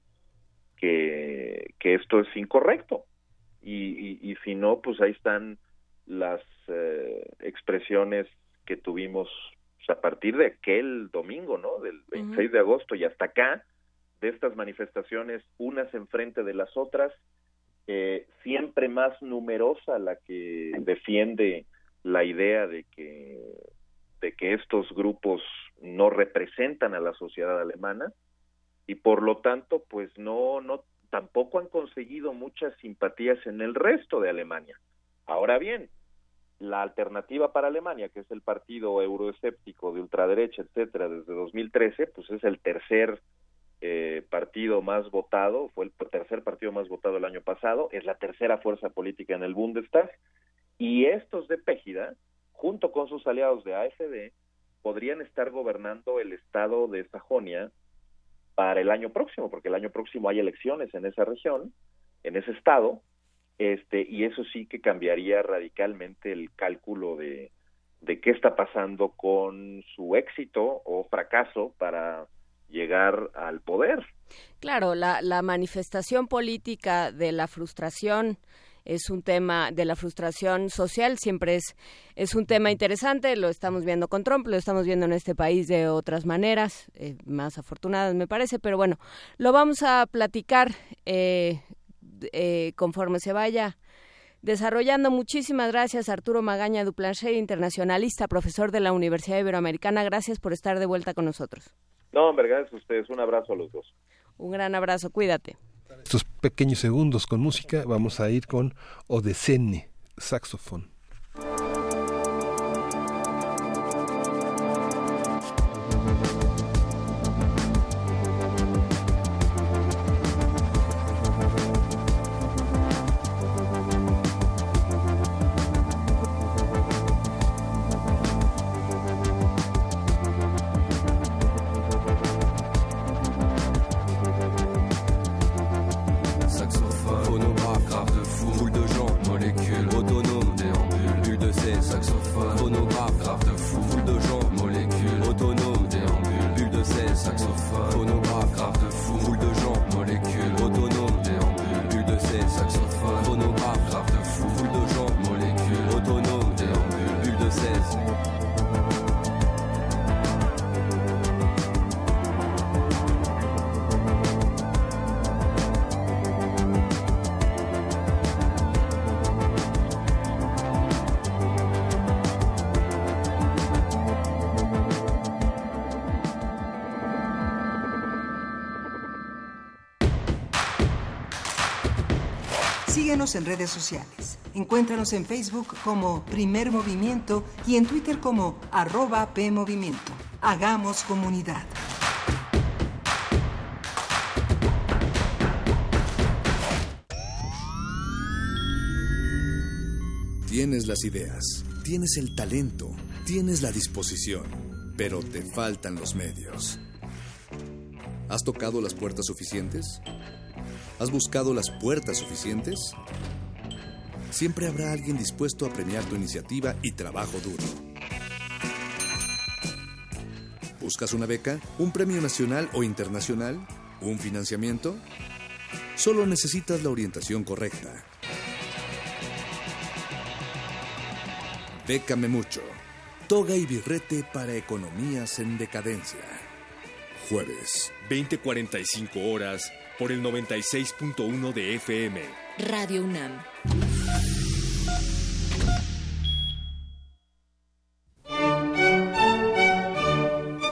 que, que esto es incorrecto. Y, y, si no, pues ahí están las eh, expresiones que tuvimos a partir de aquel domingo, ¿no? Del 26 de agosto y hasta acá, de estas manifestaciones, unas enfrente de las otras, eh, siempre más numerosa la que defiende la idea de que de que estos grupos no representan a la sociedad alemana y por lo tanto pues no no tampoco han conseguido muchas simpatías en el resto de Alemania. Ahora bien, la alternativa para Alemania, que es el partido euroescéptico de ultraderecha, etcétera, desde 2013, pues es el tercer eh, partido más votado, fue el tercer partido más votado el año pasado, es la tercera fuerza política en el Bundestag, y estos de Pégida, junto con sus aliados de AFD, podrían estar gobernando el estado de Sajonia para el año próximo, porque el año próximo hay elecciones en esa región, en ese estado, este, y eso sí que cambiaría radicalmente el cálculo de, de qué está pasando con su éxito o fracaso para llegar al poder. Claro, la, la manifestación política de la frustración es un tema de la frustración social, siempre es, es un tema interesante, lo estamos viendo con Trump, lo estamos viendo en este país de otras maneras, eh, más afortunadas me parece, pero bueno, lo vamos a platicar eh, eh, conforme se vaya desarrollando. Muchísimas gracias, Arturo Magaña Duplancher, internacionalista, profesor de la Universidad Iberoamericana. Gracias por estar de vuelta con nosotros. No, hombre, gracias a ustedes. Un abrazo a los dos. Un gran abrazo, cuídate. Estos pequeños segundos con música, vamos a ir con Odesene, saxofón. Síguenos en redes sociales. Encuéntranos en Facebook como Primer Movimiento y en Twitter como arroba PMovimiento. Hagamos comunidad. Tienes las ideas, tienes el talento, tienes la disposición, pero te faltan los medios. ¿Has tocado las puertas suficientes? ¿Has buscado las puertas suficientes? Siempre habrá alguien dispuesto a premiar tu iniciativa y trabajo duro. ¿Buscas una beca? ¿Un premio nacional o internacional? ¿Un financiamiento? Solo necesitas la orientación correcta. Bécame mucho. Toga y birrete para economías en decadencia. Jueves, 20:45 horas por el 96.1 de FM. Radio UNAM.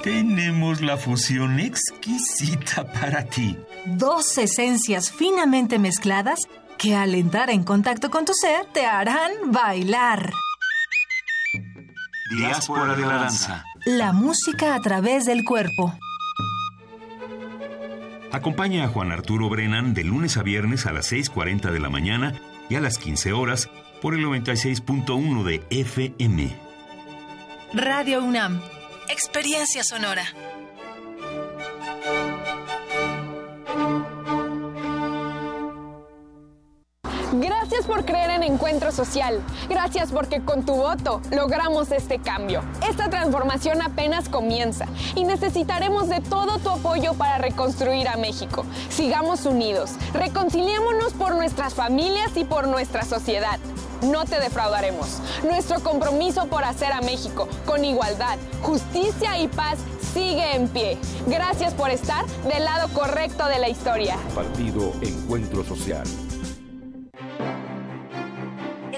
Tenemos la fusión exquisita para ti. Dos esencias finamente mezcladas que al entrar en contacto con tu ser te harán bailar. Diáspora de la danza. La música a través del cuerpo. Acompaña a Juan Arturo Brennan de lunes a viernes a las 6.40 de la mañana y a las 15 horas por el 96.1 de FM. Radio UNAM. Experiencia sonora. Gracias por creer en Encuentro Social. Gracias porque con tu voto logramos este cambio. Esta transformación apenas comienza y necesitaremos de todo tu apoyo para reconstruir a México. Sigamos unidos, reconciliémonos por nuestras familias y por nuestra sociedad. No te defraudaremos. Nuestro compromiso por hacer a México con igualdad, justicia y paz sigue en pie. Gracias por estar del lado correcto de la historia. Partido Encuentro Social.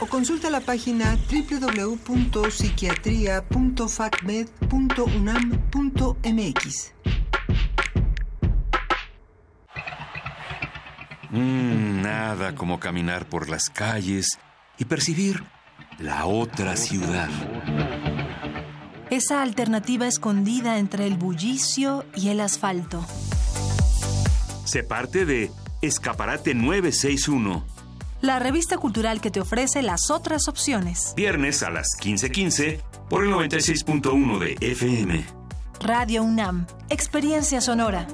o consulta la página www.psiquiatria.facmed.unam.mx. Mm, nada como caminar por las calles y percibir la otra ciudad. Esa alternativa escondida entre el bullicio y el asfalto. Se parte de Escaparate 961 la revista cultural que te ofrece las otras opciones. Viernes a las 15:15 por el 96.1 de FM. Radio UNAM, Experiencia Sonora.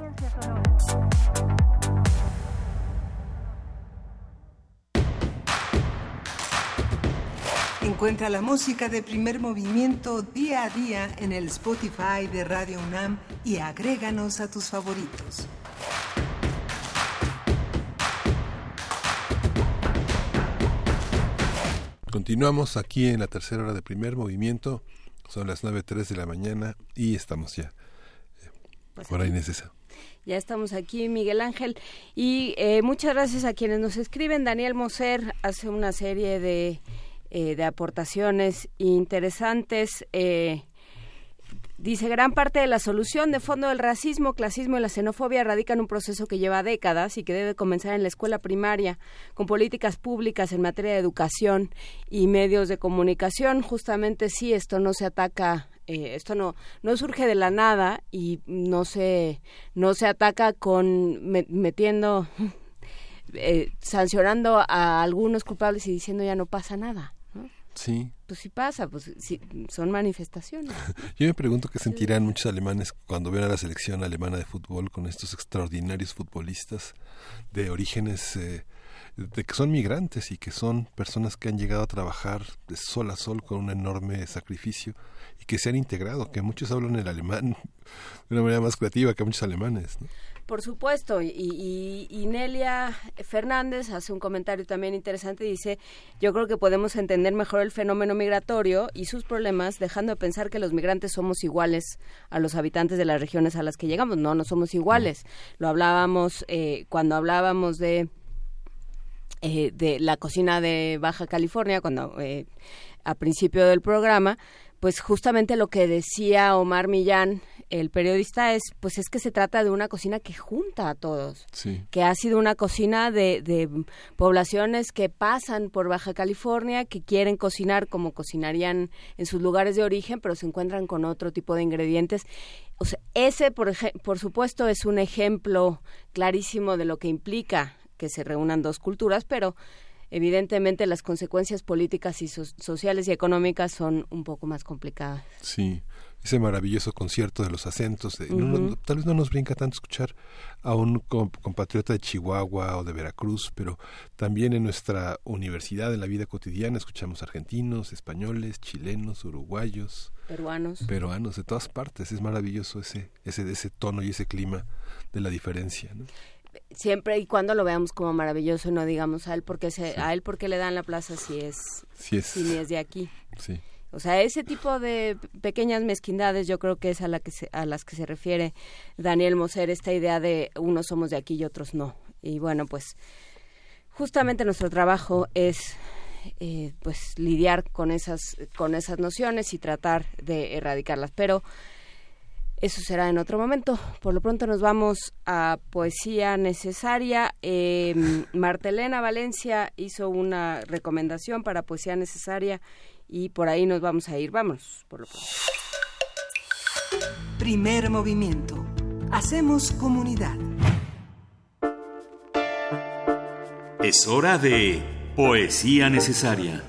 Encuentra la música de primer movimiento día a día en el Spotify de Radio UNAM y agréganos a tus favoritos. Continuamos aquí en la tercera hora de primer movimiento. Son las 9.03 de la mañana y estamos ya. Pues Por ahí necesita. Ya estamos aquí, Miguel Ángel. Y eh, muchas gracias a quienes nos escriben. Daniel Moser hace una serie de, eh, de aportaciones interesantes. Eh, Dice, gran parte de la solución de fondo del racismo, clasismo y la xenofobia radica en un proceso que lleva décadas y que debe comenzar en la escuela primaria, con políticas públicas en materia de educación y medios de comunicación. Justamente sí, esto no se ataca, eh, esto no, no surge de la nada y no se, no se ataca con metiendo, *laughs* eh, sancionando a algunos culpables y diciendo ya no pasa nada. Sí. Pues sí pasa, pues sí, son manifestaciones. *laughs* Yo me pregunto qué sentirán muchos alemanes cuando ven a la selección alemana de fútbol con estos extraordinarios futbolistas de orígenes eh, de que son migrantes y que son personas que han llegado a trabajar de sol a sol con un enorme sacrificio y que se han integrado, que muchos hablan el alemán de una manera más creativa que muchos alemanes. ¿no? Por supuesto, y, Nelia Fernández hace un comentario también interesante, dice, yo creo que podemos entender mejor el fenómeno migratorio y sus problemas dejando de pensar que los migrantes somos iguales a los habitantes de las regiones a las que llegamos. No, no somos iguales. Lo hablábamos eh, cuando hablábamos de, eh, de la cocina de Baja California, cuando eh, a principio del programa, pues justamente lo que decía Omar Millán el periodista es, pues es que se trata de una cocina que junta a todos, que ha sido una cocina de, de, poblaciones que pasan por Baja California, que quieren cocinar como cocinarían en sus lugares de origen, pero se encuentran con otro tipo de ingredientes. O sea, ese, por, por supuesto, es un ejemplo clarísimo de lo que implica que se reúnan dos culturas, pero evidentemente las consecuencias políticas y sociales y económicas son un poco más complicadas. Sí, ese maravilloso concierto de los acentos. De, tal vez no nos brinca tanto escuchar a un compatriota de Chihuahua o de Veracruz, pero también en nuestra universidad, en la vida cotidiana, escuchamos argentinos, españoles, chilenos, uruguayos, peruanos, peruanos de todas partes. Es maravilloso ese, ese, ese tono y ese clima de la diferencia. ¿no? Siempre y cuando lo veamos como maravilloso no digamos a él porque se, a él porque le dan la plaza si es si es, si ni es de aquí. Sí. o sea ese tipo de pequeñas mezquindades yo creo que es a la que a las que se refiere Daniel Moser esta idea de unos somos de aquí y otros no. Y bueno pues justamente nuestro trabajo es eh, pues lidiar con esas con esas nociones y tratar de erradicarlas. Pero eso será en otro momento. Por lo pronto nos vamos a Poesía Necesaria. Eh, Martelena Valencia hizo una recomendación para Poesía Necesaria y por ahí nos vamos a ir. Vámonos, por lo pronto. Primer movimiento. Hacemos comunidad. Es hora de Poesía Necesaria.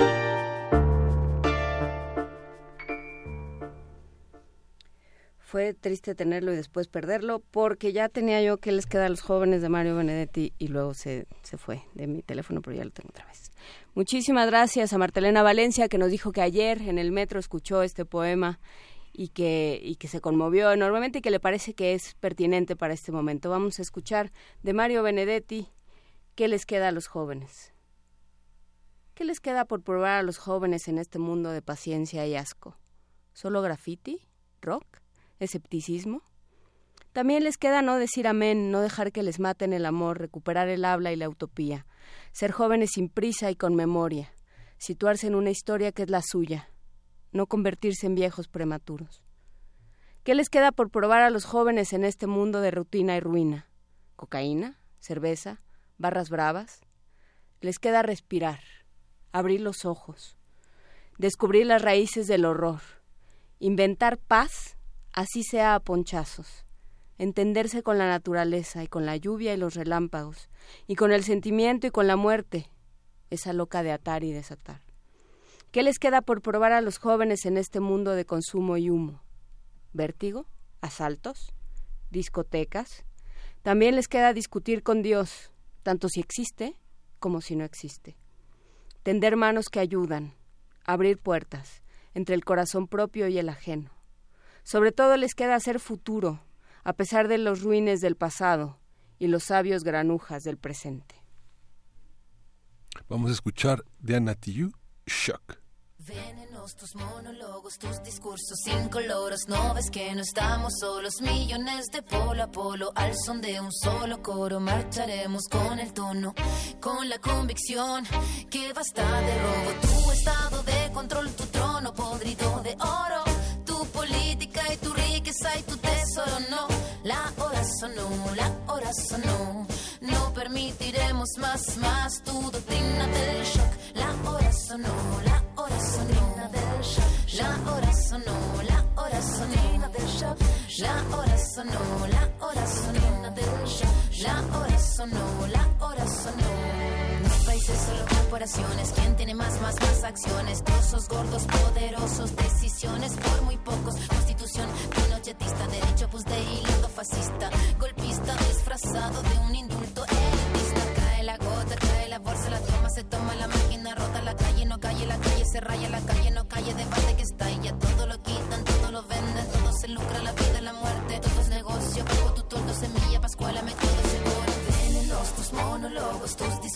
Fue triste tenerlo y después perderlo porque ya tenía yo que les queda a los jóvenes de Mario Benedetti y luego se, se fue de mi teléfono, pero ya lo tengo otra vez. Muchísimas gracias a Martelena Valencia que nos dijo que ayer en el metro escuchó este poema y que, y que se conmovió enormemente y que le parece que es pertinente para este momento. Vamos a escuchar de Mario Benedetti qué les queda a los jóvenes. ¿Qué les queda por probar a los jóvenes en este mundo de paciencia y asco? ¿Solo graffiti? ¿Rock? ¿Escepticismo? También les queda no decir amén, no dejar que les maten el amor, recuperar el habla y la utopía, ser jóvenes sin prisa y con memoria, situarse en una historia que es la suya, no convertirse en viejos prematuros. ¿Qué les queda por probar a los jóvenes en este mundo de rutina y ruina? ¿Cocaína? ¿Cerveza? ¿Barras bravas? Les queda respirar, abrir los ojos, descubrir las raíces del horror, inventar paz, así sea a ponchazos entenderse con la naturaleza y con la lluvia y los relámpagos, y con el sentimiento y con la muerte, esa loca de atar y desatar. ¿Qué les queda por probar a los jóvenes en este mundo de consumo y humo? ¿Vértigo? ¿Asaltos? ¿Discotecas? También les queda discutir con Dios, tanto si existe como si no existe. Tender manos que ayudan, abrir puertas entre el corazón propio y el ajeno. Sobre todo les queda hacer futuro, a pesar de los ruines del pasado y los sabios granujas del presente. Vamos a escuchar de Anna Tijoux, Shock. Venenos tus monólogos, tus discursos incoloros. No ves que no estamos solos, millones de polo a polo. Al son de un solo coro, marcharemos con el tono, con la convicción que basta de robo. Tu estado de control, tu trono podrido de oro. Hora sonó. No permitiremos más, más tu doctrina del shock. La hora sonó, la hora sonó. La hora sonó, la hora sonó del shock. La hora sonó, la hora sonó del shock. La hora sonó, la hora sonó. No países, solo corporaciones. ¿Quién tiene más, más, más acciones? Trozos gordos, poderosos, decisiones por muy pocos. Constitución pinochetista, derecho pues de hilo fascista. Golpista disfrazado de un indulto elitista. Cae la gota, cae la bolsa, la toma, se toma la máquina, rota la calle, no calle, la calle se raya, la calle no calle, debate que está ya todo lo quitan, todo lo venden, todo se lucra, la vida, la muerte, todo es negocio, pago tu toldo, semilla, pascuala, me todo seguro. Venenos tus monólogos, tus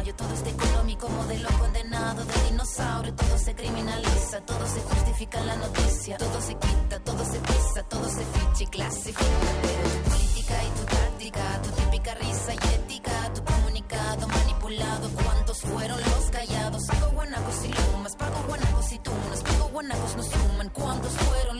diario, todo este económico modelo condenado de dinosaurio, todo se criminaliza, todo se justifica en la noticia, todo se quita, todo se pisa, todo se ficha y clasifica, pero tu política y tu táctica, tu típica risa y ética, tu comunicado manipulado, ¿cuántos fueron los callados? Pago guanacos y lumas, pago guanacos y tunas, pago guanacos no suman, ¿cuántos fueron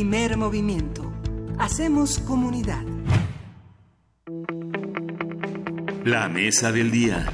Primer movimiento. Hacemos comunidad. La mesa del día.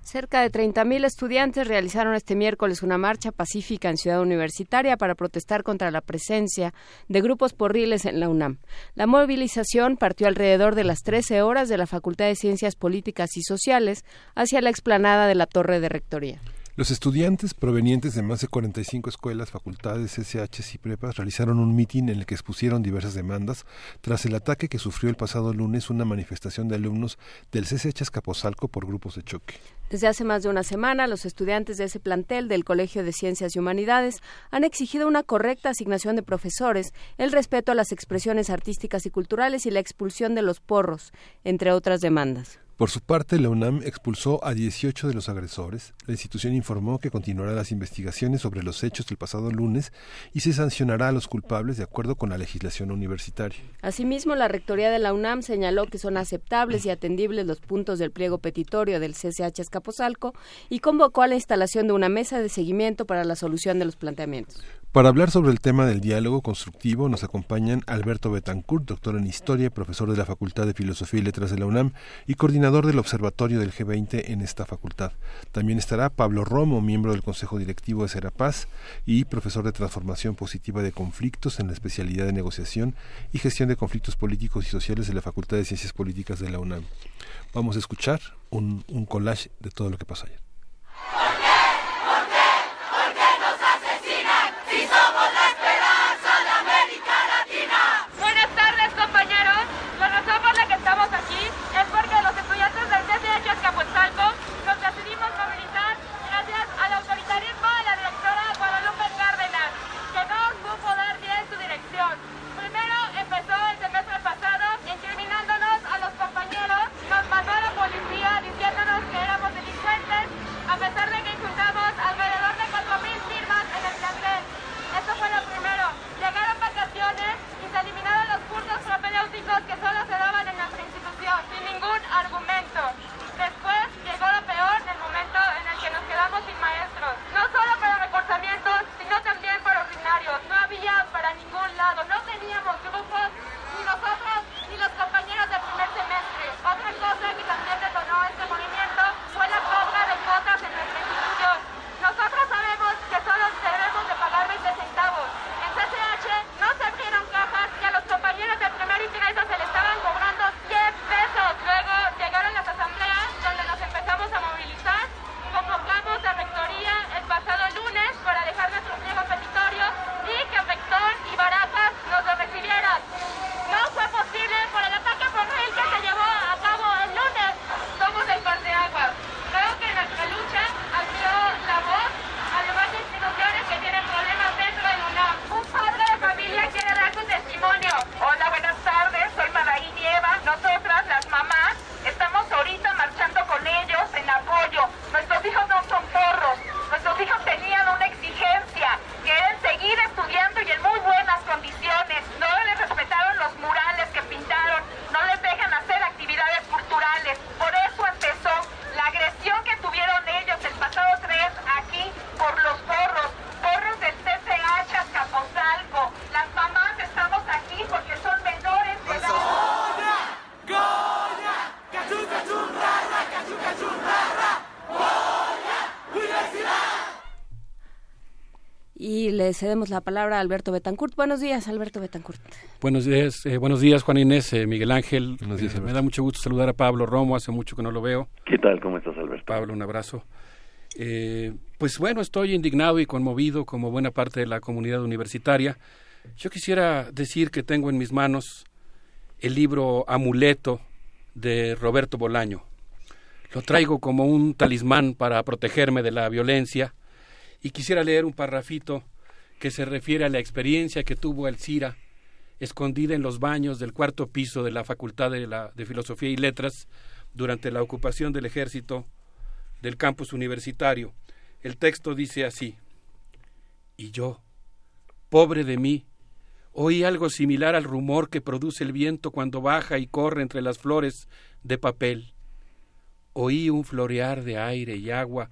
Cerca de 30.000 estudiantes realizaron este miércoles una marcha pacífica en Ciudad Universitaria para protestar contra la presencia de grupos porriles en la UNAM. La movilización partió alrededor de las 13 horas de la Facultad de Ciencias Políticas y Sociales hacia la explanada de la Torre de Rectoría. Los estudiantes provenientes de más de 45 escuelas, facultades, SHs y prepas realizaron un mitin en el que expusieron diversas demandas tras el ataque que sufrió el pasado lunes una manifestación de alumnos del CCH Escaposalco por grupos de choque. Desde hace más de una semana, los estudiantes de ese plantel del Colegio de Ciencias y Humanidades han exigido una correcta asignación de profesores, el respeto a las expresiones artísticas y culturales y la expulsión de los porros, entre otras demandas. Por su parte, la UNAM expulsó a 18 de los agresores. La institución informó que continuará las investigaciones sobre los hechos del pasado lunes y se sancionará a los culpables de acuerdo con la legislación universitaria. Asimismo, la Rectoría de la UNAM señaló que son aceptables y atendibles los puntos del pliego petitorio del CCH Escaposalco y convocó a la instalación de una mesa de seguimiento para la solución de los planteamientos. Para hablar sobre el tema del diálogo constructivo nos acompañan Alberto Betancourt, doctor en Historia, profesor de la Facultad de Filosofía y Letras de la UNAM y coordinador del Observatorio del G20 en esta facultad. También estará Pablo Romo, miembro del Consejo Directivo de Serapaz y profesor de Transformación Positiva de Conflictos en la especialidad de Negociación y Gestión de Conflictos Políticos y Sociales de la Facultad de Ciencias Políticas de la UNAM. Vamos a escuchar un, collage de todo lo que pasó ayer. Le cedemos la palabra a Alberto Betancourt. Buenos días, Alberto Betancourt. Buenos días, eh, buenos días Juan Inés, eh, Miguel Ángel. Eh, me da mucho gusto saludar a Pablo Romo, hace mucho que no lo veo. ¿Qué tal? ¿Cómo estás, Alberto? Pablo, un abrazo. Eh, pues bueno, estoy indignado y conmovido como buena parte de la comunidad universitaria. Yo quisiera decir que tengo en mis manos el libro Amuleto de Roberto Bolaño. Lo traigo como un talismán para protegerme de la violencia y quisiera leer un parrafito que se refiere a la experiencia que tuvo Alcira escondida en los baños del cuarto piso de la Facultad de, la, de Filosofía y Letras durante la ocupación del ejército del campus universitario. El texto dice así, y yo, pobre de mí, oí algo similar al rumor que produce el viento cuando baja y corre entre las flores de papel. Oí un florear de aire y agua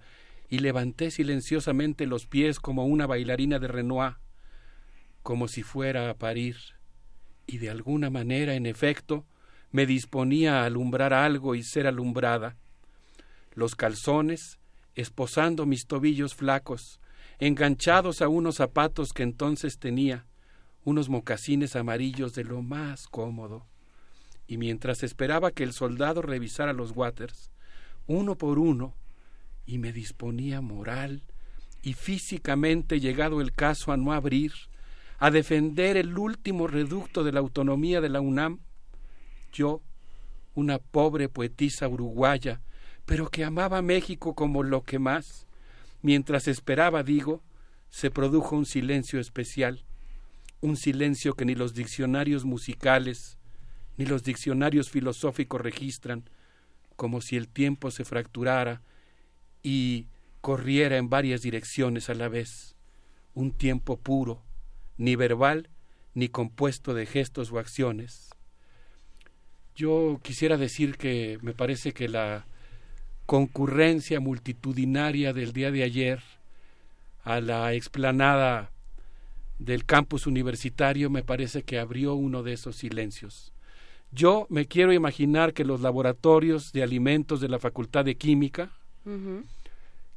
y levanté silenciosamente los pies como una bailarina de Renoir, como si fuera a parir, y de alguna manera, en efecto, me disponía a alumbrar algo y ser alumbrada. Los calzones, esposando mis tobillos flacos, enganchados a unos zapatos que entonces tenía, unos mocasines amarillos de lo más cómodo. Y mientras esperaba que el soldado revisara los waters, uno por uno, y me disponía moral y físicamente llegado el caso a no abrir, a defender el último reducto de la autonomía de la UNAM, yo, una pobre poetisa uruguaya, pero que amaba México como lo que más, mientras esperaba, digo, se produjo un silencio especial, un silencio que ni los diccionarios musicales ni los diccionarios filosóficos registran, como si el tiempo se fracturara y corriera en varias direcciones a la vez, un tiempo puro, ni verbal ni compuesto de gestos o acciones. Yo quisiera decir que me parece que la concurrencia multitudinaria del día de ayer a la explanada del campus universitario me parece que abrió uno de esos silencios. Yo me quiero imaginar que los laboratorios de alimentos de la Facultad de Química,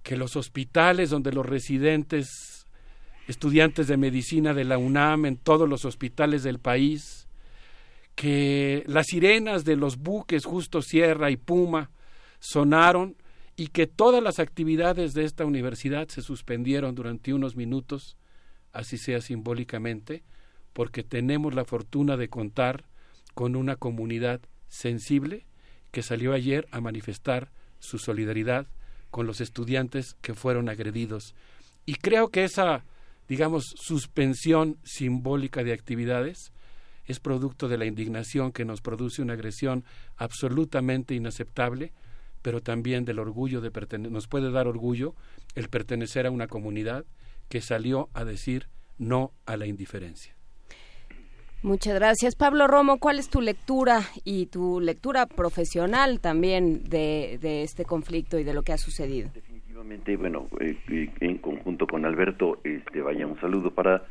que los hospitales donde los residentes, estudiantes de medicina de la UNAM, en todos los hospitales del país, que las sirenas de los buques Justo Sierra y Puma sonaron y que todas las actividades de esta universidad se suspendieron durante unos minutos, así sea simbólicamente, porque tenemos la fortuna de contar con una comunidad sensible que salió ayer a manifestar su solidaridad con los estudiantes que fueron agredidos. Y creo que esa, digamos, suspensión simbólica de actividades es producto de la indignación que nos produce una agresión absolutamente inaceptable, pero también del orgullo de pertenecer, nos puede dar orgullo el pertenecer a una comunidad que salió a decir no a la indiferencia. Muchas gracias. Pablo Romo, ¿cuál es tu lectura y tu lectura profesional también de, este conflicto y de lo que ha sucedido? Definitivamente, bueno, eh, eh, en conjunto con Alberto, este, vaya un saludo para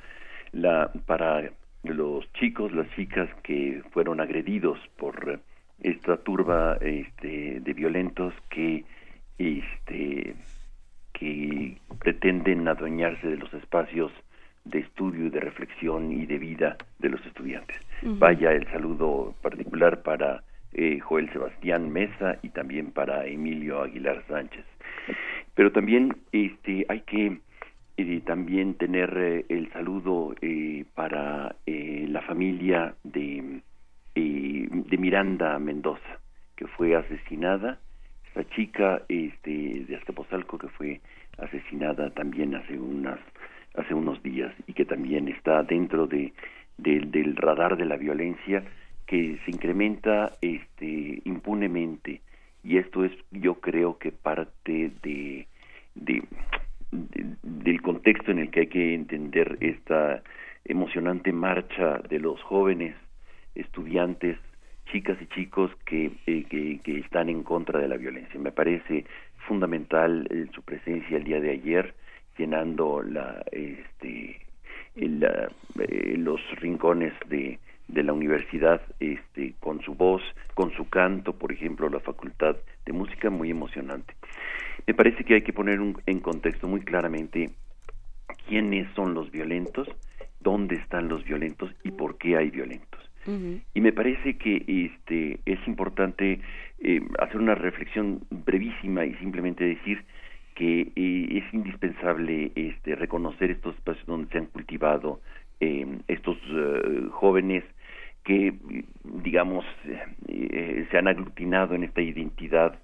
la para los chicos, las chicas que fueron agredidos por esta turba este, de violentos que este que pretenden adueñarse de los espacios de estudio y de reflexión y de vida de los estudiantes. Vaya el saludo particular para eh, Joel Sebastián Mesa y también para Emilio Aguilar Sánchez. Pero también este hay que eh, también tener eh, el saludo para la familia de de Miranda Mendoza que fue asesinada esta chica este de Azcapotzalco que fue asesinada también hace unas hace unos días y que también está dentro de, del radar de la violencia que se incrementa este impunemente y esto es yo creo que parte de, de, del contexto en el que hay que entender esta emocionante marcha de los jóvenes estudiantes chicas y chicos que, eh, que, están en contra de la violencia. Me parece fundamental eh, su presencia el día de ayer llenando la, este, eh, los rincones de, de la universidad este, con su voz, con su canto, por ejemplo, la Facultad de Música, muy emocionante. Me parece que hay que poner en contexto muy claramente quiénes son los violentos, dónde están los violentos y por qué hay violentos. Y me parece que este, es importante eh, hacer una reflexión brevísima y simplemente decir que eh, es indispensable este, reconocer estos espacios donde se han cultivado eh, estos eh, jóvenes que, digamos, se han aglutinado en esta identidad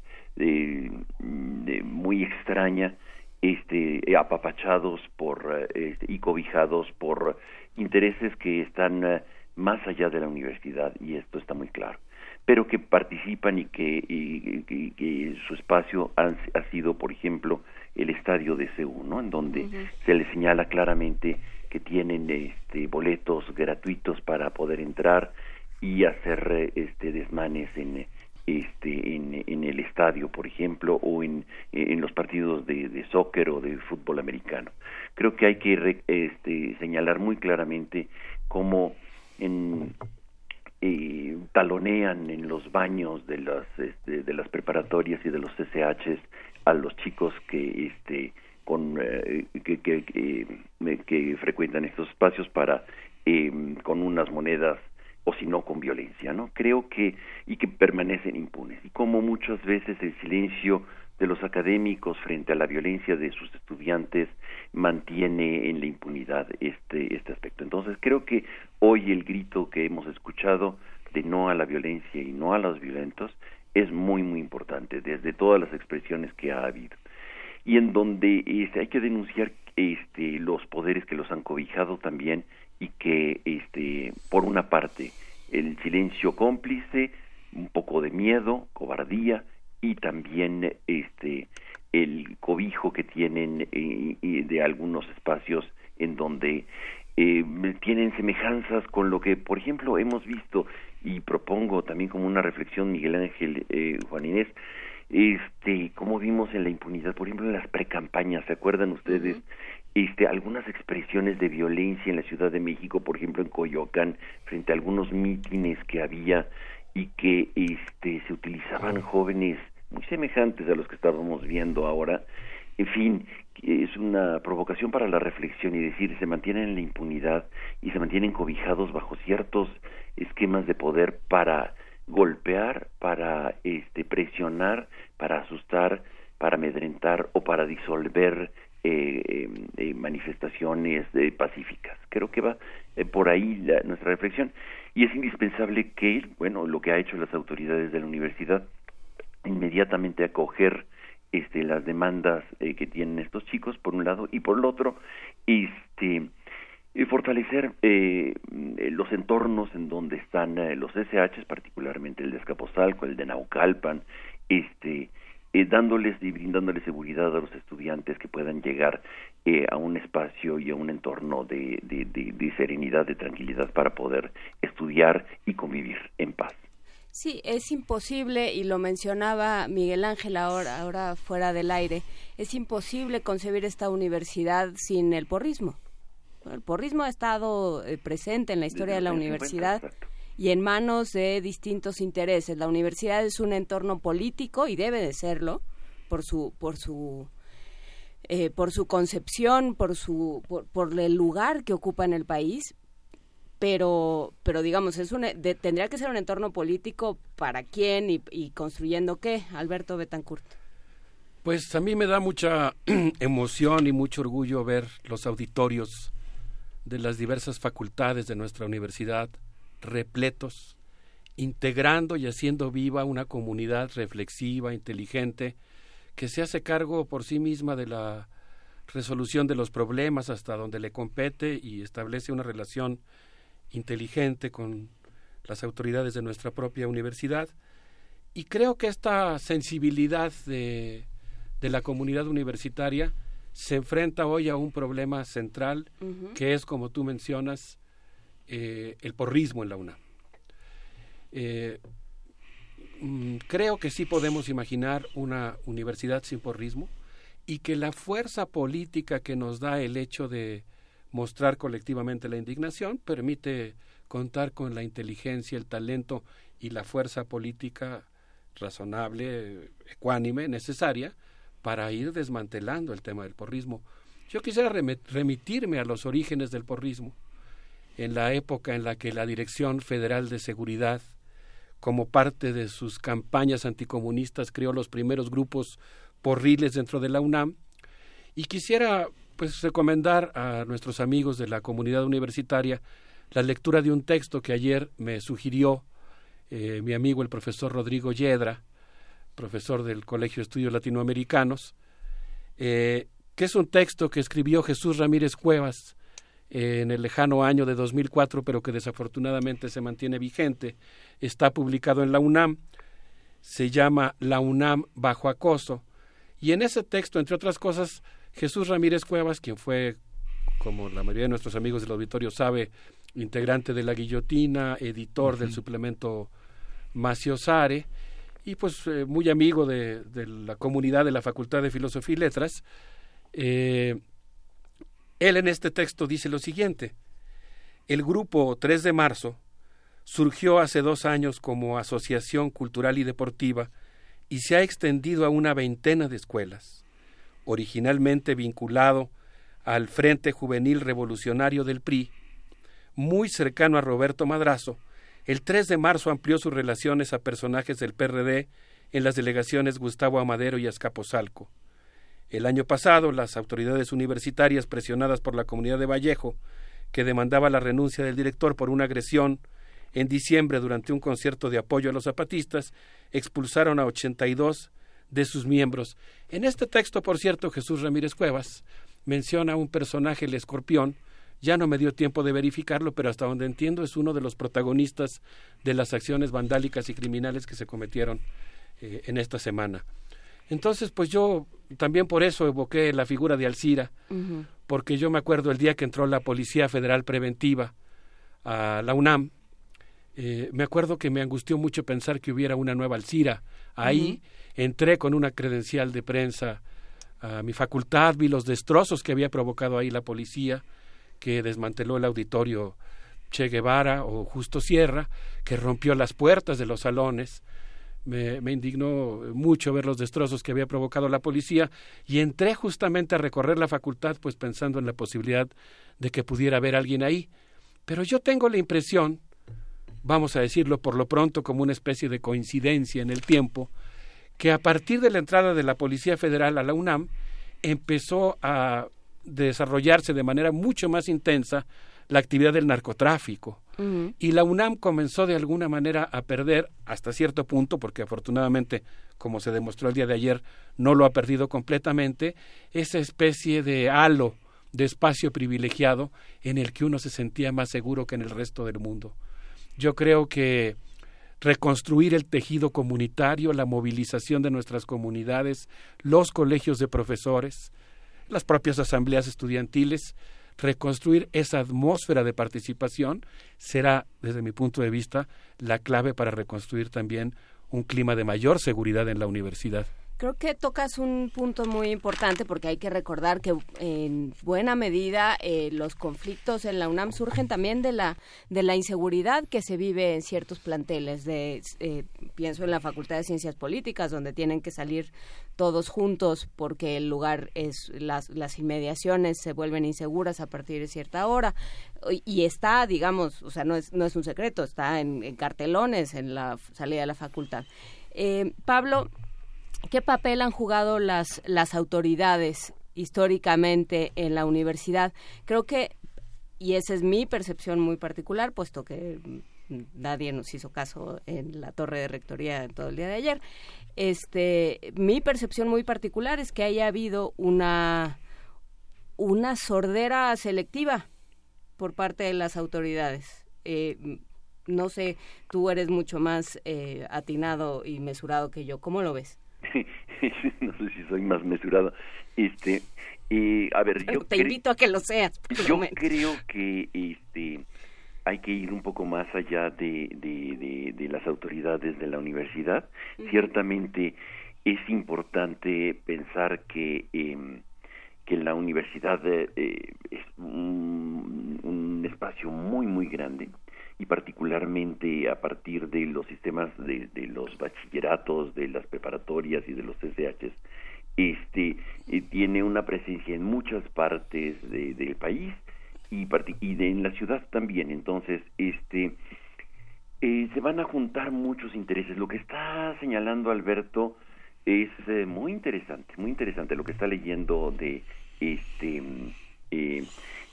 muy extraña, este, apapachados por este, y cobijados por intereses que están más allá de la universidad y esto está muy claro pero que participan y que, y, su espacio ha, sido, por ejemplo, el estadio de CEU, ¿no? En donde se les señala claramente que tienen este, boletos gratuitos para poder entrar y hacer este, desmanes en, este, en, el estadio, por ejemplo, o en, en los partidos de, de soccer o de fútbol americano. Creo que hay que este, señalar muy claramente cómo en eh, talonean en los baños de las este, de las preparatorias y de los CCHs a los chicos que este con eh, que, que, que, que frecuentan estos espacios para eh, con unas monedas o si no con violencia, ¿no? Creo que y que permanecen impunes y como muchas veces el silencio de los académicos frente a la violencia de sus estudiantes mantiene en la impunidad este este aspecto. Entonces creo que hoy el grito que hemos escuchado de no a la violencia y no a los violentos es muy muy importante desde todas las expresiones que ha habido. Y en donde este, hay que denunciar este los poderes que los han cobijado también y que este por una parte el silencio cómplice un poco de miedo cobardía y también este el cobijo que tienen eh, de algunos espacios en donde eh, tienen semejanzas con lo que por ejemplo hemos visto y propongo también como una reflexión Miguel Ángel eh, Juan Inés este como vimos en la impunidad por ejemplo en las precampañas se acuerdan ustedes este algunas expresiones de violencia en la Ciudad de México por ejemplo en Coyoacán frente a algunos mítines que había y que este se utilizaban jóvenes muy semejantes a los que estábamos viendo ahora. En fin es una provocación para la reflexión y decir se mantienen en la impunidad y se mantienen cobijados bajo ciertos esquemas de poder para golpear, para este presionar, para asustar, para amedrentar o para disolver eh, eh, eh manifestaciones eh, pacíficas. Creo que va eh, por ahí la, nuestra reflexión y es indispensable que, bueno, lo que ha hecho las autoridades de la universidad, inmediatamente acoger este, las demandas eh, que tienen estos chicos, por un lado, y por el otro, este, fortalecer eh, los entornos en donde están eh, los SHs, particularmente el de Escaposalco, el de Naucalpan, este, eh, dándoles y brindándoles seguridad a los estudiantes que puedan llegar eh, a un espacio y a un entorno de serenidad, de tranquilidad para poder estudiar y convivir en paz. Sí, es imposible, y lo mencionaba Miguel Ángel ahora, ahora fuera del aire, es imposible concebir esta universidad sin el porrismo. El porrismo ha estado eh, presente en la historia de la universidad y en manos de distintos intereses. La universidad es un entorno político y debe de serlo por su por su eh, por su concepción, por su por, por, el lugar que ocupa en el país, pero pero digamos es un de, tendría que ser un entorno político para quién y, y construyendo qué, Alberto Betancourt. Pues a mí me da mucha *clears throat* emoción y mucho orgullo ver los auditorios de las diversas facultades de nuestra universidad repletos, integrando y haciendo viva una comunidad reflexiva, inteligente, que se hace cargo por sí misma de la resolución de los problemas hasta donde le compete y establece una relación inteligente con las autoridades de nuestra propia universidad. Y creo que esta sensibilidad de, de la comunidad universitaria se enfrenta hoy a un problema central uh -huh. que es, como tú mencionas, eh, el porrismo en la UNAM. Eh, mm, creo que sí podemos imaginar una universidad sin porrismo y que la fuerza política que nos da el hecho de mostrar colectivamente la indignación permite contar con la inteligencia, el talento y la fuerza política razonable, ecuánime, necesaria para ir desmantelando el tema del porrismo. Yo quisiera remitirme a los orígenes del porrismo, en la época en la que la Dirección Federal de Seguridad, como parte de sus campañas anticomunistas, creó los primeros grupos porriles dentro de la UNAM, y quisiera pues recomendar a nuestros amigos de la comunidad universitaria la lectura de un texto que ayer me sugirió eh, mi amigo el profesor Rodrigo Yedra, profesor del Colegio de Estudios Latinoamericanos, eh, que es un texto que escribió Jesús Ramírez Cuevas en el lejano año de 2004, pero que desafortunadamente se mantiene vigente. Está publicado en la UNAM, se llama La UNAM bajo acoso, y en ese texto, entre otras cosas, Jesús Ramírez Cuevas, quien fue, como la mayoría de nuestros amigos del auditorio sabe, integrante de la guillotina, editor uh -huh. del suplemento Maciosare, y pues eh, muy amigo de, de, la comunidad de la Facultad de Filosofía y Letras, eh, él en este texto dice lo siguiente, el grupo 3 de marzo surgió hace dos años como asociación cultural y deportiva y se ha extendido a una veintena de escuelas, originalmente vinculado al Frente Juvenil Revolucionario del PRI, muy cercano a Roberto Madrazo, el 3 de marzo amplió sus relaciones a personajes del PRD en las delegaciones Gustavo Amadero y Azcapotzalco. El año pasado, las autoridades universitarias, presionadas por la comunidad de Vallejo, que demandaba la renuncia del director por una agresión en diciembre durante un concierto de apoyo a los zapatistas, expulsaron a 82 de sus miembros. En este texto, por cierto, Jesús Ramírez Cuevas menciona a un personaje, el escorpión, ya no me dio tiempo de verificarlo, pero hasta donde entiendo es uno de los protagonistas de las acciones vandálicas y criminales que se cometieron eh, en esta semana. Entonces, pues yo también por eso evoqué la figura de Alcira, porque yo me acuerdo el día que entró la Policía Federal Preventiva a la UNAM, eh, me acuerdo que me angustió mucho pensar que hubiera una nueva Alcira. Ahí entré con una credencial de prensa a mi facultad, vi los destrozos que había provocado ahí la policía, que desmanteló el auditorio Che Guevara o Justo Sierra, que rompió las puertas de los salones. Me, me, indignó mucho ver los destrozos que había provocado la policía y entré justamente a recorrer la facultad pues pensando en la posibilidad de que pudiera haber alguien ahí. Pero yo tengo la impresión, vamos a decirlo por lo pronto como una especie de coincidencia en el tiempo, que a partir de la entrada de la Policía Federal a la UNAM empezó a desarrollarse de manera mucho más intensa la actividad del narcotráfico. Y la UNAM comenzó de alguna manera a perder, hasta cierto punto, porque afortunadamente, como se demostró el día de ayer, no lo ha perdido completamente, esa especie de halo de espacio privilegiado en el que uno se sentía más seguro que en el resto del mundo. Yo creo que reconstruir el tejido comunitario, la movilización de nuestras comunidades, los colegios de profesores, las propias asambleas estudiantiles, reconstruir esa atmósfera de participación será, desde mi punto de vista, la clave para reconstruir también un clima de mayor seguridad en la universidad. Creo que tocas un punto muy importante porque hay que recordar que en buena medida eh, los conflictos en la UNAM surgen también de la de la inseguridad que se vive en ciertos planteles. De eh, pienso en la Facultad de Ciencias Políticas donde tienen que salir todos juntos porque el lugar es las las inmediaciones se vuelven inseguras a partir de cierta hora y está digamos o sea no es no es un secreto está en, en cartelones en la salida de la facultad. Eh, Pablo ¿Qué papel han jugado las, las autoridades históricamente en la universidad? Creo que, y esa es mi percepción muy particular, puesto que nadie nos hizo caso en la torre de rectoría todo el día de ayer. Este, mi percepción muy particular es que haya habido una una sordera selectiva por parte de las autoridades. Eh, no sé, tú eres mucho más eh, atinado y mesurado que yo. ¿Cómo lo ves? *laughs* no sé si soy más mesurado. Este, eh, a ver, yo te invito a que lo seas. Yo creo que este hay que ir un poco más allá de, de, de, las autoridades de la universidad. Ciertamente es importante pensar que eh, que la universidad eh, es un, un espacio muy muy grande y particularmente a partir de los sistemas de, de los bachilleratos, de las preparatorias y de los CCHs, este eh, tiene una presencia en muchas partes de, del país y, y de, en la ciudad también. Entonces, este eh, se van a juntar muchos intereses. Lo que está señalando Alberto es eh, muy interesante, muy interesante lo que está leyendo de este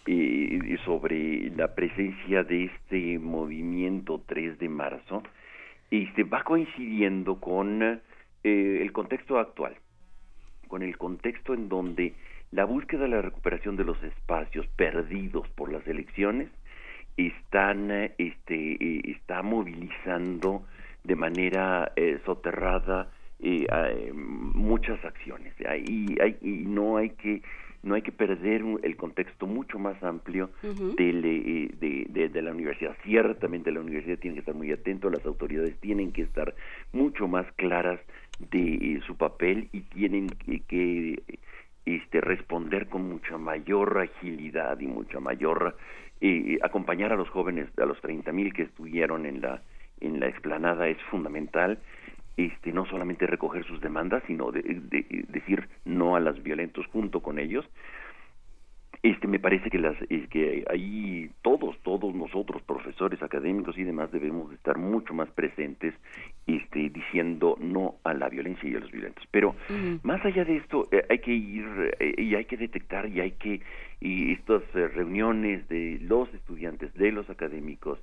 eh, eh, sobre la presencia de este movimiento 3 de marzo, este, va coincidiendo con eh, el contexto actual, con el contexto en donde la búsqueda de la recuperación de los espacios perdidos por las elecciones están, este, eh, está movilizando de manera eh, soterrada eh, muchas acciones. Y, hay, y no hay que no hay que perder el contexto mucho más amplio eh, de, de, la universidad. Ciertamente la universidad tiene que estar muy atento, las autoridades tienen que estar mucho más claras de eh, su papel y tienen que, este, responder con mucha mayor agilidad y mucha mayor eh, acompañar a los jóvenes a los 30 mil que estuvieron en la en la explanada es fundamental este no solamente recoger sus demandas sino de, de- decir no a los violentos junto con ellos. Este me parece que las que ahí todos todos nosotros profesores académicos y demás debemos de estar mucho más presentes este diciendo no a la violencia y a los violentos. Pero más allá de esto eh, hay que ir eh, y hay que detectar y hay que y estas eh, reuniones de los estudiantes de los académicos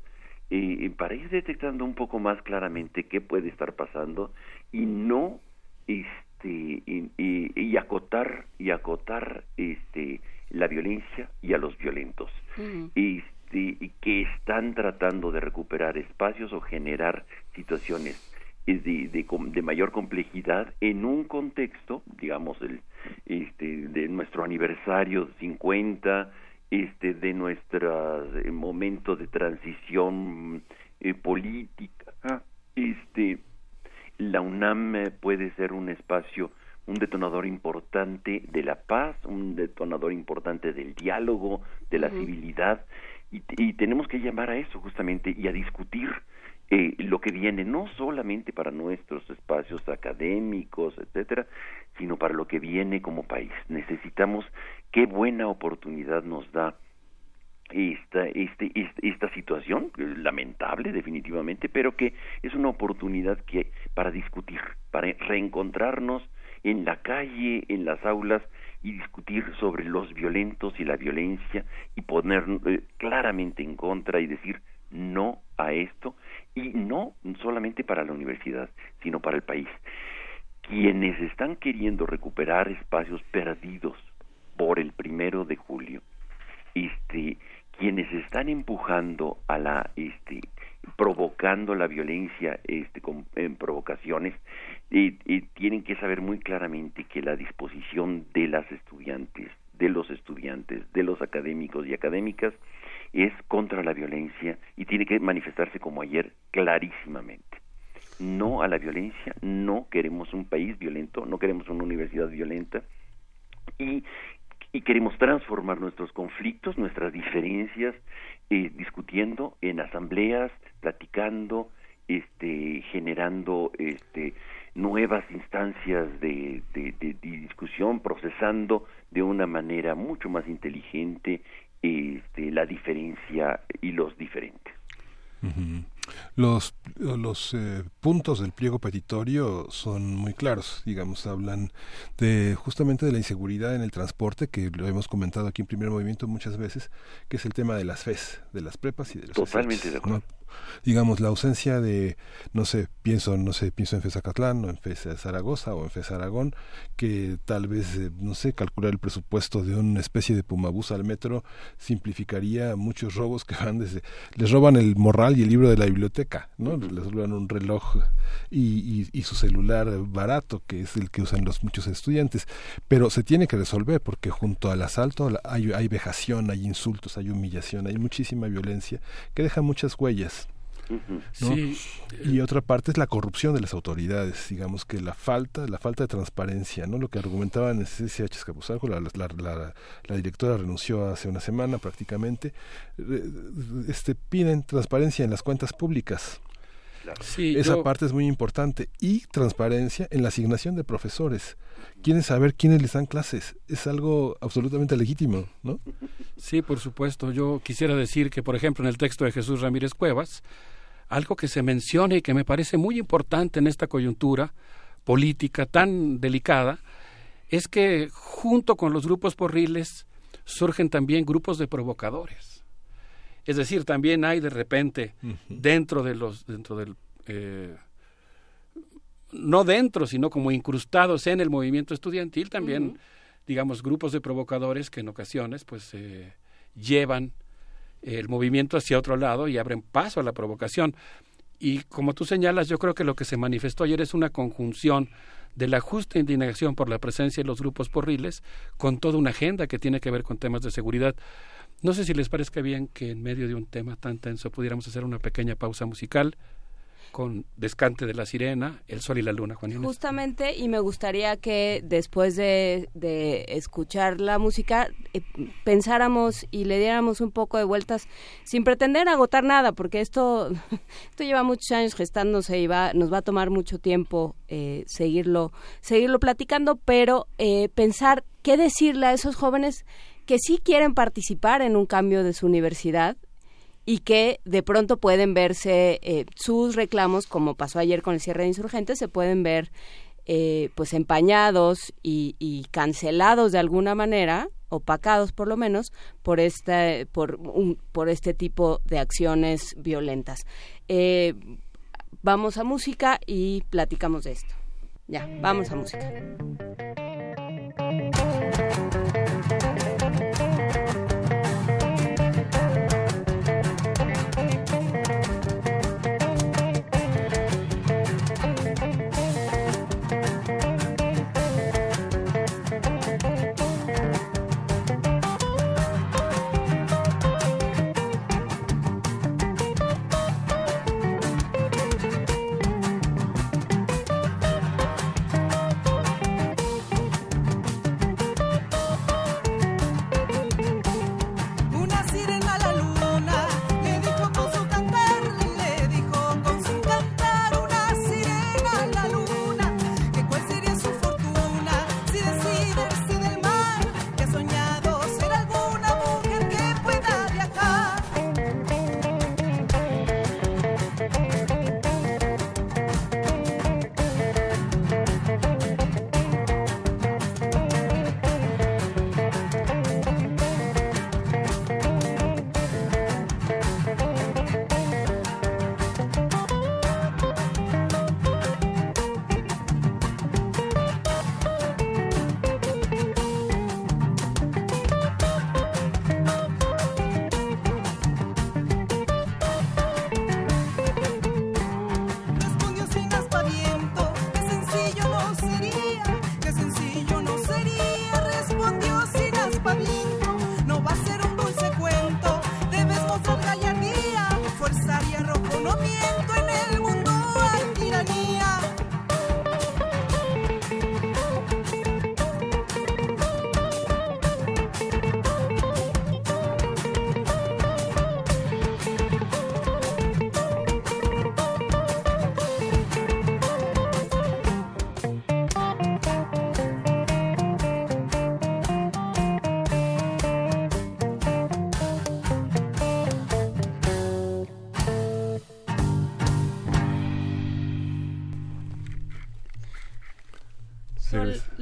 eh, para ir detectando un poco más claramente qué puede estar pasando y no este y, y- y acotar y acotar este la violencia y a los violentos. Este, y que están tratando de recuperar espacios o generar situaciones de, de mayor complejidad en un contexto, digamos, el, este, de nuestro aniversario 50, este, de nuestro eh, momento de transición eh, política, ah, este, la UNAM eh, puede ser un espacio, un detonador importante de la paz, un detonador importante del diálogo, de la civilidad, y, y tenemos que llamar a eso justamente y a discutir eh, lo que viene, no solamente para nuestros espacios académicos, etcétera, sino para lo que viene como país. Necesitamos qué buena oportunidad nos da esta, este, esta situación, lamentable definitivamente, pero que es una oportunidad que para discutir, para reencontrarnos en la calle, en las aulas y discutir sobre los violentos y la violencia y poner eh, claramente en contra y decir no a esto y no solamente para la universidad, sino para el país. Quienes están queriendo recuperar espacios perdidos por el primero de julio, este, quienes están empujando a la, este, provocando la violencia, este, con en provocaciones, eh, eh, tienen que saber muy claramente que la disposición de las estudiantes, de los estudiantes, de los académicos y académicas es contra la violencia y tiene que manifestarse como ayer clarísimamente. No a la violencia, no queremos un país violento, no queremos una universidad violenta y y queremos transformar nuestros conflictos, nuestras diferencias, eh, discutiendo en asambleas, platicando, este, generando este, nuevas instancias de, de- de- de discusión, procesando de una manera mucho más inteligente este, la diferencia y los diferentes. Los, los eh, puntos del pliego petitorio son muy claros, digamos, hablan de justamente de la inseguridad en el transporte, que lo hemos comentado aquí en primer movimiento muchas veces, que es el tema de las FES, de las prepas y de los Totalmente de acuerdo. ¿no? Digamos, la ausencia de, no sé, pienso, no sé, pienso en FES Acatlán o en FES Zaragoza o en FES Aragón, que tal vez, eh, no sé, calcular el presupuesto de una especie de pumabús al metro simplificaría muchos robos que van desde, les roban el morral y el libro de la biblioteca, ¿no? Les roban un reloj y, y, y su celular barato, que es el que usan los muchos estudiantes. Pero se tiene que resolver porque junto al asalto la- hay, hay vejación, hay insultos, hay humillación, hay muchísima violencia que deja muchas huellas. ¿No? Sí. Y otra parte es la corrupción de las autoridades, digamos que la falta, la falta de transparencia, ¿no? Lo que argumentaba en CCH Escapuzalco, la, la, la, la directora renunció hace una semana prácticamente, eh, este, piden transparencia en las cuentas públicas. Sí, Esa yo- parte es muy importante. Y transparencia en la asignación de profesores. Quieren saber quiénes les dan clases. Es algo absolutamente legítimo, ¿no? Sí, por supuesto. Yo quisiera decir que, por ejemplo, en el texto de Jesús Ramírez Cuevas, algo que se menciona y que me parece muy importante en esta coyuntura política tan delicada, es que junto con los grupos porriles surgen también grupos de provocadores. Es decir, también hay de repente dentro de los dentro del eh, no dentro, sino como incrustados en el movimiento estudiantil, también, digamos, grupos de provocadores que en ocasiones, pues, eh, llevan el movimiento hacia otro lado y abren paso a la provocación. Y como tú señalas, yo creo que lo que se manifestó ayer es una conjunción de la justa indignación por la presencia de los grupos porriles con toda una agenda que tiene que ver con temas de seguridad. No sé si les parezca bien que en medio de un tema tan tenso pudiéramos hacer una pequeña pausa musical con Descante de la Sirena, El Sol y la Luna, Juan Inés. Justamente, y me gustaría que después de, de escuchar la música eh, pensáramos y le diéramos un poco de vueltas sin pretender agotar nada, porque esto, *laughs* esto lleva muchos años gestándose y va, nos va a tomar mucho tiempo eh, seguirlo, seguirlo platicando, pero eh, pensar qué decirle a esos jóvenes que sí quieren participar en un cambio de su universidad y que de pronto pueden verse eh, sus reclamos, como pasó ayer con el cierre de insurgentes, se pueden ver eh, pues empañados y, cancelados de alguna manera, opacados por lo menos, por este, por un, por este tipo de acciones violentas. Eh, vamos a música y platicamos de esto. Ya, vamos a música.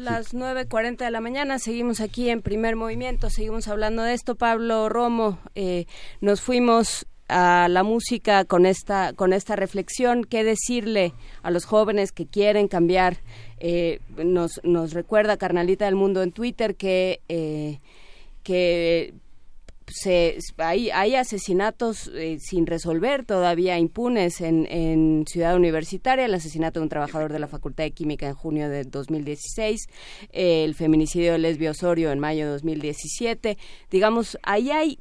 Las 9.40 de la mañana, seguimos aquí en primer movimiento, seguimos hablando de esto. Pablo Romo, eh, nos fuimos a la música con esta, con esta reflexión, qué decirle a los jóvenes que quieren cambiar. Eh, nos, nos recuerda Carnalita del Mundo en Twitter que, eh, que se, hay, hay asesinatos eh, sin resolver todavía impunes en, en Ciudad Universitaria, el asesinato de un trabajador de la Facultad de Química en junio de 2016, eh, el feminicidio de Lesbio Osorio en mayo de 2017. Digamos, ahí hay,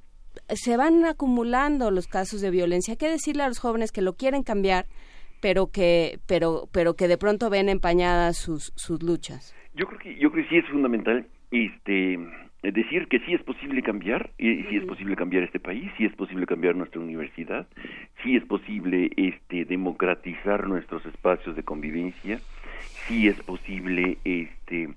se van acumulando los casos de violencia. ¿Qué decirle a los jóvenes que lo quieren cambiar, pero que, pero, pero que de pronto ven empañadas sus, sus luchas? Yo creo que yo creo que sí es fundamental este decir que sí es posible cambiar, y sí es posible cambiar este país, sí es posible cambiar nuestra universidad, sí es posible este democratizar nuestros espacios de convivencia, sí es posible este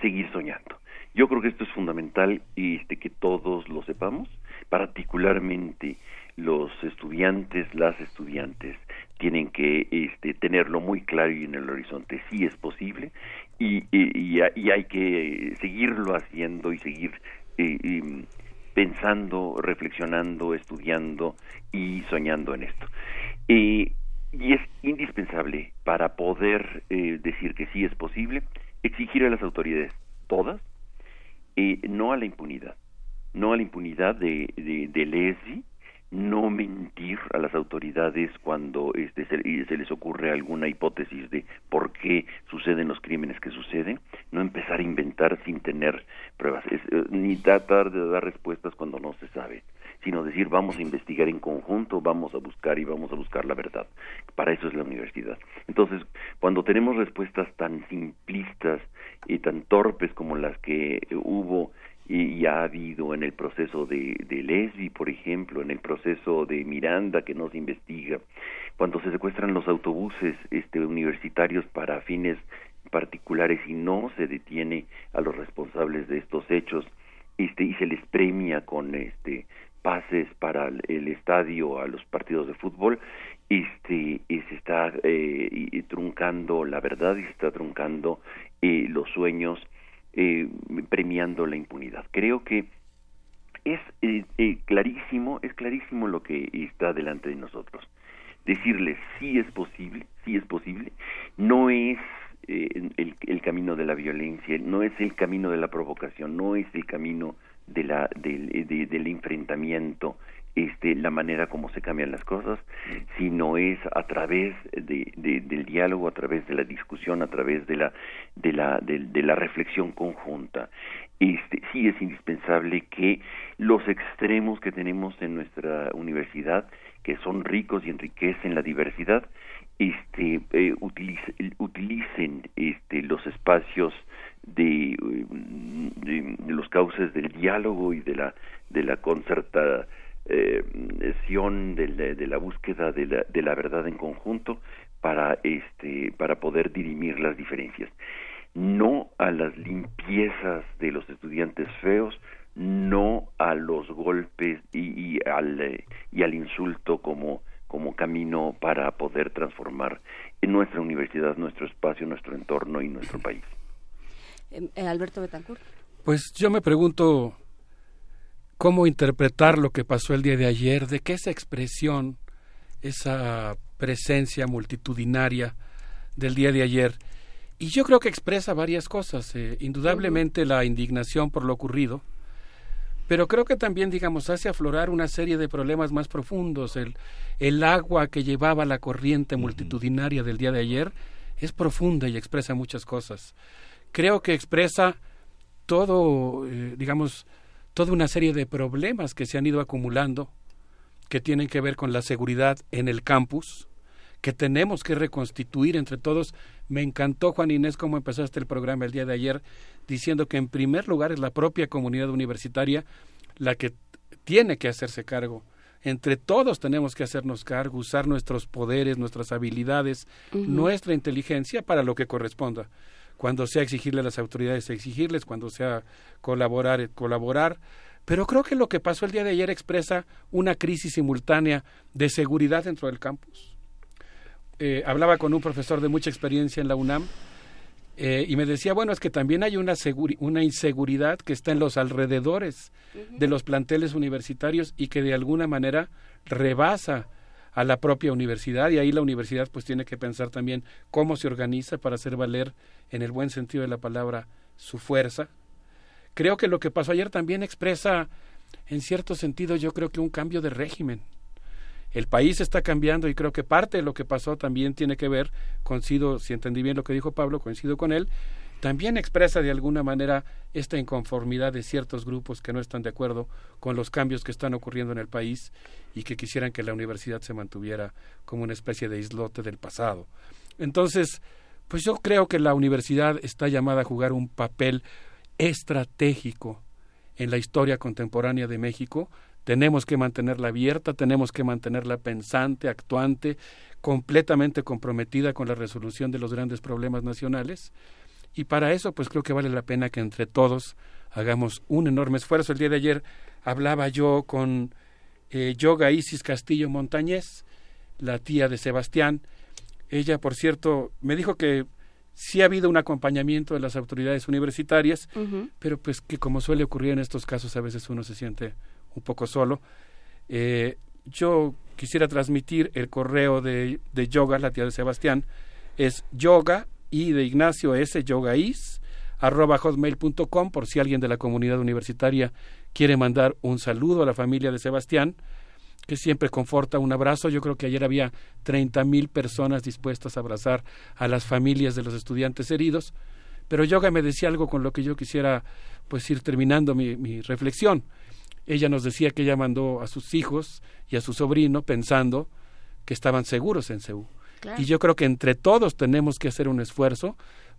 seguir soñando. Yo creo que esto es fundamental este que todos lo sepamos, particularmente los estudiantes, las estudiantes tienen que este, tenerlo muy claro y en el horizonte. Sí es posible y, y, y, y hay que seguirlo haciendo y seguir eh, pensando, reflexionando, estudiando y soñando en esto. Y es indispensable para poder eh, decir que sí es posible exigir a las autoridades todas eh, no a la impunidad no a la impunidad de, de, de Leslie no mentir a las autoridades cuando este, se, se, les ocurre alguna hipótesis de por qué suceden los crímenes que suceden, no empezar a inventar sin tener pruebas, eh, ni tratar de dar respuestas cuando no se sabe, sino decir vamos a investigar en conjunto, vamos a buscar y vamos a buscar la verdad. Para eso es la universidad. Entonces, cuando tenemos respuestas tan simplistas y tan torpes como las que hubo y, ha habido en el proceso de, de Lesbi, por ejemplo, en el proceso de Miranda que nos investiga, cuando se secuestran los autobuses este, universitarios para fines particulares y no se detiene a los responsables de estos hechos este, y se les premia con este pases para el estadio a los partidos de fútbol este y se está eh, truncando la verdad y se está truncando eh, los sueños eh, premiando la impunidad. Creo que es eh, eh, clarísimo es clarísimo lo que está delante de nosotros. Decirles sí es posible sí es posible no es eh, el, el camino de la violencia no es el camino de la provocación no es el camino de la del, de- del enfrentamiento este la manera como se cambian las cosas sino es a través de, de- del diálogo a través de la discusión a través de la de la de, de la reflexión conjunta. Este sí es indispensable que los extremos que tenemos en nuestra universidad que son ricos y enriquecen la diversidad este eh, utilice- utilicen este los espacios de, eh, de- los cauces del diálogo y de la de la concertación de la, de la búsqueda de la, de la verdad en conjunto para este para poder dirimir las diferencias no a las limpiezas de los estudiantes feos no a los golpes y, y al eh, y al insulto como como camino para poder transformar en nuestra universidad, nuestro espacio, nuestro entorno y nuestro país. Eh, eh, Alberto Betancourt. Pues yo me pregunto cómo interpretar lo que pasó el día de ayer, de que esa expresión, esa presencia multitudinaria del día de ayer, y yo creo que expresa varias cosas, eh, indudablemente la indignación por lo ocurrido, pero creo que también, digamos, hace aflorar una serie de problemas más profundos. El, el agua que llevaba la corriente multitudinaria del día de ayer es profunda y expresa muchas cosas. Creo que expresa todo, eh, digamos, toda una serie de problemas que se han ido acumulando, que tienen que ver con la seguridad en el campus, que tenemos que reconstituir entre todos. Me encantó, Juan Inés, cómo empezaste el programa el día de ayer, diciendo que en primer lugar es la propia comunidad universitaria la que tiene que hacerse cargo. Entre todos tenemos que hacernos cargo, usar nuestros poderes, nuestras habilidades, nuestra inteligencia para lo que corresponda. Cuando sea exigirle a las autoridades, exigirles, cuando sea colaborar, eh, colaborar. Pero creo que lo que pasó el día de ayer expresa una crisis simultánea de seguridad dentro del campus. Eh, hablaba con un profesor de mucha experiencia en la UNAM eh, y me decía, bueno, es que también hay una, una inseguridad que está en los alrededores de los planteles universitarios y que de alguna manera rebasa a la propia universidad y ahí la universidad pues tiene que pensar también cómo se organiza para hacer valer en el buen sentido de la palabra su fuerza. Creo que lo que pasó ayer también expresa en cierto sentido yo creo que un cambio de régimen. El país está cambiando y creo que parte de lo que pasó también tiene que ver, coincido, si entendí bien lo que dijo Pablo, coincido con él, también expresa de alguna manera esta inconformidad de ciertos grupos que no están de acuerdo con los cambios que están ocurriendo en el país y que quisieran que la universidad se mantuviera como una especie de islote del pasado. Entonces, pues yo creo que la universidad está llamada a jugar un papel estratégico en la historia contemporánea de México. Tenemos que mantenerla abierta, tenemos que mantenerla pensante, actuante, completamente comprometida con la resolución de los grandes problemas nacionales. Y para eso, pues creo que vale la pena que entre todos hagamos un enorme esfuerzo. El día de ayer hablaba yo con eh, Yoga Isis Castillo Montañez, la tía de Sebastián. Ella, por cierto, me dijo que sí ha habido un acompañamiento de las autoridades universitarias, pero pues que como suele ocurrir en estos casos, a veces uno se siente un poco solo. Eh, yo quisiera transmitir el correo de, de yoga, la tía de Sebastián, es yoga y de Ignacio S. yogaís arroba hotmail.com por si alguien de la comunidad universitaria quiere mandar un saludo a la familia de Sebastián, que siempre conforta un abrazo. Yo creo que ayer había 30 mil personas dispuestas a abrazar a las familias de los estudiantes heridos. Pero Yoga me decía algo con lo que yo quisiera pues ir terminando mi, mi reflexión. ella nos decía que ella mandó a sus hijos y a su sobrino pensando que estaban seguros en Seúl. Claro. Y yo creo que entre todos tenemos que hacer un esfuerzo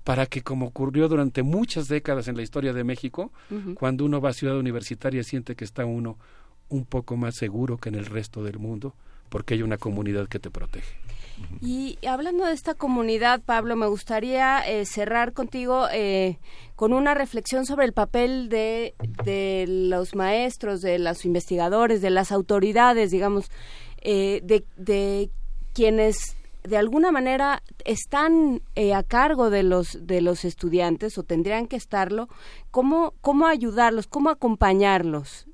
para que, como ocurrió durante muchas décadas en la historia de México, cuando uno va a ciudad universitaria siente que está uno un poco más seguro que en el resto del mundo, porque hay una comunidad que te protege. Y hablando de esta comunidad, Pablo, me gustaría eh, cerrar contigo eh, con una reflexión sobre el papel de, de los maestros, de los investigadores, de las autoridades, digamos, eh, de, de quienes de alguna manera están eh, a cargo de los de los estudiantes o tendrían que estarlo. ¿Cómo cómo ayudarlos? ¿Cómo acompañarlos?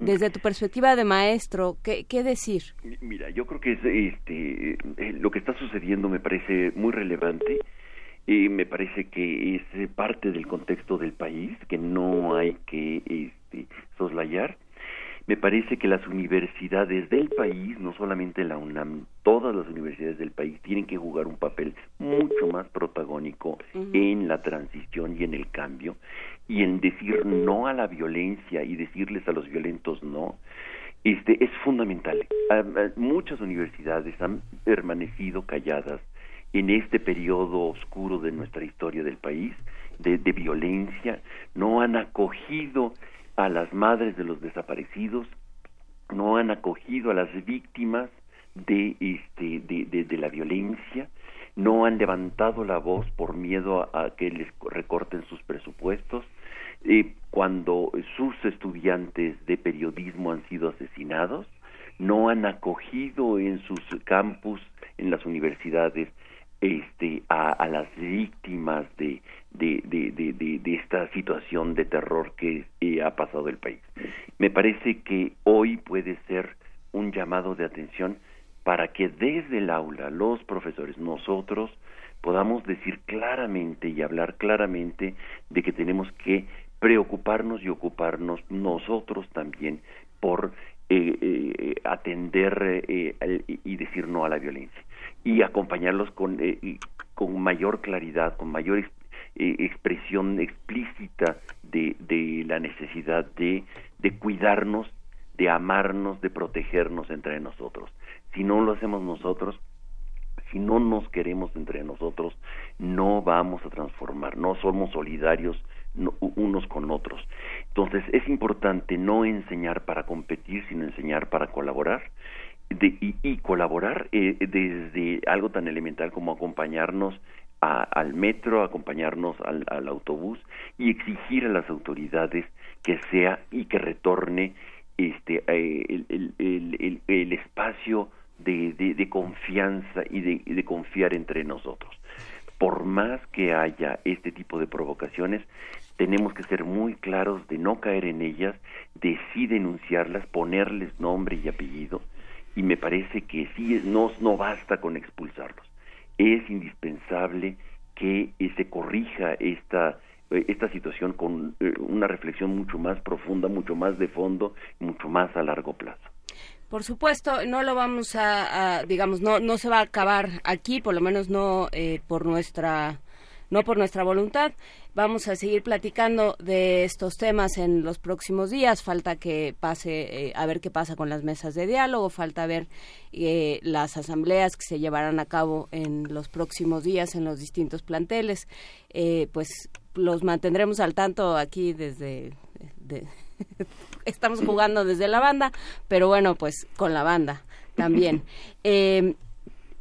Desde tu perspectiva de maestro, ¿qué, qué decir? Mira, yo creo que es, este, eh, lo que está sucediendo me parece muy relevante. Eh, me parece que es parte del contexto del país que no hay que este, soslayar. Me parece que las universidades del país, no solamente la UNAM, todas las universidades del país tienen que jugar un papel mucho más protagónico en la transición y en el cambio y en decir no a la violencia y decirles a los violentos no este es fundamental. Ah, ah, muchas universidades han permanecido calladas en este periodo oscuro de nuestra historia del país, de, de violencia, no han acogido a las madres de los desaparecidos, no han acogido a las víctimas de, este, de, de, la violencia, no han levantado la voz por miedo a, a que les recorten sus presupuestos, eh, cuando sus estudiantes de periodismo han sido asesinados, no han acogido en sus campus, en las universidades, este, a, las víctimas de, de, de, de, esta situación de terror que eh, ha pasado el país. Me parece que hoy puede ser un llamado de atención para que desde el aula los profesores, nosotros, podamos decir claramente y hablar claramente de que tenemos que preocuparnos y ocuparnos nosotros también por eh, eh, atender eh, y decir no a la violencia y acompañarlos con, eh, con mayor claridad, con mayor eh, expresión explícita de, de la necesidad de, de cuidarnos, de amarnos, de protegernos entre nosotros. Si no lo hacemos nosotros, si no nos queremos entre nosotros, no vamos a transformar, no somos solidarios no- unos con otros. Entonces es importante no enseñar para competir, sino enseñar para colaborar. De- y, y colaborar eh, desde algo tan elemental como acompañarnos al metro, acompañarnos al, al autobús y exigir a las autoridades que sea y que retorne este eh, el, el- el- el- espacio de, de- confianza y de confiar entre nosotros. Por más que haya este tipo de provocaciones, tenemos que ser muy claros de no caer en ellas, de sí denunciarlas, ponerles nombre y apellido, y me parece que sí no, no basta con expulsarlos. Es indispensable que se corrija esta eh, esta situación con eh, una reflexión mucho más profunda, mucho más de fondo, mucho más a largo plazo. Por supuesto, no lo vamos a, a, digamos, no, no se va a acabar aquí, por lo menos no eh, por nuestra, no por nuestra voluntad. Vamos a seguir platicando de estos temas en los próximos días. Falta que pase, eh, a ver qué pasa con las mesas de diálogo. Falta ver eh, las asambleas que se llevarán a cabo en los próximos días en los distintos planteles. Eh, pues los mantendremos al tanto aquí desde de- *laughs* estamos jugando desde la banda, pero bueno, pues con la banda también. *laughs* Eh,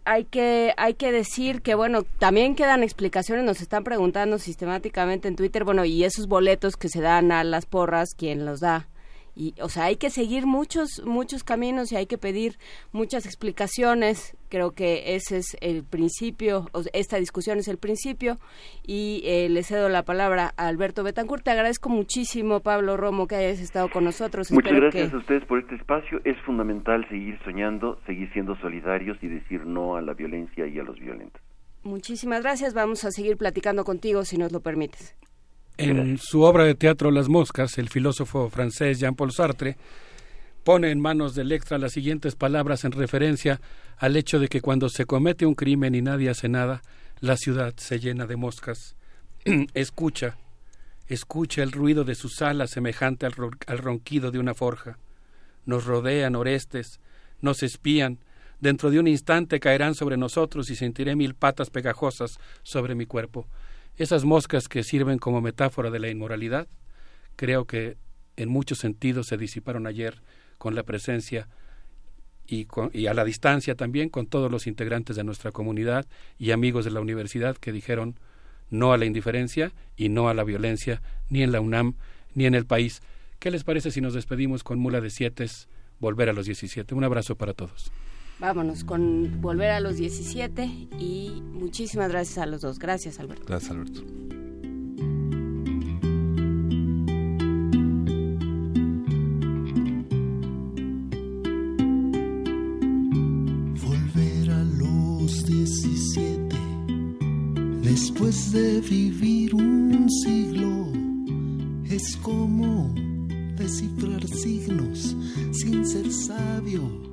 hay que hay que decir que bueno también quedan explicaciones nos están preguntando sistemáticamente en Twitter bueno y esos boletos que se dan a las porras quién los da y o sea hay que seguir muchos muchos caminos y hay que pedir muchas explicaciones. Creo que ese es el principio esta discusión es el principio y eh, le cedo la palabra a Alberto Betancourt. Te agradezco muchísimo Pablo Romo que hayas estado con nosotros. Muchas Espero gracias que- a ustedes por este espacio. Es fundamental seguir soñando, seguir siendo solidarios y decir no a la violencia y a los violentos. muchísimas gracias. Vamos a seguir platicando contigo si nos lo permites En su obra de teatro Las Moscas, el filósofo francés Jean-Paul Sartre pone en manos del extra las siguientes palabras en referencia al hecho de que cuando se comete un crimen y nadie hace nada, la ciudad se llena de moscas. *clears throat* Escucha, Escucha el ruido de sus alas semejante al, ro- al ronquido de una forja. Nos rodean orestes, nos espían. Dentro de un instante caerán sobre nosotros y sentiré mil patas pegajosas sobre mi cuerpo. Esas moscas que sirven como metáfora de la inmoralidad, creo que en muchos sentidos se disiparon ayer con la presencia y, con- y a la distancia también con todos los integrantes de nuestra comunidad y amigos de la universidad que dijeron no a la indiferencia y no a la violencia, ni en la UNAM ni en el país. ¿Qué les parece si nos despedimos con Mula de Siete, volver a los 17? Un abrazo para todos. Vámonos con Volver a los 17 y muchísimas gracias a los dos. Gracias, Alberto. Gracias, Alberto. Volver a los 17 después de vivir un siglo es como descifrar signos sin ser sabio,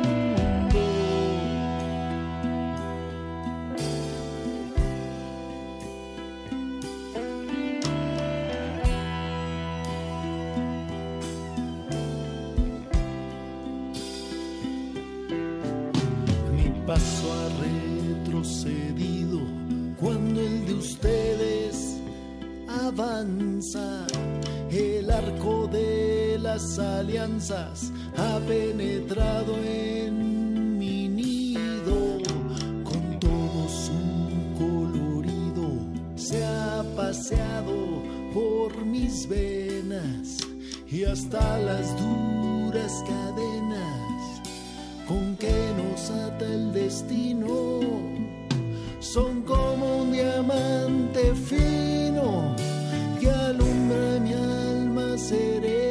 Paso ha retrocedido cuando el de ustedes avanza. El arco de las alianzas ha penetrado en mi nido con todo su colorido. Se ha paseado por mis venas y hasta las duras cadenas con que nos ata el destino son como un diamante fino que alumbra mi alma serena.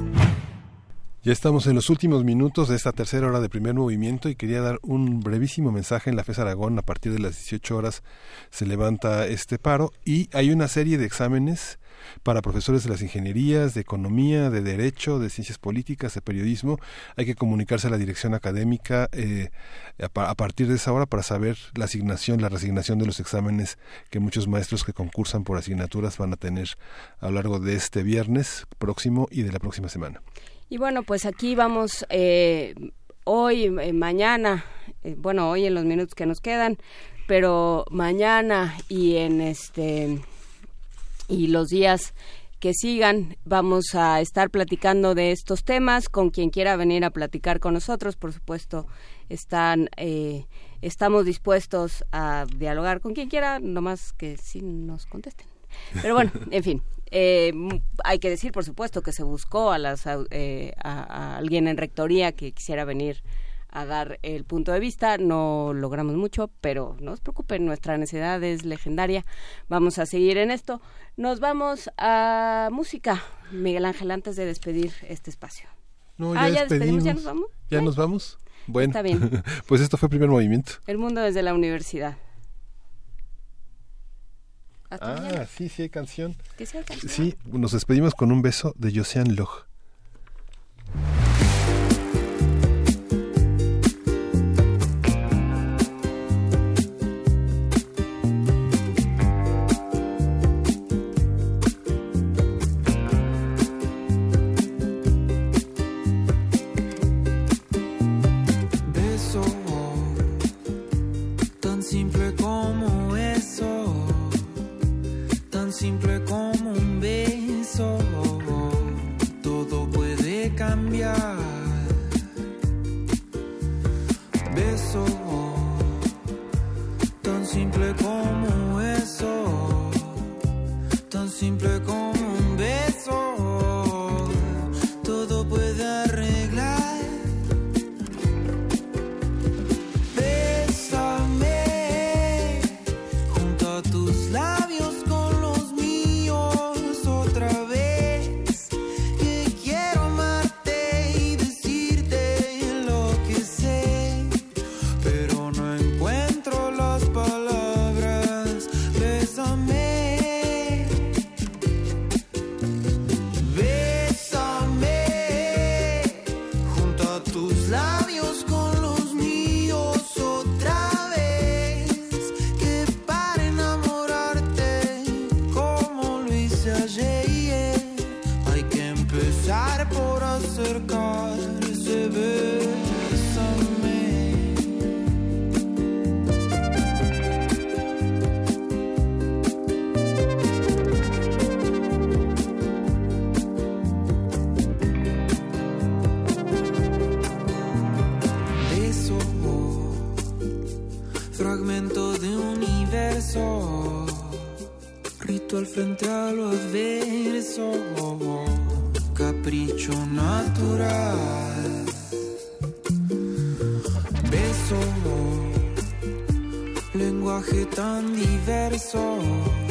Ya estamos en los últimos minutos de esta tercera hora de primer movimiento y quería dar un brevísimo mensaje en la FES Aragón. A partir de las 18 horas se levanta este paro y hay una serie de exámenes para profesores de las ingenierías, de economía, de derecho, de ciencias políticas, de periodismo. Hay que comunicarse a la dirección académica eh, a, pa- a partir de esa hora para saber la asignación, la resignación de los exámenes que muchos maestros que concursan por asignaturas van a tener a lo largo de este viernes próximo y de la próxima semana. Y bueno, pues aquí vamos eh, hoy, eh, mañana, eh, bueno, hoy en los minutos que nos quedan, pero mañana y en este y los días que sigan vamos a estar platicando de estos temas. Con quien quiera venir a platicar con nosotros, por supuesto, están eh, estamos dispuestos a dialogar. Con quien quiera, nomás que sí nos contesten. Pero bueno, *laughs* en fin, eh, hay que decir, por supuesto, que se buscó a, las, eh, a, a alguien en rectoría que quisiera venir a dar el punto de vista. No logramos mucho, pero no se preocupen, nuestra necesidad es legendaria. Vamos a seguir en esto. Nos vamos a música, Miguel Ángel, antes de despedir este espacio. No, ah, ya despedimos. despedimos, ya nos vamos. ¿Ya nos vamos? Bueno, Está bien. *laughs* pues esto fue primer movimiento. El mundo desde la universidad. Hasta Ah, mañana. sí, sí hay canción. Que sí hay canción. Sí, nos despedimos con un beso de Josean Loj. Simple como Al fentralo a avere solo capriccio naturale. Ve solo lenguaje tan diverso